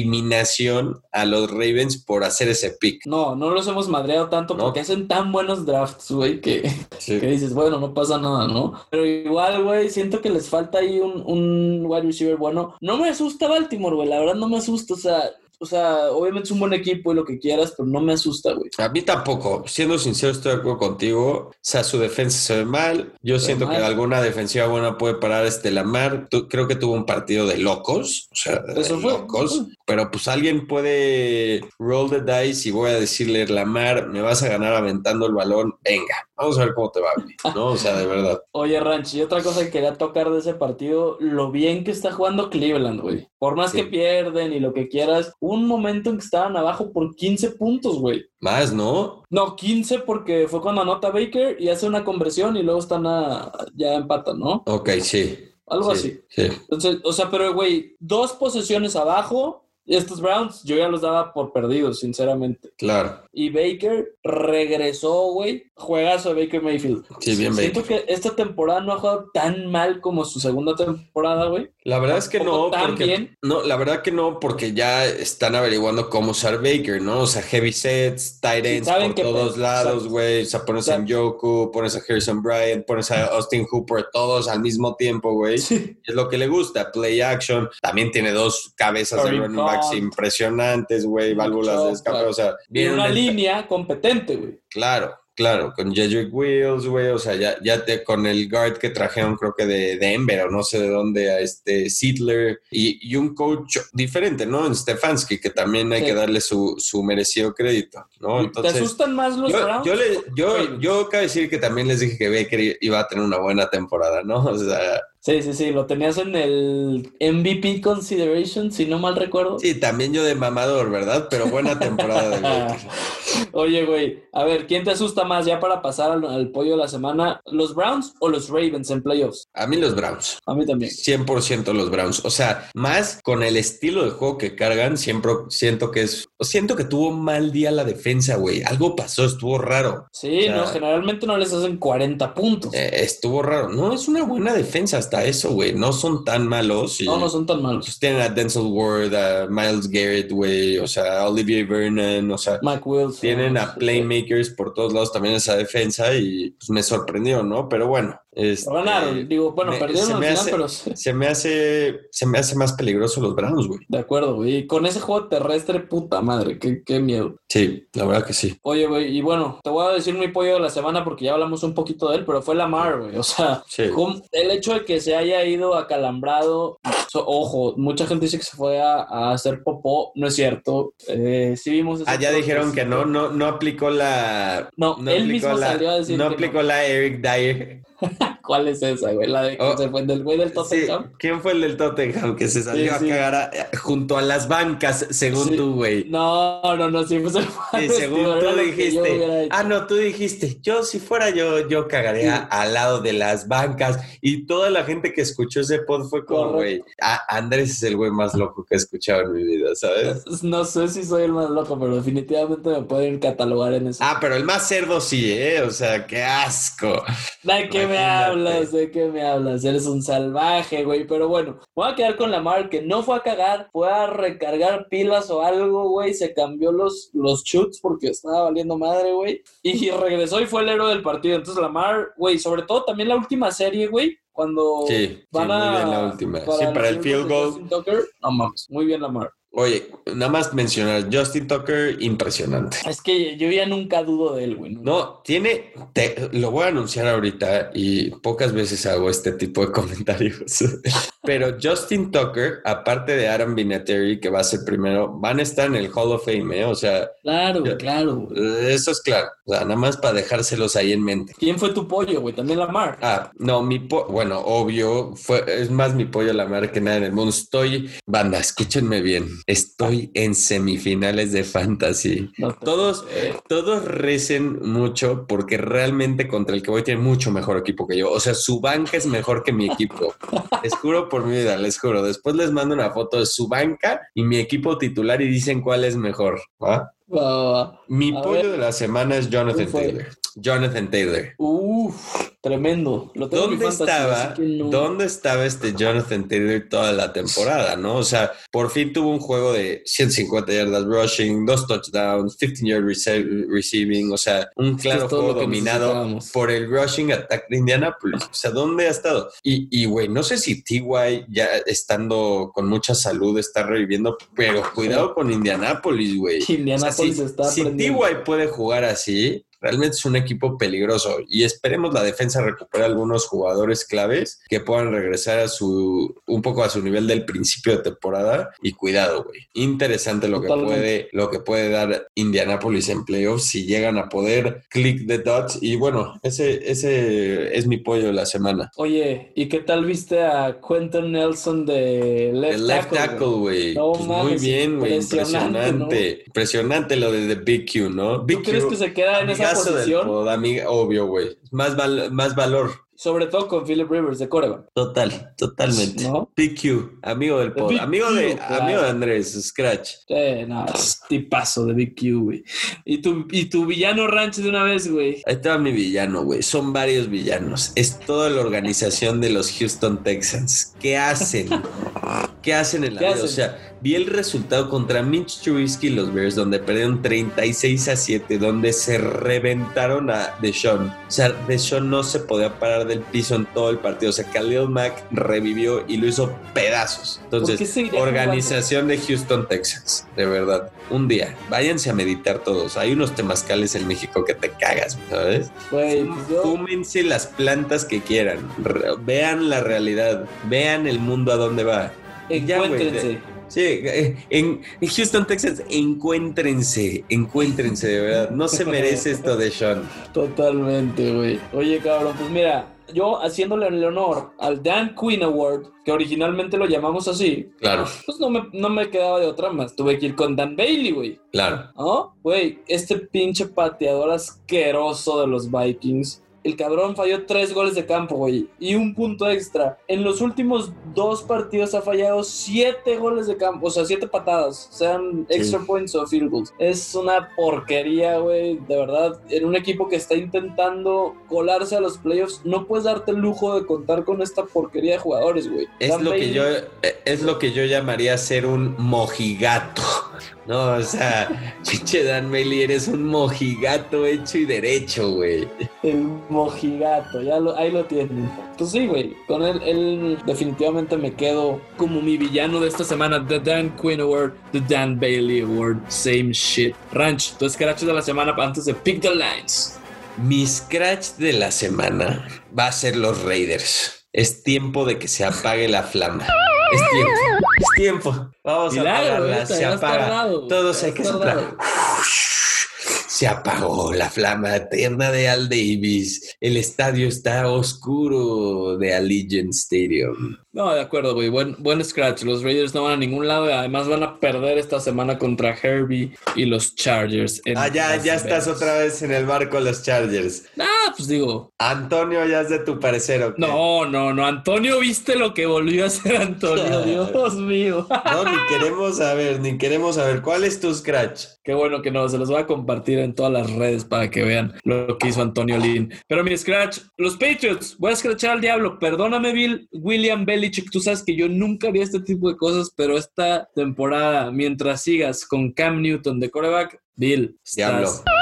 recriminación a los Ravens por hacer ese pick. No, no los hemos madreado tanto No. porque hacen tan buenos drafts, güey, que... Sí. que dices, bueno, no pasa nada, ¿no? Pero igual, güey, siento que les falta ahí un, un wide receiver bueno. No me asusta Baltimore, güey, la verdad no me asusta, o sea, o sea, obviamente es un buen equipo y lo que quieras, pero no me asusta, güey. A mí tampoco, siendo sincero, estoy de acuerdo contigo. O sea, su defensa se ve mal. Yo Se siento mal. que alguna defensiva buena puede parar este Lamar. Creo que tuvo un partido de locos, o sea, de Eso fue, locos. Pero pues alguien puede roll the dice y voy a decirle, Lamar, me vas a ganar aventando el balón. Venga, vamos a ver cómo te va, güey. ¿no? O sea, de verdad. Oye, Ranch, y otra cosa que quería tocar de ese partido, lo bien que está jugando Cleveland, güey. Por más Sí. que pierden y lo que quieras, un momento en que estaban abajo por 15 puntos, güey. Más, ¿no? No, 15 porque fue cuando anota Baker y hace una conversión y luego están a, ya empatan, ¿no? Ok, sí. Algo sí, así. Sí. Entonces, o sea, pero güey, dos posesiones abajo estos Browns yo ya los daba por perdidos, sinceramente. Claro. Y Baker regresó, güey. Juegazo de Baker Mayfield. Sí, bien Siento Baker. que esta temporada no ha jugado tan mal como su segunda temporada, güey. La verdad es que no, tan porque bien. no, la verdad que no, porque ya están averiguando cómo usar Baker, ¿no? O sea, heavy sets, tight ends por que- todos lados, güey. O sea, pones a. Yoku, pones a Harrison Bryant, pones a Austin Hooper, todos al mismo tiempo, güey. Sí. Es lo que le gusta, play action. También tiene dos cabezas de running impresionantes, güey, válvulas de escape. Claro. O sea, viene una un- línea competente, güey. Claro, claro, con Jedrick Wills, güey, o sea, ya, ya te, con el guard que trajeron, creo que de Denver o no sé de dónde, a este Siedler y, y un coach diferente, ¿no? En Stefanski, que también hay Sí. que darle su, su merecido crédito, ¿no? ¿Te asustan más los yo, Browns? yo, le- yo, Ravens? yo cabe decir que también les dije que Baker iba a tener una buena temporada, ¿no? O sea, Sí, sí, sí, lo tenías en el MVP consideration, si no mal recuerdo. sí, también yo de mamador, ¿verdad? Pero buena temporada de. Oye, güey, a ver, ¿quién te asusta más ya para pasar al, al pollo de la semana? ¿Los Browns o los Ravens en playoffs? A mí los Browns. A mí también. 100% los Browns. O sea, más con el estilo de juego que cargan, siempre siento que es. Siento que tuvo mal día la defensa, güey. Algo pasó, estuvo raro. Sí, O sea, no, generalmente no les hacen 40 puntos. Eh, estuvo raro. No, es una buena defensa hasta eso, güey. No son tan malos. Y, no, no son tan malos. pues, tienen a Denzel Ward, a Miles Garrett, güey. O sea, a Olivier Vernon. O sea, Mike Wilson. tienen a playmakers por todos lados también esa defensa y pues me sorprendió, ¿no? Pero bueno. este, ganaron. Digo, bueno, me- perdieron se al me final, hace- pero. Se me hace, se me hace más peligroso los Browns, güey. De acuerdo, güey. Y con ese juego terrestre, puta madre, qué, qué miedo. Sí, la verdad que sí. Oye, güey, y bueno, te voy a decir mi pollo de la semana porque ya hablamos un poquito de él, pero fue Lamar, güey. O sea, Sí. ¿cómo- el hecho de que se haya ido acalambrado, so- ojo, mucha gente dice que se fue a, a hacer popó, no es cierto. Eh, sí vimos ese Ah, ya dijeron que no, no, no aplicó la. No, él mismo la, salió a decir No que aplicó la Eric Dyer. ¿Cuál es esa, güey? La de que Oh. se fue del güey del Sí, Tottenham. ¿Quién fue el del Tottenham que se salió Sí, a cagar a- junto a las bancas, según tú, güey? No, no, no, sí, pues el según tú dijiste, ah, no, tú dijiste, yo si fuera yo, yo cagaría al lado de las bancas. Y toda la gente que escuchó ese pod fue como, güey, ah, Andrés es el güey más loco que he escuchado en mi vida, ¿sabes? No sé si soy el más loco, pero definitivamente me pueden catalogar en eso. Ah, pero el más cerdo sí, ¿eh? O sea, qué asco. ¿De qué me hablas? ¿De qué me hablas? Eres un salvaje, güey. Pero bueno, voy a quedar con la Mar que no fue a cagar, fue a recargar pilas o algo, güey. Se cambió los, los shoots porque estaba valiendo madre, güey. Y regresó y fue el héroe del partido. Entonces la Mar, güey, sobre todo también la última serie, güey. Cuando Sí, sí, van muy a. bien la última. Sí, para el field goal. Tucker, no mames, muy bien la Mar. Oye, nada más mencionar, Justin Tucker, impresionante. Es que yo ya nunca dudo de él, güey. nunca. No, tiene, te- lo voy a anunciar ahorita y pocas veces hago este tipo de comentarios. Pero Justin Tucker, aparte de Aaron Vinatieri, que va a ser primero, van a estar en el Hall of Fame, ¿eh? O sea, Claro, claro, eso es claro. O sea, nada más para dejárselos ahí en mente. ¿Quién fue tu pollo, güey? También la Mar. Ah, no, mi po bueno, obvio, fue, es más mi pollo la mar que nada en el mundo. Estoy, banda, escúchenme bien, estoy en semifinales de fantasy. No te- Todos, Eh, todos recen mucho porque realmente contra el que voy tiene mucho mejor equipo que yo. O sea, su banca es mejor que mi equipo. Les juro por mi vida, les juro. Después les mando una foto de su banca y mi equipo titular y dicen cuál es mejor. ¿va? va, va, va. Mi pollo de la semana es Jonathan. Taylor. Jonathan Taylor. Uf, tremendo. Lo tengo ¿Dónde estaba, así que no- ¿Dónde estaba este Jonathan Taylor toda la temporada, no? O sea, por fin tuvo un juego de 150 yardas rushing, dos touchdowns, 15 yard rece- receiving, o sea, un claro juego dominado por el rushing attack de Indianapolis. O sea, ¿dónde ha estado? Y, y güey, no sé si T.Y. ya estando con mucha salud está reviviendo, pero cuidado con Indianapolis, güey. O sea, Indianapolis si, está si. T.Y. puede jugar así, realmente es un equipo peligroso y esperemos la defensa recupere algunos jugadores claves que puedan regresar a su un poco a su nivel del principio de temporada y cuidado, güey. Interesante lo que Totalmente. puede lo que puede dar Indianapolis en playoffs si llegan a poder click the dots y bueno, ese ese es mi pollo de la semana. Oye, ¿y qué tal viste a Quentin Nelson de left, El left tackle, güey. No Pues muy bien, güey. impresionante, Impresionante. Impresionante lo de The Big Q, ¿no? ¿Tú Big crees Q, que se queda en esa amigazo del pod, amiga- obvio, güey. Más, val- más valor. sobre todo con Philip Rivers de Coreban. Total, totalmente. ¿No? PQ, amigo del pod, amigo Q, de, claro. amigo de Andrés, Scratch. Sí, no, tipazo de Big Q, güey. Y tu, y tu villano ranch de una vez, güey. Ahí está mi villano, güey. Son varios villanos. Es toda la organización de los Houston Texans. ¿Qué hacen? ¿Qué hacen en la ¿Qué vida? hacen? O sea, vi el resultado contra Mitch Trubisky y los Bears, donde perdieron 36 a 7, donde se reventaron a Deshaun. O sea, Deshaun no se podía parar del piso en todo el partido. O sea, Khalil Mack revivió y lo hizo pedazos. ¿Por qué Entonces, organización de Houston Texans. De verdad. Un día, váyanse a meditar todos. Hay unos temazcales en México que te cagas, ¿sabes? Pues yo- Fúmense las plantas que quieran. Vean la realidad. Vean el mundo a dónde va. Y ya, encuéntrense. de- Sí, eh, en, en Houston, Texas, encuéntrense, encuéntrense de verdad. No se merece esto de Sean. Totalmente, güey. Oye, cabrón, pues mira, yo haciéndole el honor al Dan Quinn Award, que originalmente lo llamamos así, Claro, pues no me, no me quedaba de otra más. Tuve que ir con Dan Bailey, güey. claro. ¿No? Güey, este pinche pateador asqueroso de los Vikings. El cabrón falló tres goles de campo, güey. Y un punto extra. En los últimos dos partidos ha fallado siete goles de campo. O sea, siete patadas. Sean Sí. extra points o field goals. Es una porquería, güey. De verdad. En un equipo que está intentando colarse a los playoffs, no puedes darte el lujo de contar con esta porquería de jugadores, güey. Es Dan lo que yo eh, es lo que yo llamaría ser un mojigato. No, o sea, pinche Dan Bailey, eres un mojigato hecho y derecho, güey. El mojigato, ya lo, ahí lo tienen. Pues sí, güey, con él, él definitivamente me quedo como mi villano de esta semana, The Dan Quinn Award, The Dan Bailey Award, same shit. Ranch, tu scratch de la semana antes de Pick the Lines. Mi scratch de la semana va a ser los Raiders. Es tiempo de que se apague la flama. Es tiempo. Es tiempo. Vamos a Milagro, apagarla. güey, Se apaga. tardado, Todos hay que soplar. Se apagó la flama eterna de Al Davis. El estadio está oscuro de Allegiant Stadium. No, de acuerdo, güey, buen, buen scratch. Los Raiders no van a ningún lado y además van a perder esta semana contra Herbie y los Chargers. en Ah, ya, ya estás otra vez en el barco de los Chargers. Ah, pues digo, Antonio, ya es de tu parecer, ¿o qué? no, no, no. Antonio, ¿viste lo que volvió a hacer Antonio? Dios mío. No, ni queremos saber, ni queremos saber. ¿Cuál es tu scratch? Qué bueno que no, se los voy a compartir en todas las redes para que vean lo que hizo Antonio Lynn. Pero mi scratch, los Patriots, voy a scratchar al diablo. Perdóname, Bill, William Belichick. Tú sabes que yo nunca haría este tipo de cosas, pero esta temporada, mientras sigas con Cam Newton de coreback, Bill, estás Diablo.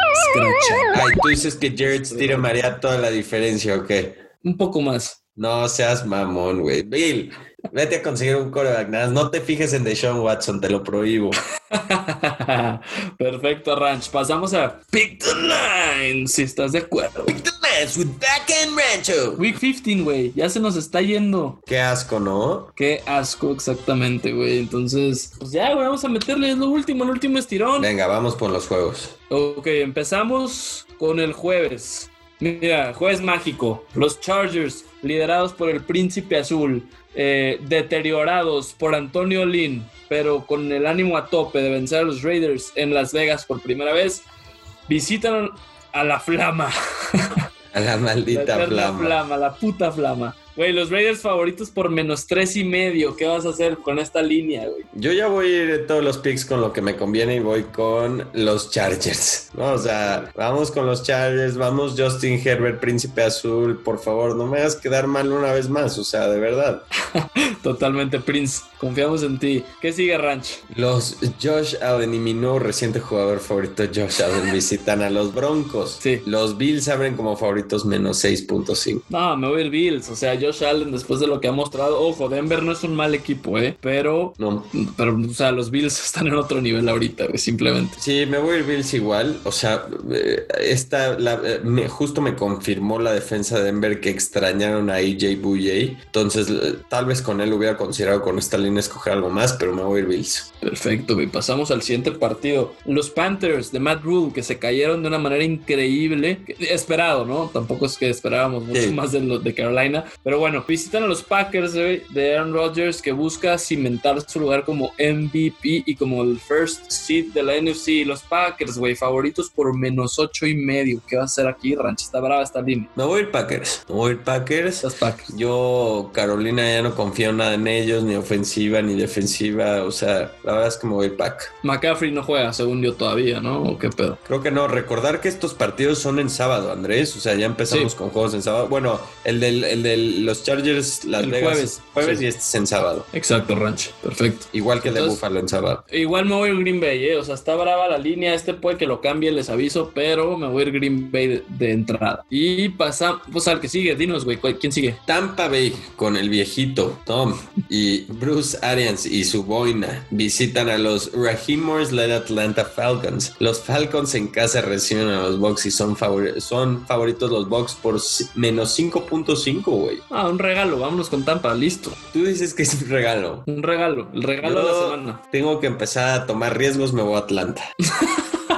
Ay, tú dices que Jared Stidham haría toda la diferencia, ¿o qué? Un poco más. No seas mamón, güey. Bill, vete a conseguir un coreback. No te fijes en Deshaun Watson, te lo prohíbo. Perfecto, Ranch. Pasamos a Pick the Line, si estás de acuerdo. The Lance with Back End Rancho. Week 15, güey. Ya se nos está yendo. Qué asco, ¿no? Qué asco, exactamente, güey. Entonces, pues ya, güey, vamos a meterle. Es lo último, el último estirón. Venga, vamos por los juegos. Ok, empezamos con el jueves. Mira, jueves mágico. Los Chargers, liderados por el Príncipe Azul, eh, deteriorados por Antonio Lynn, pero con el ánimo a tope de vencer a los Raiders en Las Vegas por primera vez, visitan a la Flama. A la La maldita eterna flama. la puta Flama. Güey, los Raiders favoritos por menos tres y medio. ¿Qué vas a hacer con esta línea, güey? Yo ya voy a ir de todos los picks con lo que me conviene y voy con los Chargers. No, o sea, vamos con los Chargers, vamos Justin Herbert, Príncipe Azul, por favor, no me hagas quedar mal una vez más, o sea, de verdad. Totalmente, Prince. Confiamos en ti. ¿Qué sigue, Ranch? Los Josh Allen y mi nuevo reciente jugador favorito, Josh Allen, visitan a los Broncos. Sí. Los Bills abren como favoritos menos 6.5. No, me voy el Bills. O sea, Josh Allen, después de lo que ha mostrado, ojo, Denver no es un mal equipo, ¿eh? Pero, No. pero, o sea, los Bills están en otro nivel ahorita, güey, simplemente. Sí, me voy a ir Bills igual. O sea, eh, esta, la- eh, me- justo me confirmó la defensa de Denver que extrañaron a AJ Bouye. Entonces, eh, tal vez con él hubiera considerado con esta línea escoger algo más, pero me voy a ir Bills. Perfecto, güey. Pasamos al siguiente partido. Los Panthers de Matt Rule, que se cayeron de una manera increíble. Esperado, ¿no? Tampoco es que esperábamos mucho Sí. más de los de Carolina. Pero Pero bueno, visitan a los Packers güey, de Aaron Rodgers que busca cimentar su lugar como MVP y como el first seed de la NFC. Los Packers, güey, favoritos por menos ocho y medio. ¿Qué va a hacer aquí, Ranch? Está brava esta línea. Me voy a ir Packers. Me voy a ir Packers. Los Packers. Yo, Carolina, ya no confío nada en ellos, ni ofensiva ni defensiva. O sea, la verdad es que me voy a ir Pack. McCaffrey no juega, según yo, todavía, ¿no? ¿O qué pedo? Creo que no. Recordar que estos partidos son en sábado, Andrés. O sea, ya empezamos Sí. con juegos en sábado. Bueno, el del, el de los Chargers, Las El Vegas, jueves. jueves Sí. y este es en sábado. Exacto, Ranch. Perfecto. Igual que el de Buffalo en sábado. Igual me voy a ir Green Bay, ¿eh? O sea, está brava la línea. Este puede que lo cambie, les aviso, pero me voy a ir Green Bay de, de entrada. Y pasamos pues, al que sigue. Dinos, güey, ¿cuál- ¿quién sigue? Tampa Bay con el viejito Tom y Bruce Arians y su boina visitan a los Raheem Morris led Atlanta Falcons. Los Falcons en casa reciben a los Bucks y son, favori- son favoritos los Bucks por menos 5.5, güey. Ah, un regalo. Vámonos con Tampa. Listo. Tú dices que es un regalo. Un regalo. El regalo de la semana. tengo que empezar a tomar riesgos, me voy a Atlanta.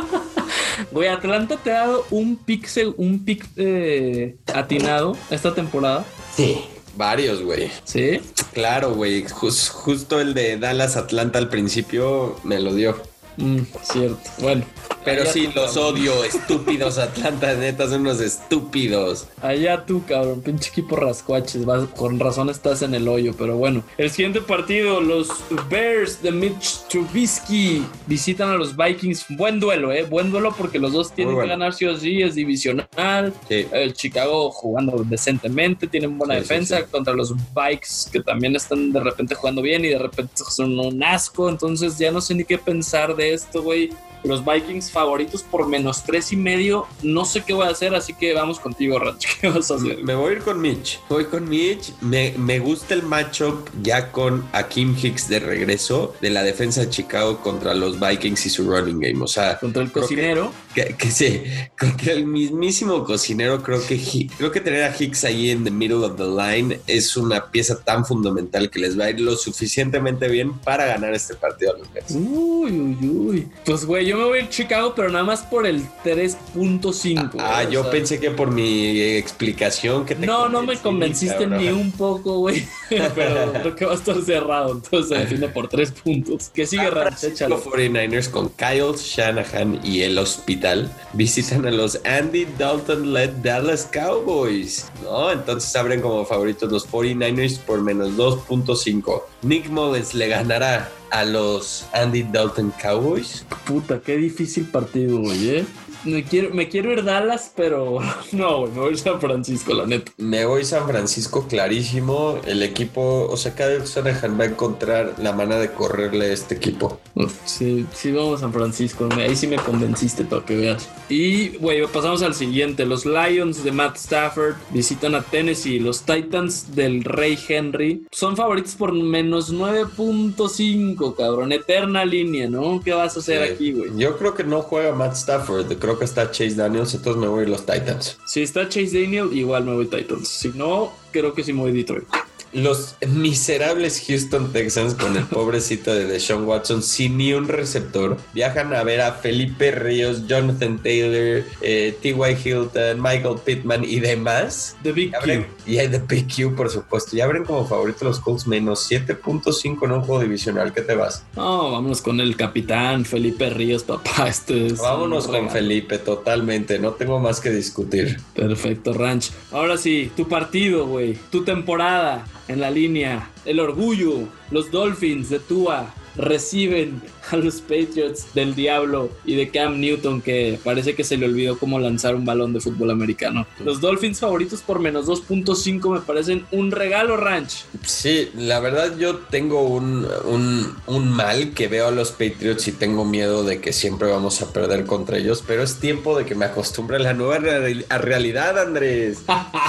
Güey, Atlanta te ha dado un se- un pick eh, atinado esta temporada. Sí. Varios, güey. ¿Sí? Claro, güey. Jus- justo el de Dallas Atlanta al principio me lo dio. Mm, cierto. Bueno. Pero sí, tú, los cabrón. odio, estúpidos Atlanta, neta, son unos estúpidos. Allá tú, cabrón, pinche equipo rascuaches, vas- con razón estás en el hoyo, pero bueno. El siguiente partido, los Bears de Mitch Trubisky visitan a los Vikings. Buen duelo, ¿eh? Buen duelo porque los dos tienen Muy que bueno. ganar sí o sí, es divisional. Sí. El Chicago jugando decentemente, tienen buena Sí, defensa sí. contra los Vikes que también están de repente jugando bien y de repente son un asco. Entonces ya no sé ni qué pensar de esto, güey. Los Vikings favoritos por menos tres y medio. No sé qué voy a hacer, así que vamos contigo, Ranch. ¿Qué vas a hacer? Me voy a ir con Mitch. Voy con Mitch. Me, me gusta el matchup ya con Akim Hicks de regreso de la defensa de Chicago contra los Vikings y su running game. O sea, Contra el creo que- cocinero. Que, que sí, contra el mismísimo cocinero, creo que, creo que tener a Hicks ahí en the middle of the line es una pieza tan fundamental que les va a ir lo suficientemente bien para ganar este partido a los. Uy, uy, uy. Pues, güey, yo me voy a ir Chicago, pero nada más por el 3.5. Ah, o yo sea, pensé que por mi explicación que te No, no me convenciste cabrón. ni un poco, güey. Pero creo que va a estar cerrado. Entonces se define por tres puntos. Que sigue, Francisco échalo. 49ers con Kyle Shanahan y el hospital visitan a los Andy Dalton led Dallas Cowboys. No, entonces abren como favoritos los 49ers por menos 2.5. Nick Mullens le ganará a los Andy Dalton Cowboys. Puta, qué difícil partido, güey, ¿eh? Me quiero, me quiero ir Dallas, pero no, güey, me voy a San Francisco, la neta. Me voy San Francisco clarísimo. El equipo, o sea, Kyle Shanahan va a encontrar la manera de correrle a este equipo. Uf, Sí, sí, vamos a San Francisco. Ahí sí me convenciste para que veas. Y, güey, pasamos al siguiente. Los Lions de Matt Stafford visitan a Tennessee. Los Titans del Rey Henry son favoritos por menos 9.5, cabrón. Eterna línea, ¿no? ¿Qué vas a hacer Sí. aquí, güey? Yo creo que no juega Matt Stafford, creo que está Chase Daniels, entonces me voy a los Titans. Si está Chase Daniel, igual me voy Titans. Si no, creo que sí me voy Detroit. Los miserables Houston Texans con el pobrecito de Deshaun Watson sin ni un receptor viajan a ver a Felipe Ríos, Jonathan Taylor, eh, T.Y. Hilton, Michael Pittman y demás. The Big abren- Q. Y hay de PQ, por supuesto. Y abren como favorito los Colts menos 7.5 en un juego divisional. ¿Qué te vas? No, vámonos con el capitán Felipe Ríos, papá. Este es Vámonos con. Felipe, totalmente. No tengo más que discutir. Perfecto, Ranch. Ahora sí, tu partido, güey. Tu temporada en la línea. El orgullo. Los Dolphins de Tua reciben a los Patriots del Diablo y de Cam Newton, que parece que se le olvidó cómo lanzar un balón de fútbol americano. Los Dolphins favoritos por menos 2.5 me parecen un regalo, Ranch. Sí, la verdad yo tengo un, un, un mal que veo a los Patriots y tengo miedo de que siempre vamos a perder contra ellos, pero es tiempo de que me acostumbre a la nueva real- a realidad, Andrés.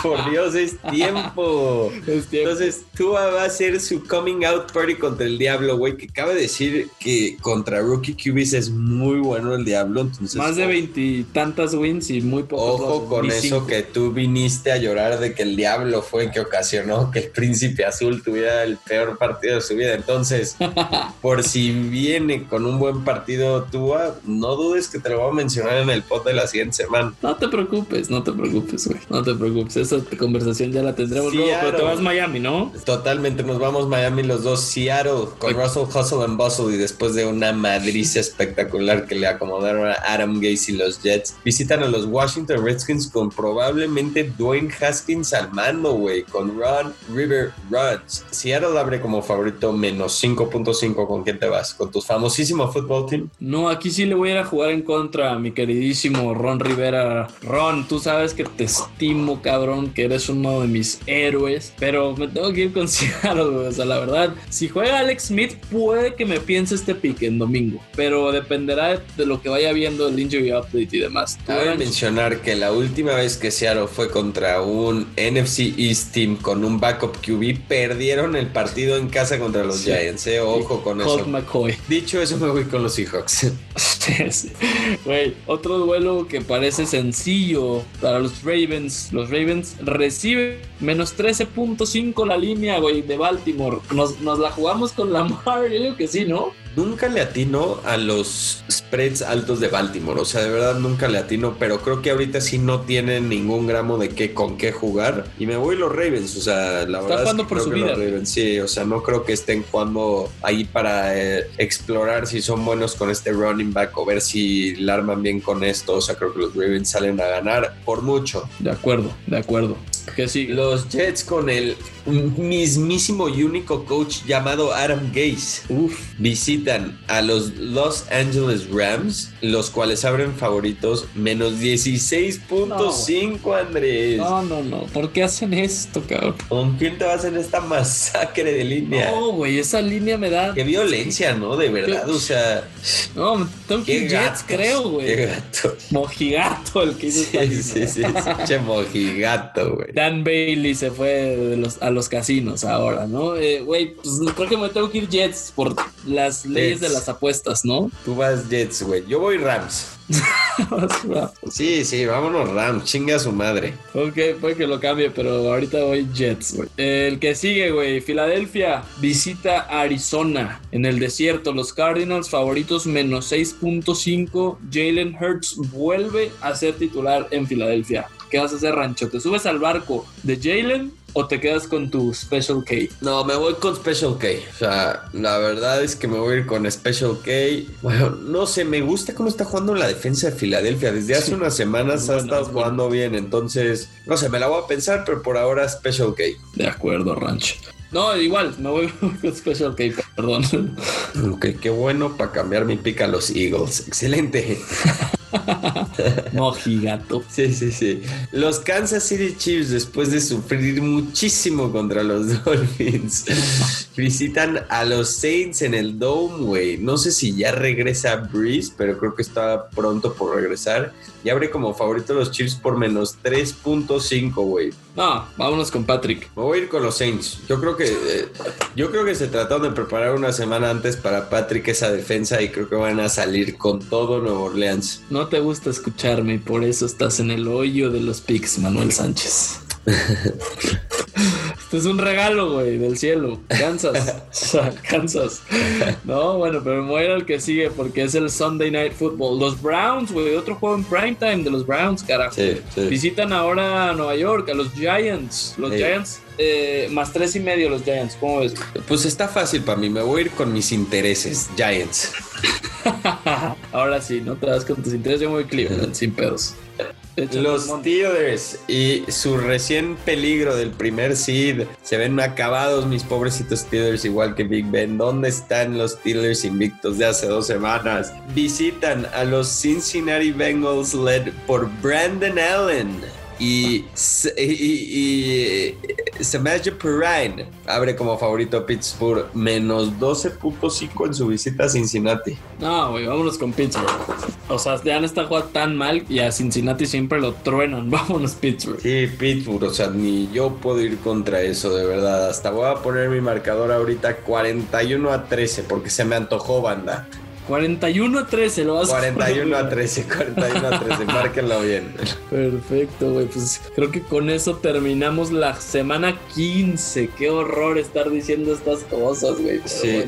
Por Dios, es tiempo. Es tiempo. Entonces, Tua va a hacer su coming out party contra el diablo, güey, que cabe decir que contra rookie QBs es muy bueno el Diablo. Entonces, Más de veintitantas wins y muy pocos Ojo con eso cinco. que tú viniste a llorar de que el Diablo fue que ocasionó que el Príncipe Azul tuviera el peor partido de su vida. Entonces, por si viene con un buen partido Tua, no dudes que te lo voy a mencionar en el pod de la siguiente semana. No te preocupes, no te preocupes, güey. No te preocupes. Esa conversación ya la tendremos luego, pero te vas a Miami, ¿no? Totalmente, nos vamos Miami los dos, Seattle con Russell Hustle and Bustle y después de una madriza espectacular que le acomodaron a Adam Gase y los Jets, visitan a los Washington Redskins con probablemente Dwayne Haskins al mando, güey, con Ron River Runs. Seattle abre como favorito menos 5.5, ¿con quién te vas? ¿Con tu famosísimo football team? No, aquí sí le voy a ir a jugar en contra a mi queridísimo Ron Rivera. Ron, tú sabes que te estimo, cabrón, que eres uno de mis héroes, pero me tengo que ir con Seattle, güey. O sea, la verdad, si juega Alex Smith, puede que me piense este pick en domingo, pero dependerá de lo que vaya viendo el injury update y demás. A mencionar que la última vez que Seattle fue contra un NFC East team con un backup QB, perdieron el partido en casa contra los Sí. Giants. eh. Ojo con Colt eso. McCoy. Dicho eso, me voy con los Seahawks. Güey, otro duelo que parece sencillo para los Ravens. Los Ravens reciben menos 13.5 la línea, güey, de Baltimore. Nos, nos la jugamos con Lamar, yo digo que sí, ¿no? Nunca le atino a los spreads altos de Baltimore. O sea, de verdad nunca le atino, pero creo que ahorita sí no tienen ningún gramo de qué con qué jugar. Y me voy los Ravens. O sea, la verdad. es que por creo su que vida, los. Ravens, sí, o sea, no creo que estén jugando ahí para eh, explorar si son buenos con este running back o ver si la arman bien con esto. O sea, creo que los Ravens salen a ganar por mucho. De acuerdo, de acuerdo. Que sí. Los Jets con el mismísimo y único coach llamado Adam Gase Uf, visitan a los Los Angeles Rams, los cuales abren favoritos menos 16.5, Andrés. no, no, no. ¿Por qué hacen esto, cabrón? ¿Con quién te vas en esta masacre de línea? No, güey, esa línea me da. Qué violencia, ¿no? De verdad, o sea, No, tengo que qué Jets, creo, Qué güey. gato. Mojigato el que hizo Sí, sí, sí, sí, che mojigato, güey. Dan Bailey se fue de los- a los casinos ahora, ¿no? Eh, Güey, pues creo que me tengo que ir Jets por las leyes Jets. de las apuestas, ¿no? Tú vas Jets, güey. Yo voy Rams. Sí, sí, vámonos Rams. Chinga a su madre. ok, puede que lo cambie, pero ahorita voy Jets, güey. El que sigue, güey, Filadelfia visita Arizona en el desierto. Los Cardinals favoritos menos 6.5. Jalen Hurts vuelve a ser titular en Filadelfia. ¿Qué vas a hacer, Rancho? ¿Te subes al barco de Jalen o te quedas con tu Special K? No, me voy con Special K. O sea, la verdad es que me voy a ir con Special K. Bueno, no sé, me gusta cómo está jugando la defensa de Filadelfia. Desde hace Sí. unas semanas Es ha estado jugando bien. Entonces, no sé, me la voy a pensar, pero por ahora Special K. De acuerdo, Rancho. No, igual, me voy con Special K, perdón. Ok, qué bueno para cambiar mi pick a los Eagles. Excelente. No, gigato. Sí, sí, sí. Los Kansas City Chiefs, después de sufrir muchísimo contra los Dolphins, visitan a los Saints en el Dome, güey. No sé si ya regresa Breeze, pero creo que está pronto por regresar. Y abre como favorito los Chiefs por menos 3.5, güey. No, vámonos con Patrick. Me voy a ir con los Saints. Yo creo que eh, yo creo que se trataron de preparar una semana antes para Patrick esa defensa y creo que van a salir con todo Nuevo Orleans. No te gusta escucharme y por eso estás en el hoyo de los picks, Manuel Sánchez. Este es un regalo, güey, del cielo. Kansas. O sea, Kansas. No, bueno, pero me voy a ir al que sigue porque es el Sunday Night Football. Los Browns, güey, otro juego en primetime de los Browns, carajo. Sí, sí. Visitan ahora a Nueva York, a los Giants. Los Sí. Giants, eh, más tres y medio los Giants. ¿Cómo ves? Pues está fácil para mí, me voy a ir con mis intereses, Giants. ahora sí, no te das con tus intereses. Yo me voy Cleveland, sin pedos. Los. Steelers y su recién peligro del primer seed se ven acabados mis pobrecitos Steelers igual que Big Ben. ¿Dónde están los Steelers invictos de hace dos semanas? Visitan a los Cincinnati Bengals led por Brandon Allen. Y, y, y, y Samaje Perrine abre como favorito a Pittsburgh menos 12.5 en su visita a Cincinnati. No, güey, vámonos con Pittsburgh. O sea, ya no está jugando tan mal y a Cincinnati siempre lo truenan. Vámonos, Pittsburgh. Sí, Pittsburgh, o sea, ni yo puedo ir contra eso, de verdad. Hasta voy a poner mi marcador ahorita 41 a 13 porque se me antojó, banda. 41 a 13 lo vas 41 a 13, 41 a 13, márquenlo bien. Perfecto, güey. Pues creo que con eso terminamos la semana 15. Qué horror estar diciendo estas cosas, güey. Sí,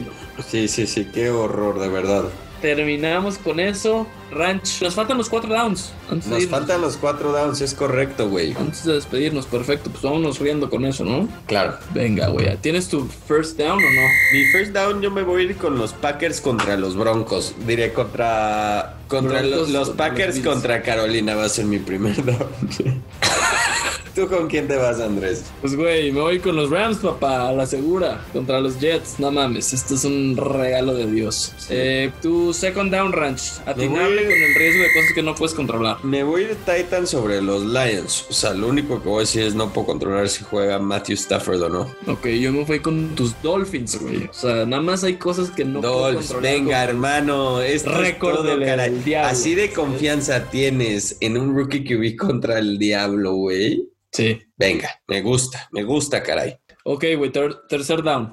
sí, sí, sí, qué horror, de verdad terminamos con eso. Ranch, nos faltan los cuatro downs. nos faltan los cuatro downs, es correcto, güey. Antes de despedirnos, perfecto. Pues vámonos riendo con eso, ¿no? Claro. Venga, güey. ¿Tienes tu first down o no? Mi first down yo me voy a ir con los Packers contra los Broncos. Diré contra. Contra los, Packers contra Carolina va a ser mi primer down. ¿Tú con quién te vas, Andrés? Pues, güey, me voy con los Rams, papá, a la segura. Contra los Jets, no mames. Esto es un regalo de Dios. Eh, tu second down ranch, atinable con el riesgo de cosas que no puedes controlar. Me voy de Titan sobre los Lions. O sea, lo único que voy a decir es no puedo controlar si juega Matthew Stafford o no. Ok, yo me voy con tus Dolphins, güey. O sea, nada más hay cosas que no puedo controlar. Venga, hermano. Es récord del diablo. Así de confianza tienes en un rookie que vi contra el diablo, güey. Sí. Venga, me gusta, me gusta, caray. Ok, güey, tercer down.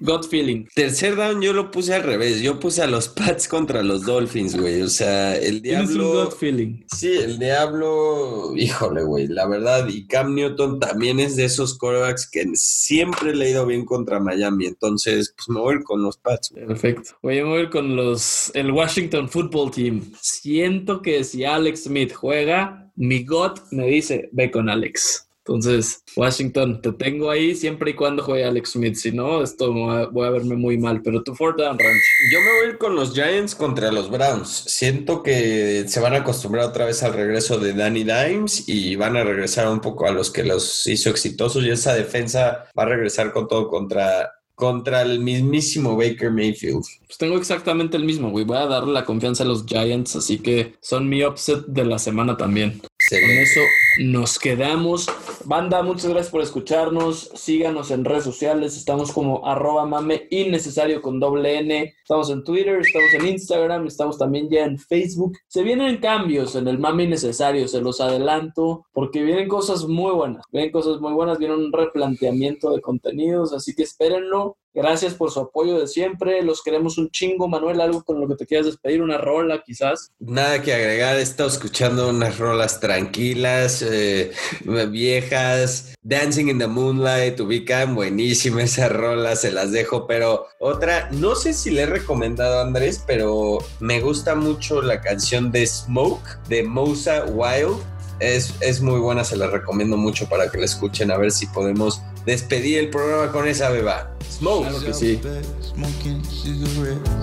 God feeling. Tercer down yo lo puse al revés. Yo puse a los Pats contra los Dolphins, güey. O sea, el diablo. Un God feeling. Sí, el diablo. Híjole, güey. La verdad. Y Cam Newton también es de esos quarterbacks que siempre le ha ido bien contra Miami. Entonces, pues me voy a ir con los Pats. Perfecto. Voy a mover con los. El Washington Football Team. Siento que si Alex Smith juega, mi God me dice, ve con Alex. Entonces, Washington, te tengo ahí siempre y cuando juegue Alex Smith. Si no, esto voy a verme muy mal. Pero tu down, Ranch. Yo me voy a ir con los Giants contra los Browns. Siento que se van a acostumbrar otra vez al regreso de Danny Dimes y van a regresar un poco a los que los hizo exitosos. Y esa defensa va a regresar con todo contra contra el mismísimo Baker Mayfield. Pues tengo exactamente el mismo, güey. Voy a darle la confianza a los Giants, así que son mi upset de la semana también. Con eso nos quedamos. Banda, muchas gracias por escucharnos. Síganos en redes sociales. Estamos como arroba mame innecesario con doble N. Estamos en Twitter, estamos en Instagram, estamos también ya en Facebook. Se vienen cambios en el mame innecesario, se los adelanto, porque vienen cosas muy buenas. Vienen cosas muy buenas, viene un replanteamiento de contenidos, así que espérenlo. Gracias por su apoyo de siempre. Los queremos un chingo. Manuel, algo con lo que te quieras despedir, una rola quizás. Nada que agregar. He estado escuchando unas rolas tranquilas, eh, viejas. Dancing in the Moonlight, ubican buenísima esa rola, se las dejo. Pero otra, no sé si le he recomendado a Andrés, pero me gusta mucho la canción de Smoke de Mosa Wild. Es, es muy buena, se la recomiendo mucho para que la escuchen, a ver si podemos despedir el programa con esa beba. Smoke. Claro que sí.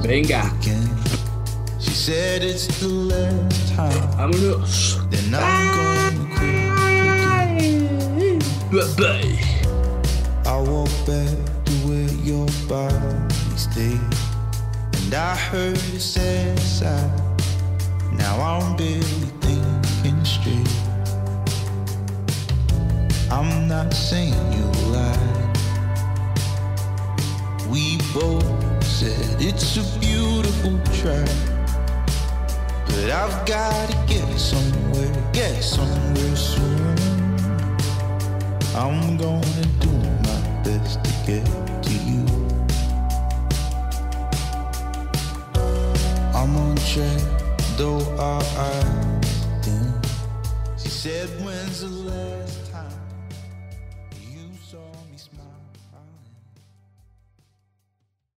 Venga. She said it's the last time. Vámonos. Then I'm gonna quit. Bye bye. I walk back to where your body stayed. And I heard sad sigh. Now I'm barely thinking straight. I'm not saying you. We both said it's a beautiful track. But I've gotta get somewhere, get somewhere soon. I'm gonna do my best to get to you. I'm on track, though our eyes dim. She said, When's the last